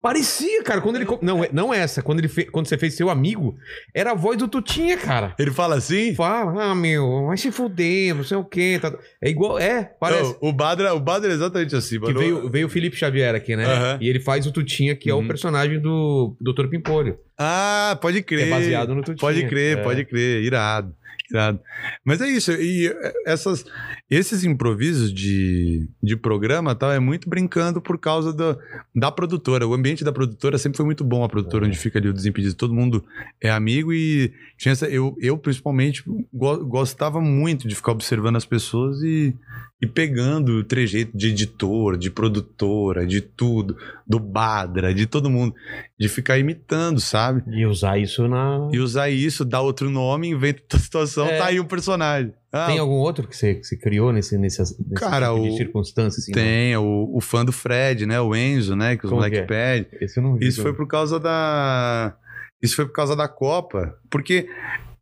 Parecia, cara, quando ele. Não, é- não essa. Quando, ele fe... quando você fez seu amigo, era a voz do Tutinha, cara. Ele fala assim? Fala, ah, meu, vai se fuder, não sei o quê. tá- É igual, é, parece. Não, o Badra, o Badra é exatamente assim, Que mano. veio, veio o Felipe Xavier aqui, né? E ele faz o Tutinha, que é Uhum. o personagem do Dr. Pimpolho. Ah, pode Que crer. é baseado no Tutinha. Pode crer, É. pode crer. Irado. Irado. Mas é isso. E eh, essas, esses improvisos de, de programa tal é muito brincando por causa da, da produtora. O ambiente da produtora sempre foi muito bom. A produtora É. onde fica ali o Desimpedido. Todo mundo é amigo e tinha essa, eu, eu, principalmente, go- gostava muito de ficar observando as pessoas e, e pegando o trejeito de editor, de produtora, de tudo, do Badra, de todo mundo. De ficar imitando, sabe? E usar isso na. E usar isso, dar outro nome, inventa outra situação, É. tá aí o personagem. Ah, Tem algum outro que você, que você criou nesse, nesse, nesse Cara, tipo de o- circunstância? Assim, tem o, o fã do Fred, né? O Enzo, né? Que os Como moleques que pedem. Esse eu não vi. Isso foi por causa da. Isso foi por causa da Copa. Porque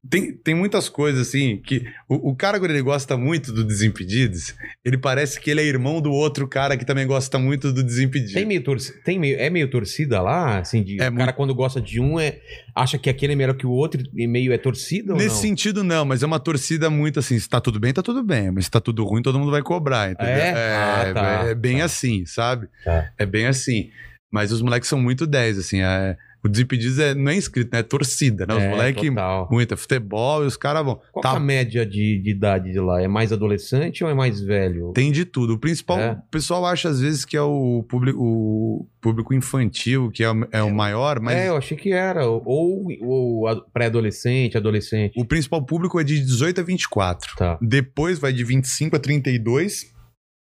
tem, tem muitas coisas assim que. O, o cara, quando ele gosta muito do Desimpedidos, ele parece que ele é irmão do outro cara que também gosta muito do Desimpedidos. Tem meio torcida, tem meio, é meio torcida lá, assim, de, É o cara quando gosta de um é acha que aquele é melhor que o outro e meio é torcida Nesse não? sentido, não, mas é uma torcida muito assim: se tá tudo bem, tá tudo bem. Mas se tá tudo ruim, todo mundo vai cobrar, entendeu? É? É, Ah, tá, é bem tá. assim, sabe? Tá. É bem assim. Mas os moleques são muito 10, assim. é- o Desimpedidos é, não é inscrito, né? É torcida, né? Os É, moleques, é futebol e os caras vão. Qual que é Tá, a média de, de idade de lá? É mais adolescente ou é mais velho? tem de tudo. O principal, É. o pessoal acha às vezes que é o público, o público infantil, que é, o- é o maior, mas É, eu achei que era. Ou, ou pré-adolescente, adolescente. o principal público é de 18 a 24. Tá. Depois vai de 25 a 32.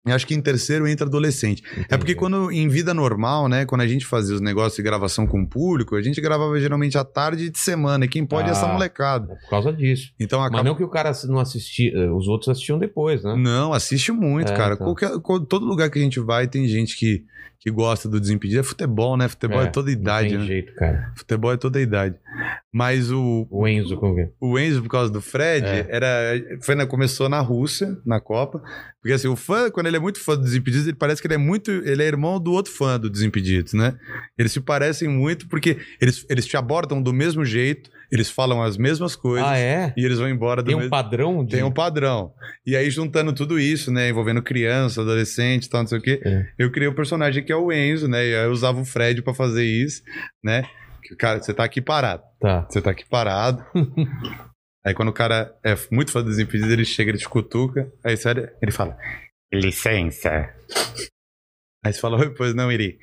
Acho que em terceiro entra adolescente. É porque quando em vida normal, né, quando a gente fazia os negócios de gravação com o público, a gente gravava geralmente à tarde de semana, e quem pode é essa Ah. molecada. É por causa disso. Então Mas acaba não que o cara não assistia, eh, os outros assistiam depois, né? Não, assiste muito, É, cara. então. Qualquer, todo lugar que a gente vai tem gente que, que gosta do Desimpedido. É futebol, né? Futebol é, toda idade, não tem né? jeito, cara. Futebol é toda idade. Mas o, O Enzo, como que é? o Enzo, por causa do Fred, É. era, foi na, começou na Rússia, na Copa. Porque assim, o fã, quando ele é muito fã do Desimpedidos, ele parece que ele é muito. Ele é irmão do outro fã do Desimpedidos, né? Eles se parecem muito porque eles, eles te abordam do mesmo jeito, eles falam as mesmas coisas Ah, é? e eles vão embora do Tem um mesmo padrão de... tem um padrão. E aí, juntando tudo isso, né? Envolvendo criança, adolescente tal, não sei o quê. É. Eu criei o personagem que é o Enzo, né? E aí eu usava o Fred pra fazer isso, né? Cara, você tá aqui parado. Tá. Você tá aqui parado. aí quando o cara é muito fã dos Desimpedidos, ele chega, ele te cutuca. Aí sério, ele fala, licença. Aí você fala, oi, pois não, Iri.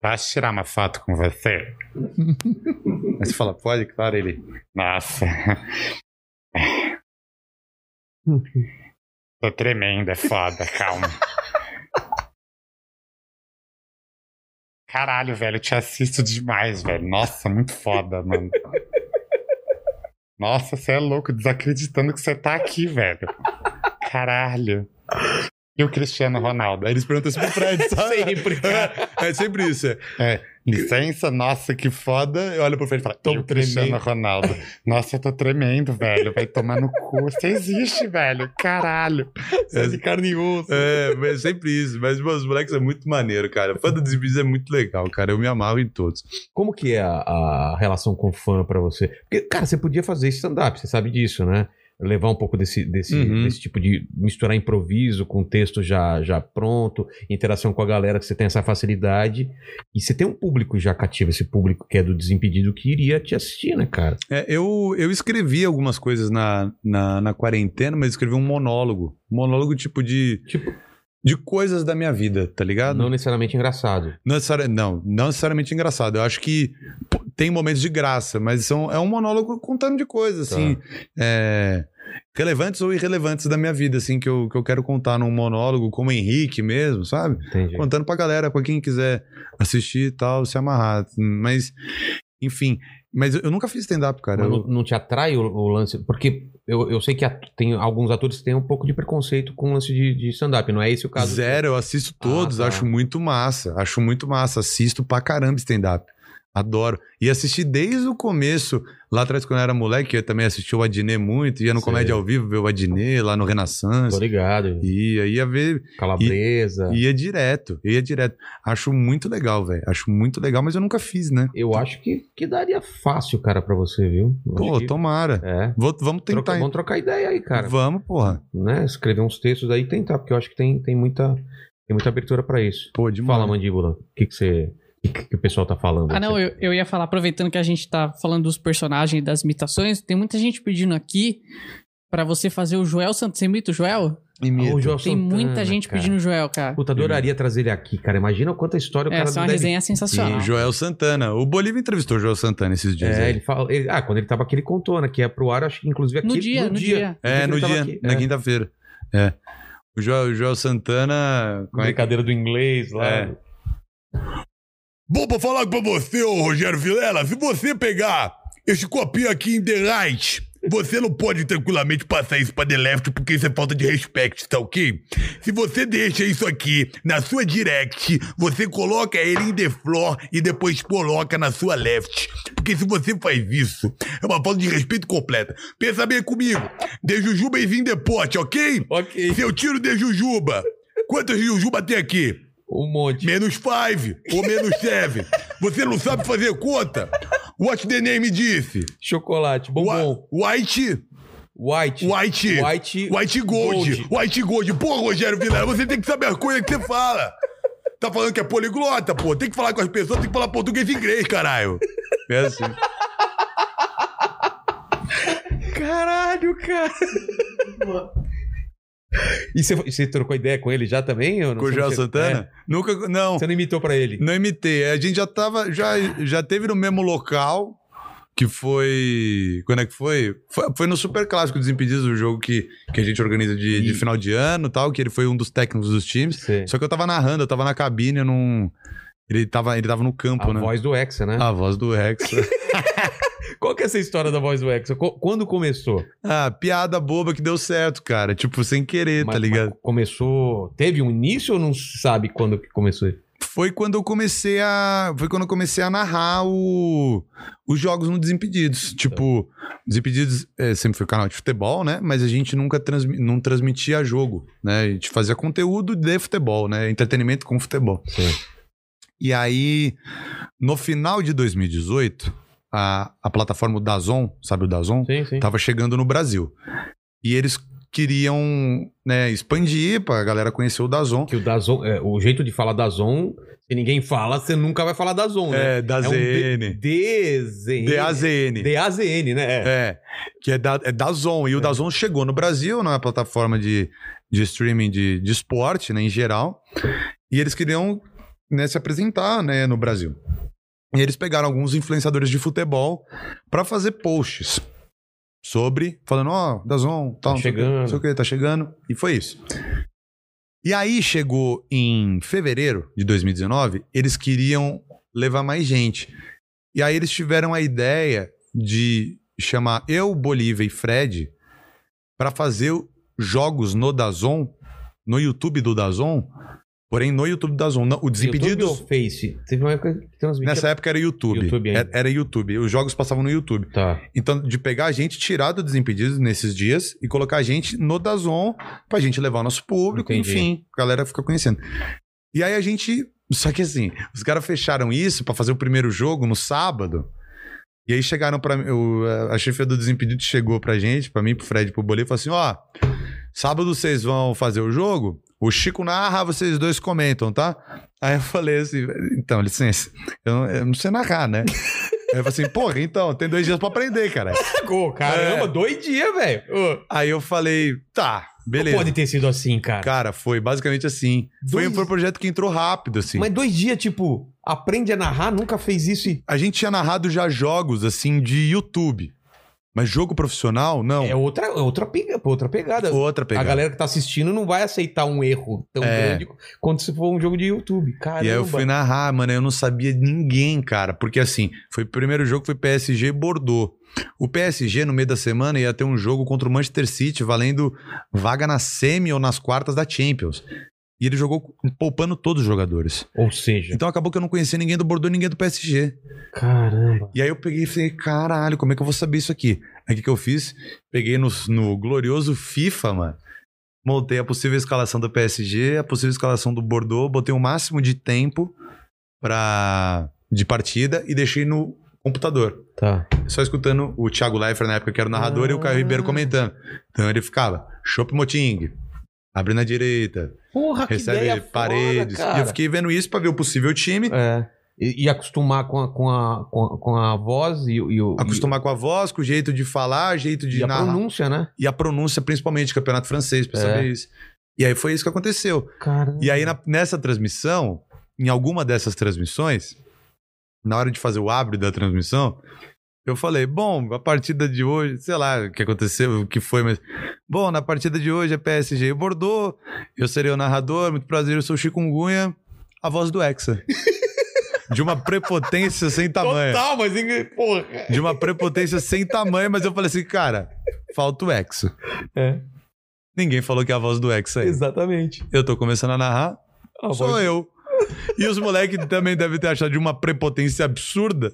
Posso tirar uma foto com você? aí você fala, pode, claro, ele. Nossa. Tô tremendo, é foda, calma. Caralho, velho, eu te assisto demais, velho. Nossa, muito foda, mano. Nossa, você é louco, desacreditando que você tá aqui, velho. Caralho. E o Cristiano Ronaldo? Aí eles perguntam isso pro Fred, sabe? Sempre. É, é sempre isso. É, licença, nossa, que foda. Eu olho pro Fred e falo, Tô e Cristiano tremendo. Ronaldo? Nossa, eu tô tremendo, velho. Vai tomar no cu. Você existe, velho. Caralho. Você é de carne e osso. É, mas é sempre isso. Mas os moleques é muito maneiro, cara. Fã do Desimpedidos é muito legal, cara. Eu me amarro em todos. Como que é a, a relação com fã pra você? Porque, cara, você podia fazer stand-up, você sabe disso, né? Levar um pouco desse, desse, Uhum. desse tipo de misturar improviso com texto já, já pronto, interação com a galera, que você tem essa facilidade. E você tem um público já cativo, esse público que é do Desimpedido, que iria te assistir, né, cara? É, eu, eu escrevi algumas coisas na, na, na quarentena, mas escrevi um monólogo. Um monólogo tipo de. Tipo- De coisas da minha vida, tá ligado? Não necessariamente engraçado. Não, necessari- não, não necessariamente engraçado. Eu acho que tem momentos de graça, mas são, é um monólogo contando de coisas, Tá. assim, é, relevantes ou irrelevantes da minha vida, assim, que eu, que eu quero contar num monólogo, como Henrique mesmo, sabe? Entendi. Contando pra galera, pra quem quiser assistir e tal, se amarrar. Mas, enfim, mas eu, nunca fiz stand-up, cara. Eu- não, não te atrai o, o lance? Porque eu, eu sei que tem alguns atores que têm um pouco de preconceito com o lance de, de stand-up, não é esse o caso? Zero, eu assisto todos, Ah, tá. acho muito massa. Acho muito massa. Assisto pra caramba stand-up. Adoro. E assisti desde o começo, lá atrás, quando eu era moleque, eu também assisti o Adnet muito, ia no Sei. Comédia ao Vivo ver o Adnet, lá no Tô Renaissance. ligado. Ia, ia ver, Calabresa. ia direto, ia direto. Acho muito legal, velho. Acho muito legal, mas eu nunca fiz, né? Eu acho que, que daria fácil, cara, pra você, viu? Eu Pô, que- tomara. É. Vou- vamos tentar. Troca- vamos trocar ideia aí, cara. Vamos, porra. Né? Escrever uns textos aí e tentar, porque eu acho que tem, tem, muita, tem muita abertura pra isso. Pô, demais. Fala, mandíbula. O que, que você. O que, que o pessoal tá falando? Ah, não, eu, eu ia falar, aproveitando que a gente tá falando dos personagens e das imitações, tem muita gente pedindo aqui pra você fazer o Joel Santos. Você imita o Joel? Ah, o Joel Tem Santana, muita gente cara. pedindo o Joel, cara. Puta, adoraria trazer ele aqui, cara. Imagina quanta história o É, cara essa é uma deve resenha sensacional. E Joel Santana. O Bolívia entrevistou o Joel Santana esses dias. É, aí. ele fala. ele- ah, quando ele tava aqui, ele contou, né? Que é pro ar, acho que inclusive aqui. No dia, no dia. É, no dia, aqui, na é. quinta-feira. É. O Joel, o Joel Santana. é que- Brincadeira do inglês lá. É. Bom, pra falar pra você, ô Rogério Vilela, se você pegar esse copinho aqui em The Right, você não pode tranquilamente passar isso pra The Left porque isso é falta de respeito, tá ok? Se você deixa isso aqui na sua direct, você coloca ele em The Floor e depois coloca na sua left. Porque se você faz isso, é uma falta de respeito completa. Pensa bem comigo. The Jujuba in the pot, ok? Ok. Se eu tiro The Jujuba, quantas Jujuba tem aqui? Um monte. Menos 5 ou menos 7. Você não sabe fazer conta? What the name disse? Chocolate, bombom. White, White. white, White. white gold, white gold. Pô, Rogério Vilela, você tem que saber as coisas que você fala. Tá falando que é poliglota, pô. Tem que falar com as pessoas, tem que falar português e inglês, caralho. É assim. Caralho, cara. E você, você trocou ideia com ele já também? ou não? Com o Joel Santana? Nunca. Não. É, você não imitou pra ele? Não imitei. A gente já tava. Já, já teve no mesmo local. que foi. Quando é que foi? Foi, foi no Super Clássico Desimpedidos, o jogo que, que a gente organiza de, de final de ano e tal, que ele foi um dos técnicos dos times. Sim. Só que eu tava narrando, eu tava na cabine, eu não. Ele tava, ele tava no campo, A né? voz do Hexa, né? A voz do Rex. Qual que é essa história da voz do Hexa? Co- Quando começou? ah, piada boba que deu certo, cara. Tipo, sem querer, Mas- tá ligado? começou. Teve um início ou não sabe quando que começou? Foi quando eu comecei a. Foi quando eu comecei a narrar o- os jogos no Desimpedidos. Tipo, Desimpedidos é, sempre foi canal de futebol, né? Mas a gente nunca transmi- não transmitia jogo, né? A gente fazia conteúdo de futebol, né? Entretenimento com futebol. Sim. E aí, no final de 2018, a, a plataforma Dazon, sabe o Dazon? Sim, sim. Tava chegando no Brasil. E eles queriam né, expandir pra galera conhecer o Dazon. Que o Dazon, é, o jeito de falar Dazon, se ninguém fala, você nunca vai falar Dazon, né? É, da um ZN. DZN. DAZN. DAZN, né? É. É, que é da, é Dazon. E o Dazon chegou no Brasil, na plataforma de, de streaming de, de esporte, né, em geral. E eles queriam né, se apresentar né, no Brasil. E eles pegaram alguns influenciadores de futebol para fazer posts sobre, falando, ó, Dazon, tal, não sei o quê, chegando. não sei o que, tá chegando. E foi isso. E aí chegou em fevereiro de 2019, eles queriam levar mais gente. E aí eles tiveram a ideia de chamar eu, Bolívia e Fred para fazer jogos no Dazon, no YouTube do Dazon, porém no YouTube do Dazon. Não, o YouTube Desimpedidos, ou Face? Teve uma época que transmitia. nessa época era YouTube. YouTube era, era YouTube. Os jogos passavam no YouTube. Tá. Então, de pegar a gente, tirar do Desimpedidos nesses dias e colocar a gente no Dazon pra gente levar o nosso público, Entendi. enfim, a galera fica conhecendo. E aí a gente. Só que assim, os caras fecharam isso pra fazer o primeiro jogo no sábado. E aí chegaram pra mim. o- A chefe do Desimpedido chegou pra gente, pra mim, pro Fred pro Bolê, e falou assim: ó, sábado vocês vão fazer o jogo? O Chico narra, vocês dois comentam, tá? Aí eu falei assim: então, licença, eu não, eu não sei narrar, né? Aí eu falei assim, porra, então, tem dois dias pra aprender, cara. Pô, caramba, É. dois dias, velho. Ô, Aí eu falei, tá, beleza. Não pode ter sido assim, cara. Cara, foi basicamente assim. Foi, Dois- foi um projeto que entrou rápido, assim. Mas dois dias, tipo, aprende a narrar, nunca fez isso e. A gente tinha narrado já jogos, assim, de YouTube. Mas jogo profissional, não. É outra, é outra, pega, outra pegada. Outra A pegada. galera que tá assistindo não vai aceitar um erro tão É. grande quanto se for um jogo de YouTube. Caramba. E aí eu fui narrar, mano, eu não sabia de ninguém, cara. Porque assim, foi o primeiro jogo foi PSG Bordeaux. O PSG, no meio da semana, ia ter um jogo contra o Manchester City, valendo vaga na semi ou nas quartas da Champions. E ele jogou poupando todos os jogadores. Ou seja, Então acabou que eu não conhecia ninguém do Bordeaux e ninguém do PSG. caramba. E aí eu peguei e falei, caralho, como é que eu vou saber isso aqui? Aí o que, que eu fiz? Peguei no, no glorioso FIFA, mano. Montei a possível escalação do PSG, a possível escalação do Bordeaux, botei o máximo de tempo pra, de partida e deixei no computador. Tá. Só escutando o Thiago Leifert na época que era o narrador e o Caio Ah. Ribeiro comentando. Então ele ficava, Chopp Moting, abre na direita, Porra, que recebe ideia paredes. Foda, e eu fiquei vendo isso pra ver o possível time. É. E, e acostumar com a, com a, com a, com a voz e, o- e o. Acostumar com a voz, com o jeito de falar, jeito e, de e a narrar. pronúncia, né? E a pronúncia, principalmente, campeonato francês, pra É. saber isso. E aí foi isso que aconteceu. Caramba. E aí, na- nessa transmissão, em alguma dessas transmissões, na hora de fazer o abre da transmissão, eu falei, bom, a partida de hoje, sei lá o que aconteceu, o que foi, mas. Bom, na partida de hoje é PSG e Bordeaux, eu serei o narrador, muito prazer, eu sou o Chikungunya, a voz do Hexa. De uma prepotência sem tamanho. Total, mas. Porra. De uma prepotência sem tamanho, mas eu falei assim, cara, falta o Hexa. É, Ninguém falou que é a voz do Hexa aí. exatamente. Eu tô começando a narrar, A sou voz- eu. E os moleques também devem ter achado de uma prepotência absurda,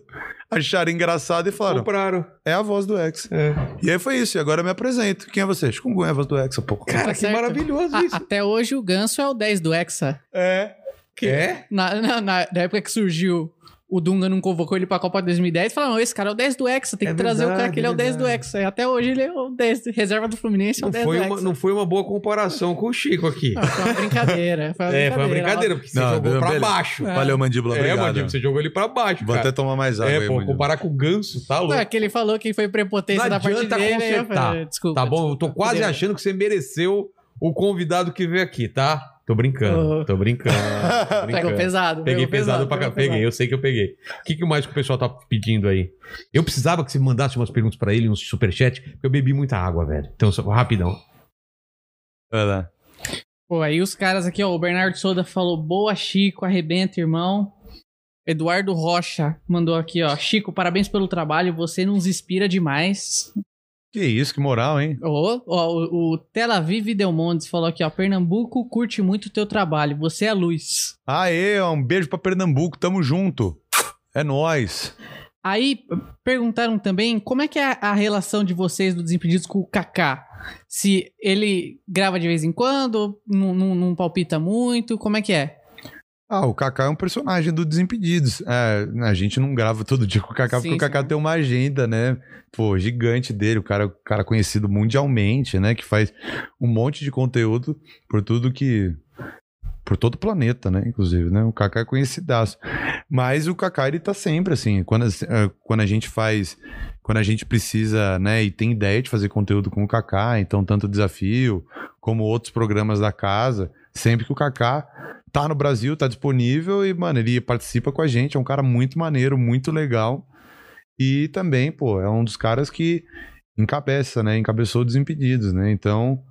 acharam engraçado e falaram, Compraram. é a voz do Hexa. É. E aí foi isso, e agora eu me apresento. Quem é você? Chikungunya é a voz do Hexa, pô. Cara, Tá que certo. maravilhoso A- isso. até hoje o Ganso é o 10 do Hexa. É. É? Na, na, na- na época que surgiu, o Dunga não convocou ele pra Copa 2010, falaram, esse cara é o 10 do Hexa, tem que É trazer o cara verdade, que ele é o 10 do verdade. Hexa. E até hoje ele é o 10, reserva do Fluminense, é o Não 10 foi, do uma, não foi uma boa comparação com o Chico aqui. Não, foi uma brincadeira. Foi uma é, brincadeira. foi uma brincadeira, porque você Não, jogou não, pra beleza. baixo. Valeu, mandíbula, É, obrigado. Mandíbula, você jogou ele pra baixo, Vou cara. até tomar mais água É, aí, pô, mandíbula. comparar com o Ganso, tá louco. Não, é que ele falou que foi prepotência Não da parte adianta dele. eu consertar. falei, desculpa. Tá bom, eu tô desculpa. quase achando que você mereceu o convidado que veio aqui, tá? Tô brincando, tô brincando. tô Pegou brincando. pesado. Peguei pegou pesado pra cá. pegou Peguei, pesado. eu sei que eu peguei. O que, que mais que o pessoal tá pedindo aí? Eu precisava que você mandasse umas perguntas pra ele, uns superchat, porque eu bebi muita água, velho. Então, só, rapidão. Vai lá. Pô, aí os caras aqui, ó, o Bernardo Soda falou, boa Chico, arrebenta, irmão. Eduardo Rocha mandou aqui, ó, Chico, parabéns pelo trabalho, você nos inspira demais. Que isso, que moral, hein? Ó, ó, o, Tel Aviv Delmontes falou aqui, ó, Pernambuco curte muito o teu trabalho, você é a luz. Aê, um beijo pra Pernambuco, tamo junto. É nóis. Aí perguntaram também como é que é a relação de vocês do Desimpedidos com o Kaká. Se ele grava de vez em quando, não, não, não palpita muito, como é que é? Ah, o Kaká é um personagem do Desimpedidos. É, a gente não grava todo dia com o Kaká, Sim, porque o Kaká sim. tem uma agenda, né? Pô, gigante dele, o cara, cara conhecido mundialmente, né? Que faz um monte de conteúdo por tudo que. Por todo o planeta, né? Inclusive, né? O Kaká é conhecidaço. Mas o Kaká, ele tá sempre assim. Quando, a- eh, quando a gente faz. Quando a gente precisa, né? E tem ideia de fazer conteúdo com o Kaká, então tanto o desafio como outros programas da casa, sempre que o Kaká tá no Brasil, tá disponível e, mano, ele participa com a gente. É um cara muito maneiro, muito legal. E também, pô, é um dos caras que encabeça, né? Encabeçou Desimpedidos, né? Então,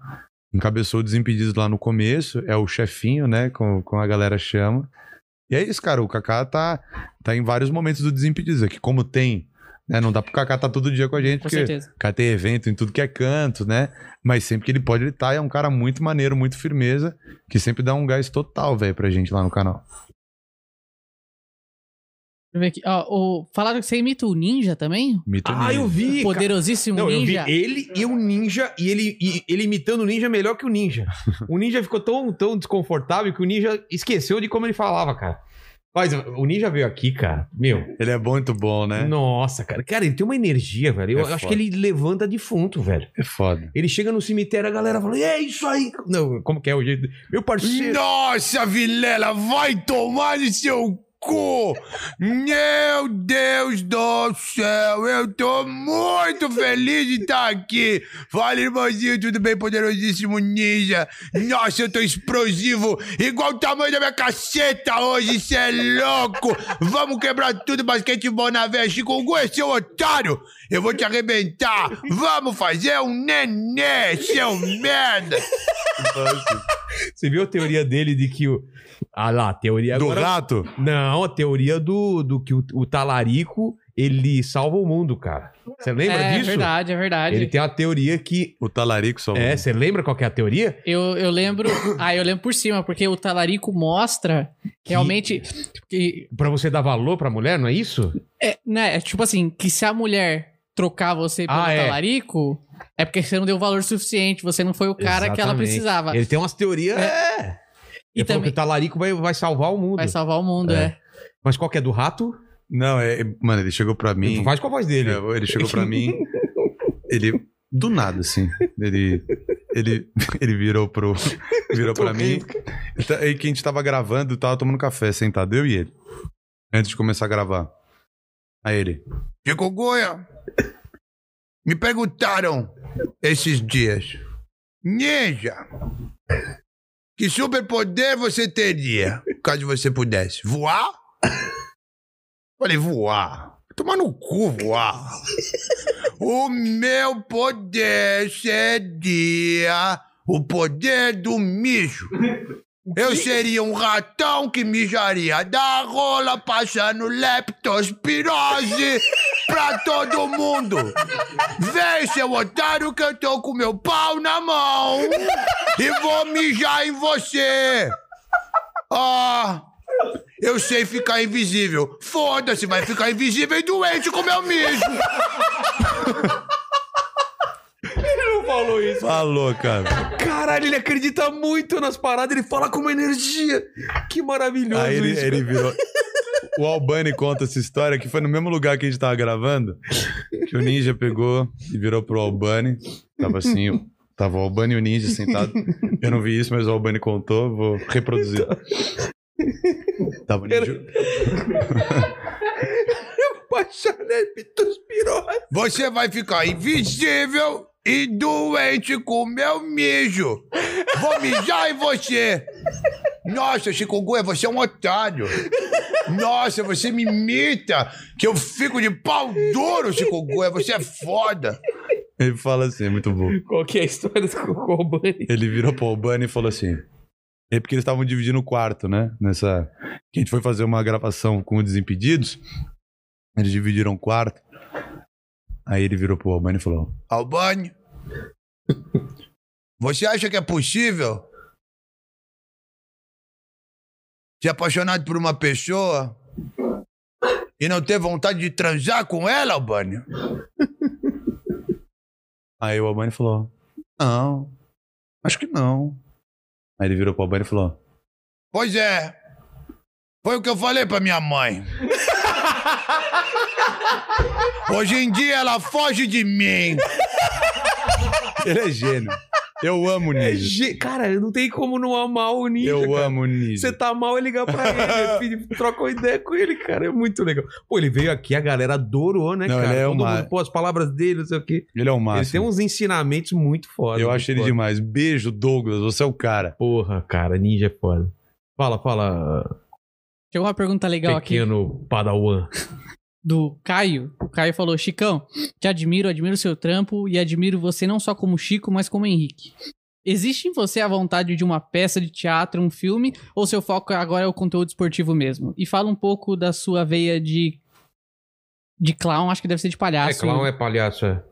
encabeçou Desimpedidos lá no começo, é o chefinho, né? Como, como a galera chama. E é isso, cara. O Kaká tá, tá em vários momentos do Desimpedidos. Aqui, como tem, né? Não dá pro Kaká tá todo dia com a gente, Com porque certeza. o cara tem evento em tudo que é canto, né? Mas sempre que ele pode, ele tá. E é um cara muito maneiro, muito firmeza, que sempre dá um gás total, velho, pra gente lá no canal. Deixa eu ver aqui. Ó, o, falaram que você imita o Ninja também? Mito Ah, ninja. eu vi. Poderosíssimo Não, eu vi Ninja. ele e o Ninja, e ele, e ele imitando o Ninja melhor que o Ninja. O Ninja ficou tão, tão desconfortável que o Ninja esqueceu de como ele falava, cara. Mas o Ninja veio aqui, cara. Meu, Ele é muito bom, né? nossa, cara. Cara, ele tem uma energia, velho. Eu É acho que ele levanta defunto, velho. É foda. Ele chega no cemitério, a galera fala, é isso aí. Não, como que é o jeito? Meu parceiro. Nossa, Vilela, vai tomar no seu! Meu Deus do céu, eu tô muito feliz de estar aqui. Fala, irmãozinho, tudo bem, poderosíssimo ninja? Nossa, eu tô explosivo, igual o tamanho da minha caceta hoje, cê é louco! Vamos quebrar tudo, basquetebol na veia, Chikungu, é seu otário! Eu vou te arrebentar! Vamos fazer um nenê, seu merda! Você viu a teoria dele de que o. Ah lá, a teoria Do agora. rato? Não, a teoria do, do que o, o talarico ele salva o mundo, cara. Você lembra é disso? verdade, é verdade. Ele tem uma teoria que. O talarico só. É, você lembra qual que é a teoria? Eu, eu lembro. ah, eu lembro por cima, porque o talarico mostra realmente. Que, Pra você dar valor pra mulher, não é isso? é, né, é tipo assim, que se a mulher trocar você pelo Ah, é. talarico, é porque você não deu valor suficiente, você não foi o cara que ela Exatamente. precisava. Ele tem umas teorias. É. E Ele falou também que o talarico vai, vai salvar o mundo. vai salvar o mundo, É. é. Mas qual que é do rato? Não, é. Mano, ele chegou pra mim. Faz com a voz dele. É, ele chegou pra mim. Ele. Do nada, assim. Ele. Ele, ele virou pro. Virou pra mim. Então, Aí que a gente tava gravando, tava tomando café, sentado, eu e ele. Antes de começar a gravar. Aí ele. Chico Goya! Me perguntaram esses dias. Ninja! Que superpoder você teria caso você pudesse? Voar? Falei, voar. Tomar no cu voar. o meu poder seria o poder do mijo. Eu seria um ratão que mijaria da rola, passando leptospirose pra todo mundo. Vem, seu otário, que eu tô com meu pau na mão e vou mijar em você. Ah, eu sei ficar invisível. Foda-se, vai ficar invisível e doente com meu mijo. Falou isso. Falou, cara. Caralho, ele acredita muito nas paradas, ele fala com uma energia. Que maravilhoso Aí ele, isso. ele virou. O Albani conta essa história que foi no mesmo lugar que a gente tava gravando. Que o ninja pegou e virou pro Albani. Tava assim, tava o Albani e o ninja sentado. Eu não vi isso, mas o Albani contou, vou reproduzir. Tava o ninja. Baixar leptospirose. Você vai ficar invisível e doente com meu mijo. Vou mijar em você. Nossa, chikungunya, você é um otário. Nossa, você me imita, que eu fico de pau duro, chikungunya, você é foda. Ele fala assim, é muito bom. Qual que é a história do Cocô Bunny? Ele virou pro Albani e falou assim. É porque eles estavam dividindo o quarto, né? Nessa. Que a gente foi fazer uma gravação com o Desimpedidos. Eles dividiram o quarto. Aí ele virou pro Albani e falou: Albani, você acha que é possível ser apaixonado por uma pessoa e não ter vontade de transar com ela, Albani? Aí o Albani falou: Não, acho que não. Aí ele virou pro Albani e falou: Pois é. Foi o que eu falei pra minha mãe. Hoje em dia ela foge de mim. Ele é gênio. Eu amo o É Níger. ge- Cara, não tem como não amar o Ninja. Eu cara. amo o Níger. Você tá mal, é ligar pra ele, filho, troca uma ideia com ele, cara. É muito legal. Pô, ele veio aqui, a galera adorou, né, Não, cara? ele é Todo uma- mundo, pô, as palavras dele, não sei o quê. Ele é o Ele tem máximo. uns ensinamentos muito foda. Eu acho ele foda. demais. Beijo, Douglas. Você é o cara. Porra, cara, ninja é foda. Fala, fala, Chegou uma pergunta legal aqui pequeno padawan. do Caio. O Caio falou: Chicão, te admiro, admiro o seu trampo e admiro você não só como Chico, mas como Henrique. Existe em você a vontade de uma peça de teatro, um filme, ou seu foco agora é o conteúdo esportivo mesmo? E fala um pouco da sua veia de. de clown, acho que deve ser de É, palhaço. clown é palhaço, é.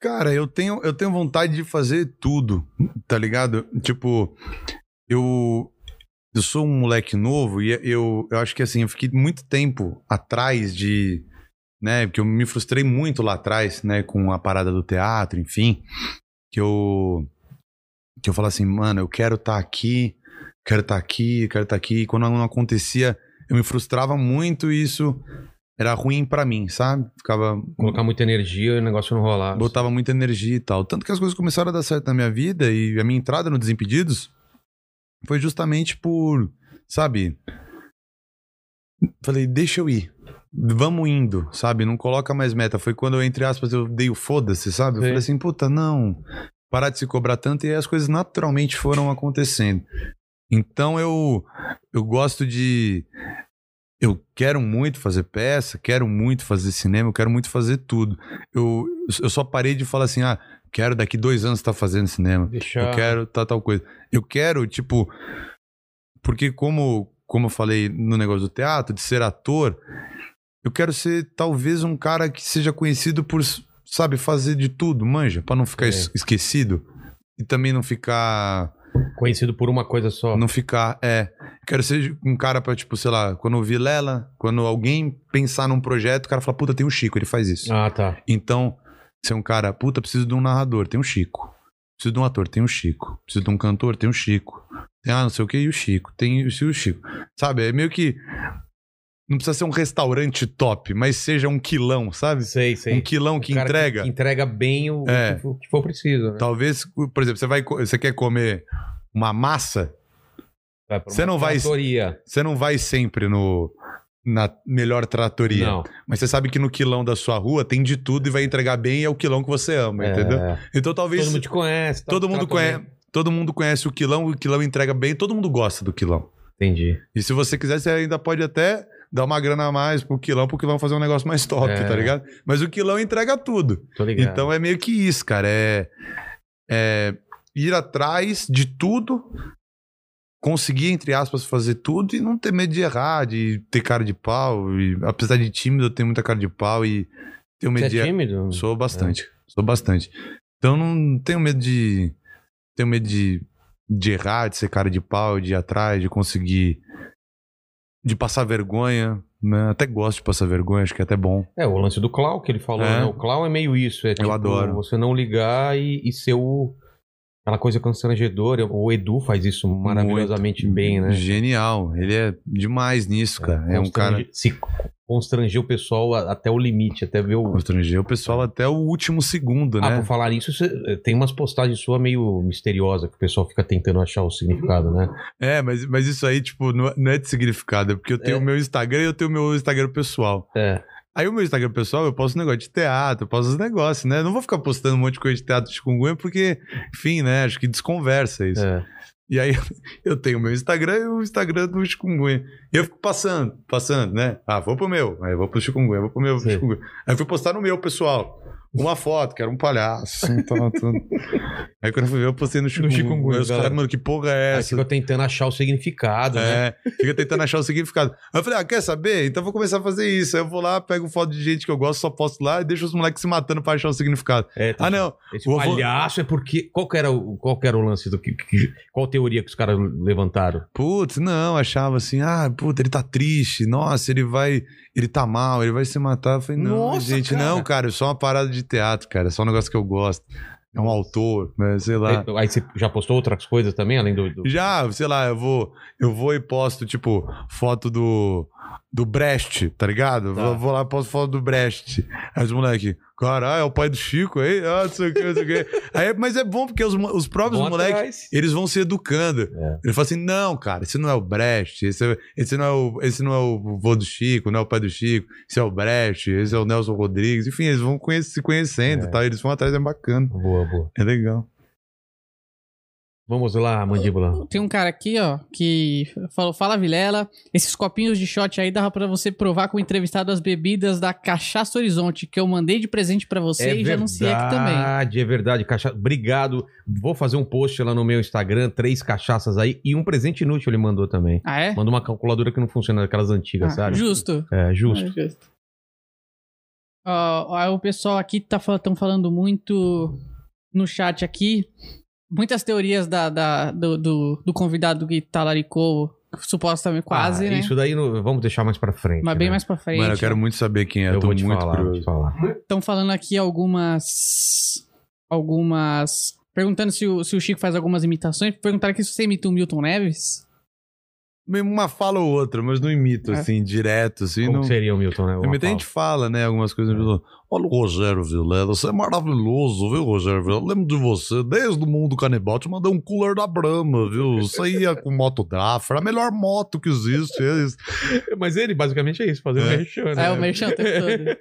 Cara, eu tenho, eu tenho vontade de fazer tudo, tá ligado? Tipo, eu eu sou um moleque novo e eu, eu acho que assim, eu fiquei muito tempo atrás de, né, porque eu me frustrei muito lá atrás, né, com a parada do teatro, enfim, que eu que eu falo assim, mano, eu quero estar aqui, quero estar aqui, quero estar aqui, e quando não acontecia, eu me frustrava muito e isso era ruim pra mim, sabe? Ficava Colocar muita energia e o negócio não rolar. botava muita energia e tal. Tanto que as coisas começaram a dar certo na minha vida e a minha entrada no Desimpedidos foi justamente por, sabe? Falei, deixa eu ir. Vamos indo, sabe? Não coloca mais meta. Foi quando eu, entre aspas, eu dei o foda-se, sabe? Eu Sim. falei assim, puta, não. Parar de se cobrar tanto e aí as coisas naturalmente foram acontecendo. Então eu, eu gosto de. Eu quero muito fazer peça, quero muito fazer cinema, eu quero muito fazer tudo. Eu, eu só parei de falar assim, ah, quero daqui dois anos estar fazendo cinema. Deixa... Eu quero tal, tal coisa. Eu quero, tipo. Porque, como, como eu falei no negócio do teatro, de ser ator, eu quero ser talvez um cara que seja conhecido por, sabe, fazer de tudo, manja, pra não ficar É. es- esquecido. E também não ficar. Conhecido por uma coisa só. Não ficar. É. Quero ser um cara pra, tipo, sei lá, quando eu vi Lela, quando alguém pensar num projeto, o cara fala, puta, tem o Chico, ele faz isso. Ah, tá. Então, ser um cara, puta, preciso de um narrador, tem o Chico. Preciso de um ator, tem o Chico. Preciso de um cantor, tem o Chico. Tem, ah, não sei o que, e o Chico. Tem o o Chico. Sabe, é meio que. Não precisa ser um restaurante top, mas seja um quilão, sabe? Sei, sei. Um quilão que entrega. Que, entrega bem o, É. o que for- preciso. Né? Talvez, por exemplo, você vai, você quer comer uma massa, Você não vai- você não vai sempre no na melhor tratoria. Não. Mas você sabe que no quilão da sua rua tem de tudo e vai entregar bem e é o quilão que você ama, entendeu? É. Então talvez Todo mundo te conhece. tá- todo mundo conhece, bem. todo mundo conhece o quilão, o quilão entrega bem, todo mundo gosta do quilão. Entendi. E se você quiser, você ainda pode até dar uma grana a mais pro quilão, pro quilão fazer um negócio mais top, É. tá ligado? Mas o quilão entrega tudo. Tô ligado. Então é meio que isso, cara. É, é ir atrás de tudo, conseguir, entre aspas, fazer tudo e não ter medo de errar, de ter cara de pau. E, apesar de tímido, eu tenho muita cara de pau e tenho Você medo é de. tímido? Sou bastante. Sou bastante. Então não tenho medo de. Tenho medo de, de errar, de ser cara de pau, de ir atrás, de conseguir. De passar vergonha. Né? Até gosto de passar vergonha, acho que é até bom. É, o lance do clown que ele falou, É. né? O clown é meio isso. É tipo, adoro. você não ligar e, e ser o... Aquela coisa constrangedora. O Edu faz isso maravilhosamente Muito. bem, né? Genial. Ele é demais nisso, cara. É, um cara. Se constranger o pessoal até o limite, até ver o... Constranger o pessoal até o último segundo, Ah, né? por falar nisso, você- tem umas postagens sua meio misteriosa que o pessoal fica tentando achar o significado, né? É, mas, mas isso aí, tipo, não é- é de significado. É porque eu tenho É. o meu Instagram e eu tenho o meu Instagram pessoal. É. Aí o meu Instagram pessoal, eu posto negócio de teatro, eu posto os negócios, né? Eu não vou ficar postando um monte de coisa de teatro de chikungunya, porque, enfim, né? Acho que desconversa isso. É. E aí eu tenho o meu Instagram e o Instagram do chikungunya. E eu fico passando, passando, né? Ah, vou pro meu, aí eu vou pro chikungunya, vou pro meu Sim. chikungunya. Aí eu fui postar no meu, pessoal. Uma foto, que era um palhaço, assim. Aí quando eu fui ver, eu postei no chikungunya. Aí os caras, mano, que porra é Aí essa? ficou tentando achar o significado, né? É, fica tentando achar o significado. Aí eu falei, ah, quer saber? Então eu vou começar a fazer isso. Aí eu vou lá, pego foto de gente que eu gosto, só posto lá e deixo os moleques se matando pra achar o significado. É, tá- Ah, não. Esse o avô- palhaço é porque. Qual que era o, qual que era o lance do que, que- Qual teoria que os caras levantaram? Putz, não, achava assim, ah, puta, ele tá triste, nossa, ele vai, ele tá mal, ele vai se matar. Eu falei, não, Nossa, gente, cara. não, cara, é só uma parada de teatro, cara, é só um negócio que eu gosto. É um autor, né, sei lá. Aí, aí você já postou outras coisas também, além do. do- Já, sei lá, eu vou, eu vou e posto, tipo, foto do, do Brecht, tá ligado? Tá. Vou, vou lá e posto foto do Brecht. Aí os moleques, caralho, é o pai do Chico aí? Ah, não sei o que, não sei o que. Aí, mas é bom porque os, os próprios Vão moleques, atrás. eles vão se educando. É. Ele fala assim: não, cara, esse não é o Brecht, esse, é- esse, não, é o, esse não é o vô do Chico, não é o pai do Chico, esse é o Brecht, esse é o Nelson Rodrigues. Enfim, eles vão conhece- se conhecendo É. tal, eles vão atrás, é bacana, Boa, boa. é legal. Vamos lá, mandíbula. Tem um cara aqui, ó, que falou: Fala Vilela, esses copinhos de shot aí dava pra você provar com o entrevistado as bebidas da Cachaça Horizonte, que eu mandei de presente pra você e já anunciei aqui também. verdade, é verdade. Cacha... Obrigado. Vou fazer um post lá no meu Instagram, três cachaças aí e um presente inútil ele mandou também. Ah, é? Mandou uma calculadora que não funciona, daquelas antigas, Ah, sabe? justo. É, justo. É, justo. Ó, ó, o pessoal aqui tá estão falando muito no chat aqui. Muitas teorias da, da- do, do, do convidado que talaricou, supostamente quase, Ah, né? Isso daí no- vamos deixar mais pra frente. Mas bem né? mais pra frente. Mano, eu quero muito saber quem é, eu tô vou te muito falar, curioso. Estão falando aqui algumas. Algumas. Perguntando se o, se o Chico faz algumas imitações. Perguntaram aqui se você imita o Milton Neves. Uma fala ou outra, mas não imito, É. assim, direto, assim. Como não... seria o Milton, né? Uma Muita gente fala, né, algumas coisas. Olha o Rogério Vilela, você é maravilhoso, viu, Rogério Vilela? Lembro de você, desde o mundo canibal, te mandei um cooler da Brahma, viu? Você ia com moto Draffer, a melhor moto que existe. É. Mas ele basicamente é isso, fazer É. merchan, né? É, o merchan o tempo todo.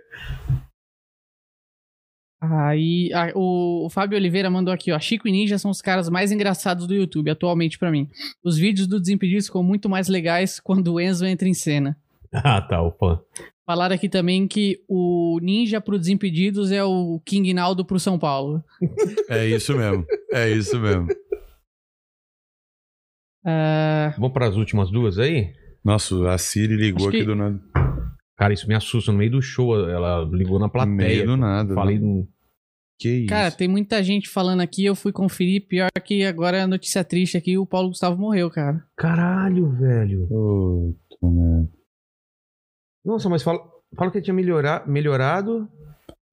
Aí, a- o, o Fábio Oliveira mandou aqui, ó. Chico e Ninja são os caras mais engraçados do YouTube atualmente pra mim. Os vídeos do Desimpedidos ficam muito mais legais quando o Enzo entra em cena. Ah, tá, o fã. Falaram aqui também que o Ninja pro Desimpedidos é o King Naldo pro São Paulo. É isso mesmo, é isso mesmo. Ah, Vamos pras últimas duas aí? Nossa, a Siri ligou Acho que- aqui do nada. Cara, isso me assusta. No meio do show, ela ligou na No plateia. meio do nada. Falei, né? no- Que isso? cara, tem muita gente falando aqui, eu fui conferir, pior que agora é notícia triste aqui, o Paulo Gustavo morreu, cara. caralho, velho. Puta merda. Nossa, mas fala, fala que ele tinha melhorar, melhorado.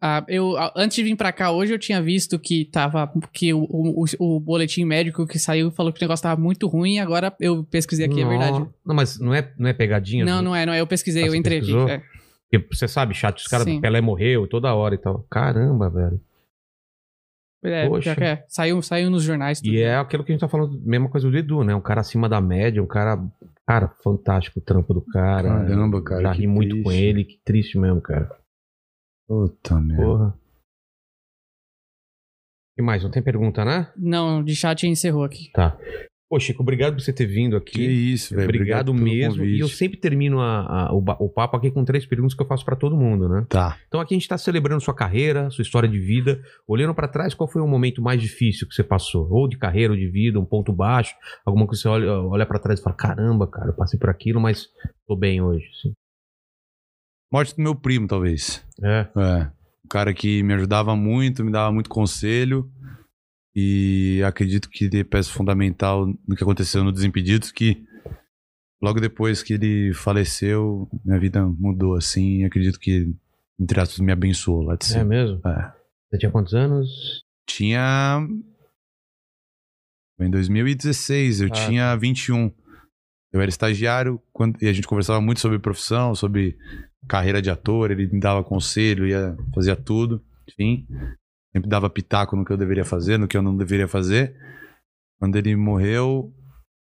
Ah, eu, antes de vir pra cá hoje, eu tinha visto que tava. que o, o, o boletim médico que saiu falou que o negócio tava muito ruim, agora eu pesquisei aqui, é verdade. Não, mas não é, não é pegadinha? Não, não é, não é. Eu pesquisei, Ah, eu entrei aqui. é. Você sabe, chat, os caras do Pelé morreu toda hora e tal. Caramba, velho. É, Poxa. é. Saiu, saiu nos jornais. tudo. E é aquilo que a gente tá falando, mesma coisa do Edu, né? Um cara acima da média, um cara. Cara, fantástico o trampo do cara. Caramba, cara, Já ri muito triste. com ele, que triste mesmo, cara. Puta merda. Porra. O que mais? Não tem pergunta, né? Não, de chat encerrou aqui. Tá. Pô, Chico, obrigado por você ter vindo aqui. Que isso, velho. Obrigado, pelo mesmo. E eu sempre termino a- a- o, o papo aqui com três perguntas que eu faço pra todo mundo, né? Tá. Então aqui a gente tá celebrando sua carreira, sua história de vida. Olhando pra trás, qual foi o momento mais difícil que você passou? Ou de carreira, ou de vida, um ponto baixo, alguma coisa que você olha, olha para trás e fala: caramba, cara, eu passei por aquilo, mas tô bem hoje. assim." Morte do meu primo, talvez. É. É. Um cara que me ajudava muito, me dava muito conselho. E acredito que de peça fundamental no que aconteceu no Desimpedidos, que logo depois que ele faleceu, minha vida mudou assim. E acredito que, entre aspas, me abençoou lá de É cima. mesmo? É. Você tinha quantos anos? Tinha. Em 2016, eu Ah, tinha 21. Eu era estagiário quando... e a gente conversava muito sobre profissão, sobre carreira de ator. Ele me dava conselho, ia, fazia tudo. Enfim, sempre dava pitaco no que eu deveria fazer, no que eu não deveria fazer. Quando ele morreu,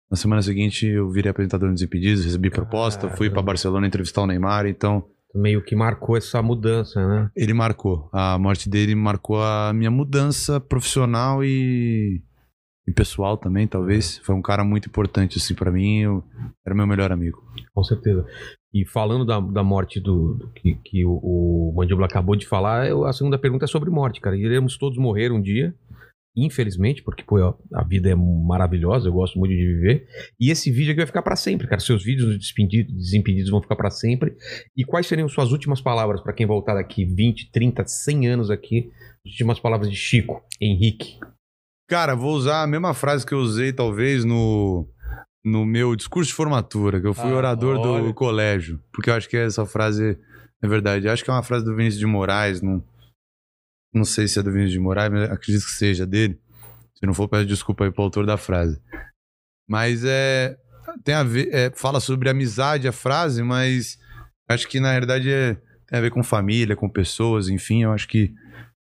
na semana seguinte eu virei apresentador nos Desimpedidos, recebi proposta, fui Caramba. Barcelona entrevistar o Neymar. Então, Meio que marcou essa mudança, né? Ele marcou. A morte dele marcou a minha mudança profissional e, e pessoal também, talvez. Foi um cara muito importante, assim, pra mim. Eu, era meu melhor amigo. Com certeza. E falando da, da morte do, do que, que o, o Mandíbula acabou de falar, eu- a segunda pergunta é sobre morte, cara. Iremos todos morrer um dia, infelizmente, porque pô, a- vida é maravilhosa, eu gosto muito de viver. E esse vídeo aqui vai ficar pra sempre, cara. Seus vídeos Desimpedidos vão ficar pra sempre. E quais seriam suas últimas palavras pra quem voltar daqui 20, 30, 100 anos aqui? As últimas palavras de Chico, Henrique. Cara, vou usar a mesma frase que eu usei, talvez, no, no meu discurso de formatura, que eu fui Ah, orador olha. do colégio. Porque eu acho que essa frase é verdade. Eu acho que é uma frase do Vinícius de Moraes. Não, não sei se é do Vinícius de Moraes, mas acredito que seja dele. Se não for, peço desculpa aí pro autor da frase. Mas é. Tem a ver. é, fala sobre amizade a frase, mas acho que na realidade é, tem a ver com família, com pessoas, enfim. Eu acho que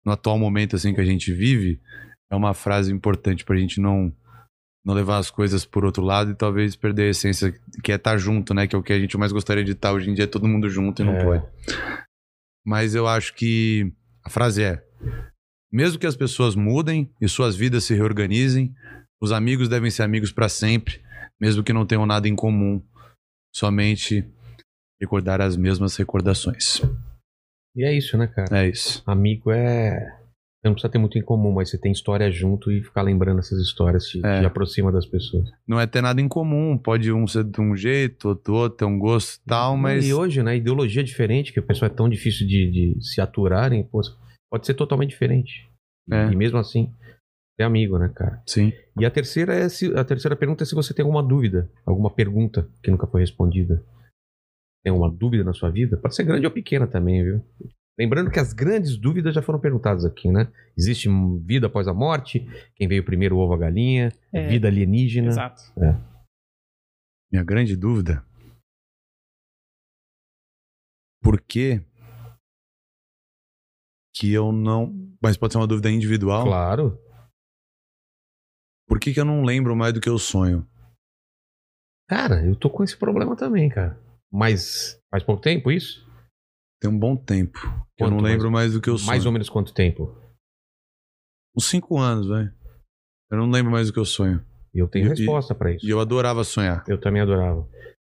no atual momento assim que a gente vive, é uma frase importante pra gente não não levar as coisas por outro lado e talvez perder a essência que é estar junto, né? Que é o que a gente mais gostaria de estar hoje em dia, é todo mundo junto e não É. pode. Mas eu acho que a frase é: mesmo que as pessoas mudem e suas vidas se reorganizem, os amigos devem ser amigos pra sempre, mesmo que não tenham nada em comum, somente recordar as mesmas recordações. E é isso, né, cara? É isso. Amigo é. Você não precisa ter muito em comum, mas você tem história junto e ficar lembrando essas histórias te, É. te aproxima das pessoas. Não é ter nada em comum, pode um ser de um jeito, outro outro, ter um gosto e tal, mas E hoje, né, ideologia diferente, que o pessoal é tão difícil de, de se aturarem, pô, pode ser totalmente diferente. É. E mesmo assim, é amigo, né, cara? sim. E a terceira é se, a terceira pergunta é se você tem alguma dúvida, alguma pergunta que nunca foi respondida. Tem alguma dúvida na sua vida? Pode ser grande ou pequena também, viu? Lembrando que as grandes dúvidas já foram perguntadas aqui, né? Existe vida após a morte? Quem veio primeiro, o ovo, a galinha? É. Vida alienígena? Exato. Minha grande dúvida. Por que que eu não. Mas pode ser uma dúvida individual. Claro. Por que, que eu não lembro mais do que eu sonho? Cara, eu tô com esse problema também, cara. Mas faz pouco tempo isso? Tem um bom tempo. que eu Quanto não lembro mais, do que eu sonho. Mais ou menos quanto tempo? Uns cinco anos, velho. Eu não lembro mais do que eu sonho. Eu tenho E- resposta pra isso. E eu adorava sonhar. Eu também adorava.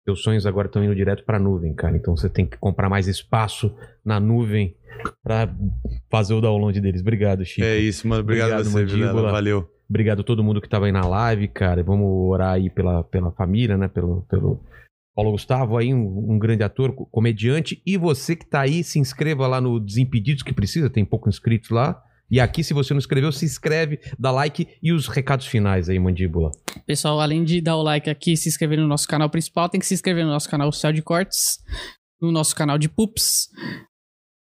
Seus sonhos agora estão indo direto pra nuvem, cara. Então você tem que comprar mais espaço na nuvem pra fazer o download deles. Obrigado, Chico. É isso, mano. Obrigado, Obrigado, você. Vilela. Valeu. Obrigado a todo mundo que tava aí na live, cara. Vamos orar aí pela, pela família, né? Pelo, pelo Paulo Gustavo aí, um, um grande ator, co- comediante. E você que tá aí, se inscreva lá no Desimpedidos, que precisa, tem pouco inscritos lá. E aqui, se você não inscreveu, se inscreve, dá like e os recados finais aí, Mandíbula. Pessoal, além de dar o like aqui e se inscrever no nosso canal principal, tem que se inscrever no nosso canal oficial de cortes, no nosso canal de Pups,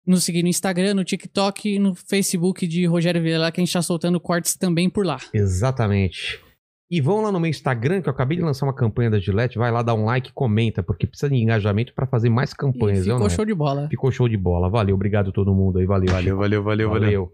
nos seguir no Instagram, no TikTok e no Facebook de Rogério Vilela, que a gente tá soltando cortes também por lá. Exatamente. E vão lá no meu Instagram, que eu acabei de lançar uma campanha da Gillette. Vai lá dar um like, comenta, porque precisa de engajamento pra fazer mais E campanhas. eu ficou não. show de bola. Ficou show de bola. Valeu, obrigado a todo mundo aí. Valeu. Valeu, valeu, valeu, valeu. valeu.